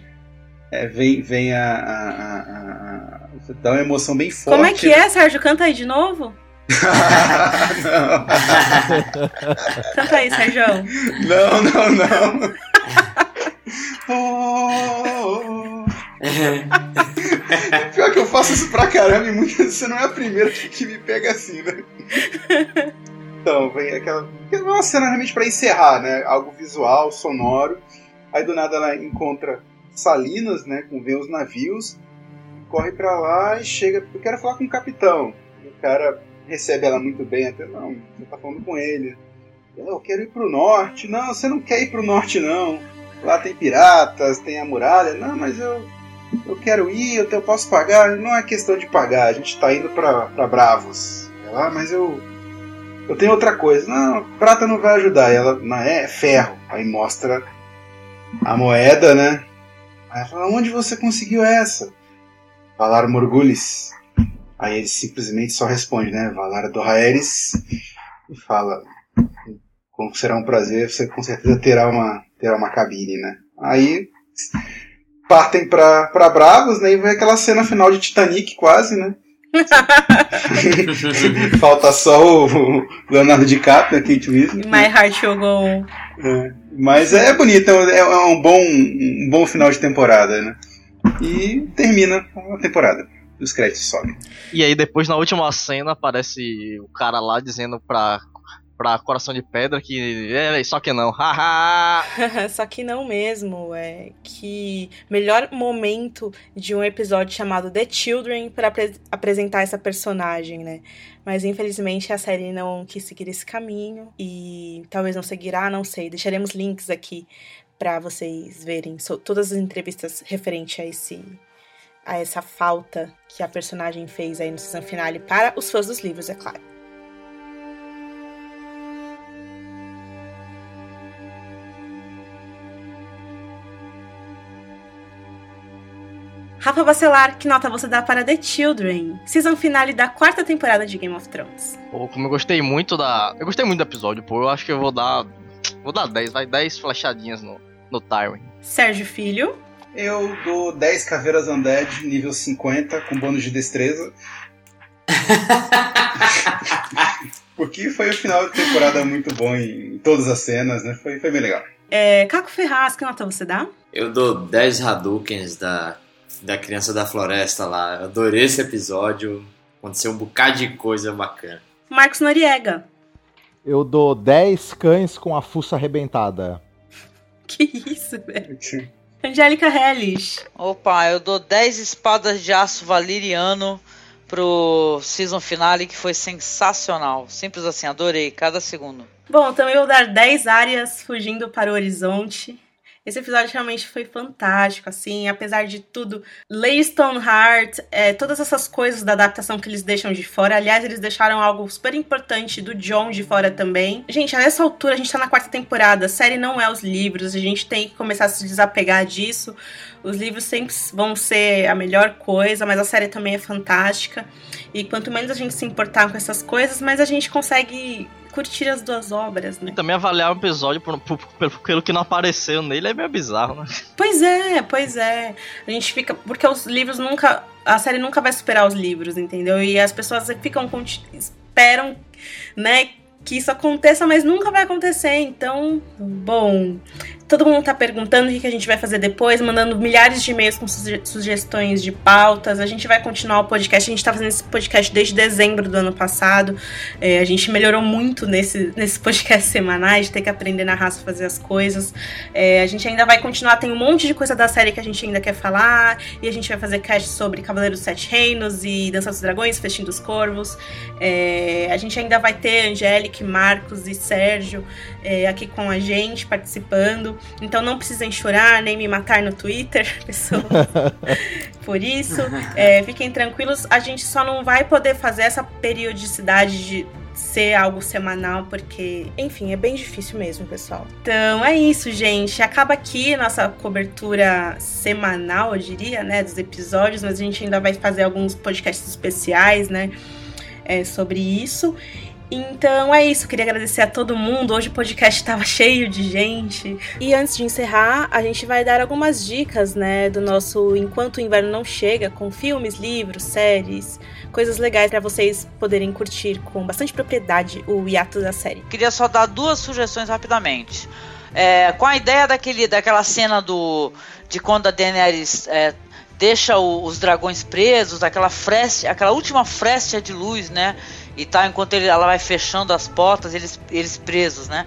é, vem, vem a, a, a, dá uma emoção bem forte. Como é que é, Sérgio? Canta aí de novo. Canta aí, Sérgio. Não, não, não. oh, Pior que eu faço isso pra caramba e muitas vezes você não é a primeira que me pega assim, né? Então, vem aquela. É uma cena realmente pra encerrar, né? Algo visual, sonoro. Aí do nada ela encontra Salinas, né, com vê os navios, corre para lá e chega, eu quero falar com o capitão. E o cara recebe ela muito bem, até não, você tá falando com ele. Eu quero ir pro norte. Não, você não quer ir pro norte não. Lá tem piratas, tem a muralha. Não, mas eu eu quero ir, eu, posso pagar. Não é questão de pagar, a gente tá indo pra Bravos. Ela, ah, mas eu eu tenho outra coisa. Não, prata não vai ajudar. ela, não, é ferro. Aí mostra a moeda, né? Aí fala, onde você conseguiu essa? Valar Morgulis. Aí ele simplesmente só responde, né? Valar do Raeris. E fala, como será um prazer, você com certeza terá uma, terá uma cabine, né? Aí partem pra, pra Bravos, né? E vem aquela cena final de Titanic quase, né? Falta só o Leonardo DiCaprio, a Kate Winslet. My Heart Will Go On. É, mas é bonito, é, é um bom, um bom final de temporada, né? E termina a temporada. Os créditos sobem. E aí depois na última cena aparece o cara lá dizendo pra, pra Coração de Pedra que é, só que não, haha! Só que não mesmo, é que melhor momento de um episódio chamado The Children para apre apresentar essa personagem, né? Mas infelizmente a série não quis seguir esse caminho e talvez não seguirá, não sei. Deixaremos links aqui para vocês verem so todas as entrevistas referente a esse a essa falta que a personagem fez aí no season finale para os fãs dos livros, é claro. Rafa Bacelar, que nota você dá para The Children, season finale da quarta temporada de Game of Thrones? Pô, como eu gostei muito da. Eu gostei muito do episódio, pô. Eu acho que eu vou dar. Vou dar 10, vai 10 flechadinhas no, no Tywin. Sérgio Filho. Eu dou 10 caveiras undead, nível 50, com bônus de destreza. Porque foi um final de temporada muito bom em todas as cenas, né? Foi, foi bem legal. É, Caco Ferraz, que nota você dá? Eu dou 10 Hadoukens da, da Criança da Floresta lá. Eu adorei esse episódio. Aconteceu um bocado de coisa bacana. Marcos Noriega. Eu dou 10 cães com a fuça arrebentada. Que isso, velho? Angélica Hellis. Opa, eu dou 10 espadas de aço valeriano pro season finale que foi sensacional. Simples assim, adorei cada segundo. Bom, também vou dar 10 áreas fugindo para o horizonte. Esse episódio realmente foi fantástico, assim, apesar de tudo. Lay Stoneheart, é, todas essas coisas da adaptação que eles deixam de fora. Aliás, eles deixaram algo super importante do John de fora também. Gente, a essa altura a gente tá na quarta temporada. A série não é os livros, a gente tem que começar a se desapegar disso. Os livros sempre vão ser a melhor coisa, mas a série também é fantástica. E quanto menos a gente se importar com essas coisas, mais a gente consegue curtir as duas obras, né? E também avaliar o episódio por, por, por, pelo que não apareceu nele é meio bizarro, né? Pois é, pois é. A gente fica. Porque os livros nunca. A série nunca vai superar os livros, entendeu? E as pessoas ficam. esperam, né? Que isso aconteça, mas nunca vai acontecer. Então, bom. Todo mundo tá perguntando o que a gente vai fazer depois, mandando milhares de e-mails com suge sugestões de pautas. A gente vai continuar o podcast. A gente tá fazendo esse podcast desde dezembro do ano passado. É, a gente melhorou muito nesse, nesse podcast semanais, de ter que aprender na raça fazer as coisas. É, a gente ainda vai continuar, tem um monte de coisa da série que a gente ainda quer falar. E a gente vai fazer cast sobre Cavaleiro dos Sete Reinos e Dança dos Dragões, Festim dos Corvos. É, a gente ainda vai ter Angélica, Marcos e Sérgio é, aqui com a gente, participando. Então não precisem chorar nem me matar no Twitter, pessoal. Por isso, é, fiquem tranquilos. A gente só não vai poder fazer essa periodicidade de ser algo semanal, porque, enfim, é bem difícil mesmo, pessoal. Então é isso, gente. Acaba aqui nossa cobertura semanal, eu diria, né, dos episódios, mas a gente ainda vai fazer alguns podcasts especiais, né, é, sobre isso. Então é isso, queria agradecer a todo mundo. Hoje o podcast estava cheio de gente. E antes de encerrar, a gente vai dar algumas dicas, né, do nosso Enquanto o Inverno Não Chega, com filmes, livros, séries, coisas legais para vocês poderem curtir com bastante propriedade o hiato da série. Queria só dar duas sugestões rapidamente. É, com a ideia daquele, daquela cena do de quando a Daenerys é, deixa o, os dragões presos, aquela freste, aquela última fresta de luz, né? E tal, enquanto ele, ela vai fechando as portas, eles, eles presos, né?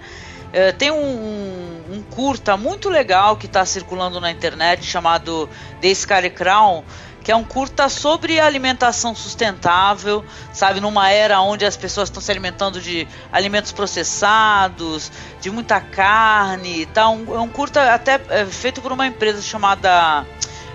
É, tem um, um, um, curta muito legal que está circulando na internet chamado The Scary Crown, que é um curta sobre alimentação sustentável, sabe, numa era onde as pessoas estão se alimentando de alimentos processados, de muita carne e tal. Um, é um curta até é, feito por uma empresa chamada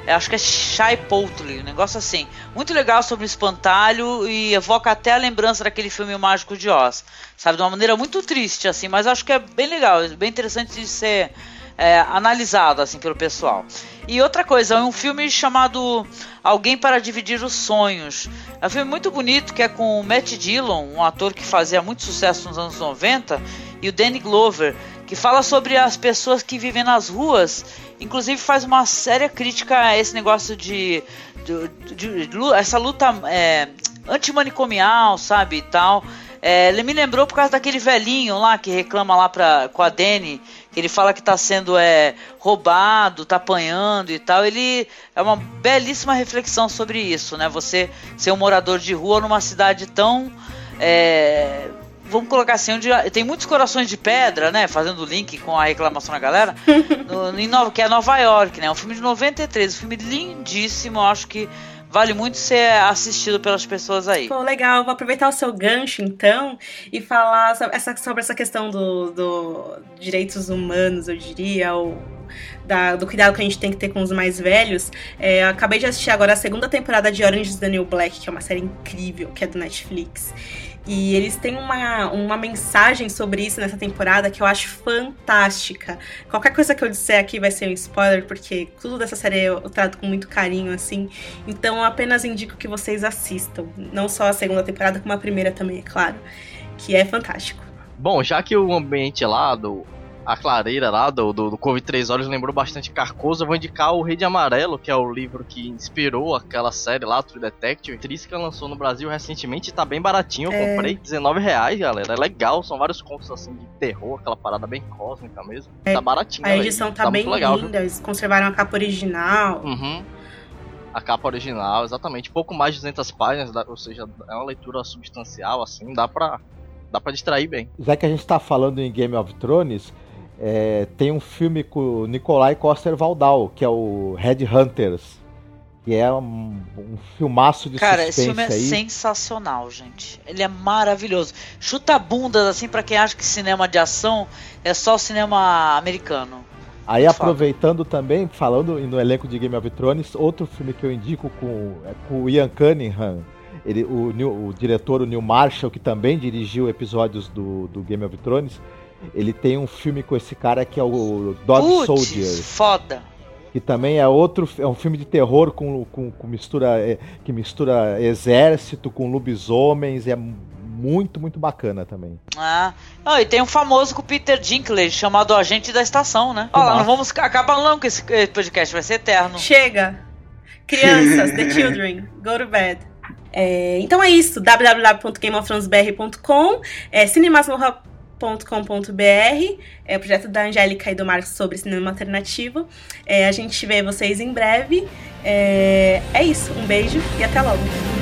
acho que é Shai Poultry, um negócio assim. Muito legal sobre o espantalho e evoca até a lembrança daquele filme Mágico de Oz. Sabe, de uma maneira muito triste, assim, mas acho que é bem legal, bem interessante de ser é, analisado, assim, pelo pessoal. E outra coisa, é um filme chamado Alguém para Dividir os Sonhos. É um filme muito bonito que é com o Matt Dillon, um ator que fazia muito sucesso nos anos 90, e o Danny Glover, que fala sobre as pessoas que vivem nas ruas inclusive faz uma séria crítica a esse negócio de, de, de, de essa luta é, antimanicomial, sabe, e tal. É, ele me lembrou por causa daquele velhinho lá que reclama lá pra, com a Dani, que ele fala que tá sendo é, roubado, tá apanhando e tal. Ele é uma belíssima reflexão sobre isso, né? Você ser um morador de rua numa cidade tão. É, vamos colocar assim, onde tem muitos corações de pedra, né? Fazendo link com a reclamação da galera, no, em Nova, que é Nova York, né? Um filme de 93, um filme lindíssimo, acho que vale muito ser assistido pelas pessoas aí. Pô, legal. Vou aproveitar o seu gancho, então, e falar sobre essa, sobre essa questão dos do direitos humanos, eu diria, ou da, do cuidado que a gente tem que ter com os mais velhos. É, acabei de assistir agora a segunda temporada de Orange is the New Black, que é uma série incrível, que é do Netflix. E eles têm uma, uma mensagem sobre isso nessa temporada que eu acho fantástica. Qualquer coisa que eu disser aqui vai ser um spoiler, porque tudo dessa série eu trato com muito carinho, assim. Então eu apenas indico que vocês assistam. Não só a segunda temporada, como a primeira também, é claro. Que é fantástico. Bom, já que o ambiente lá do, a clareira lá do, do, do Três Olhos lembrou bastante Carcoso, eu vou indicar o Rei de Amarelo, que é o livro que inspirou aquela série lá, True Detective. Trisca lançou no Brasil recentemente e tá bem baratinho. Eu é... comprei 19 reais, galera. É legal, são vários contos assim de terror, aquela parada bem cósmica mesmo. É, tá baratinho. A edição tá, tá bem legal, linda, eles conservaram a capa original. Uhum a capa original, exatamente, pouco mais de 200 páginas, ou seja, é uma leitura substancial, assim, dá pra, dá pra distrair bem. Já que a gente tá falando em Game of Thrones, é, tem um filme com o Nikolai Coster-Waldau, que é o Red Hunters, que é um, um filmaço de Cara, esse filme é aí. sensacional, gente. Ele é maravilhoso. Chuta bundas, assim, para quem acha que cinema de ação é só cinema americano. Aí aproveitando também, falando no elenco de Game of Thrones, outro filme que eu indico com, é com o Ian Cunningham, ele, o, o, diretor, o Neil Marshall, que também dirigiu episódios do, do Game of Thrones, ele tem um filme com esse cara que é o Dog Puts, Soldier. Foda. Que também é outro, é um filme de terror com, com, com mistura, é, que mistura exército com lobisomens, é muito, muito bacana também. Ah, e tem um famoso com o Peter Dinklage, chamado Agente da Estação, né? Olha lá, não vamos acabar não com esse podcast, vai ser eterno. Chega! Crianças, The Children, go to bed. É, então é isso, www.gameofthronesbr.com, é, cinemasmorra com.br é o projeto da Angélica e do Marcos sobre cinema alternativo. É, a gente vê vocês em breve. É, é isso, um beijo e até logo.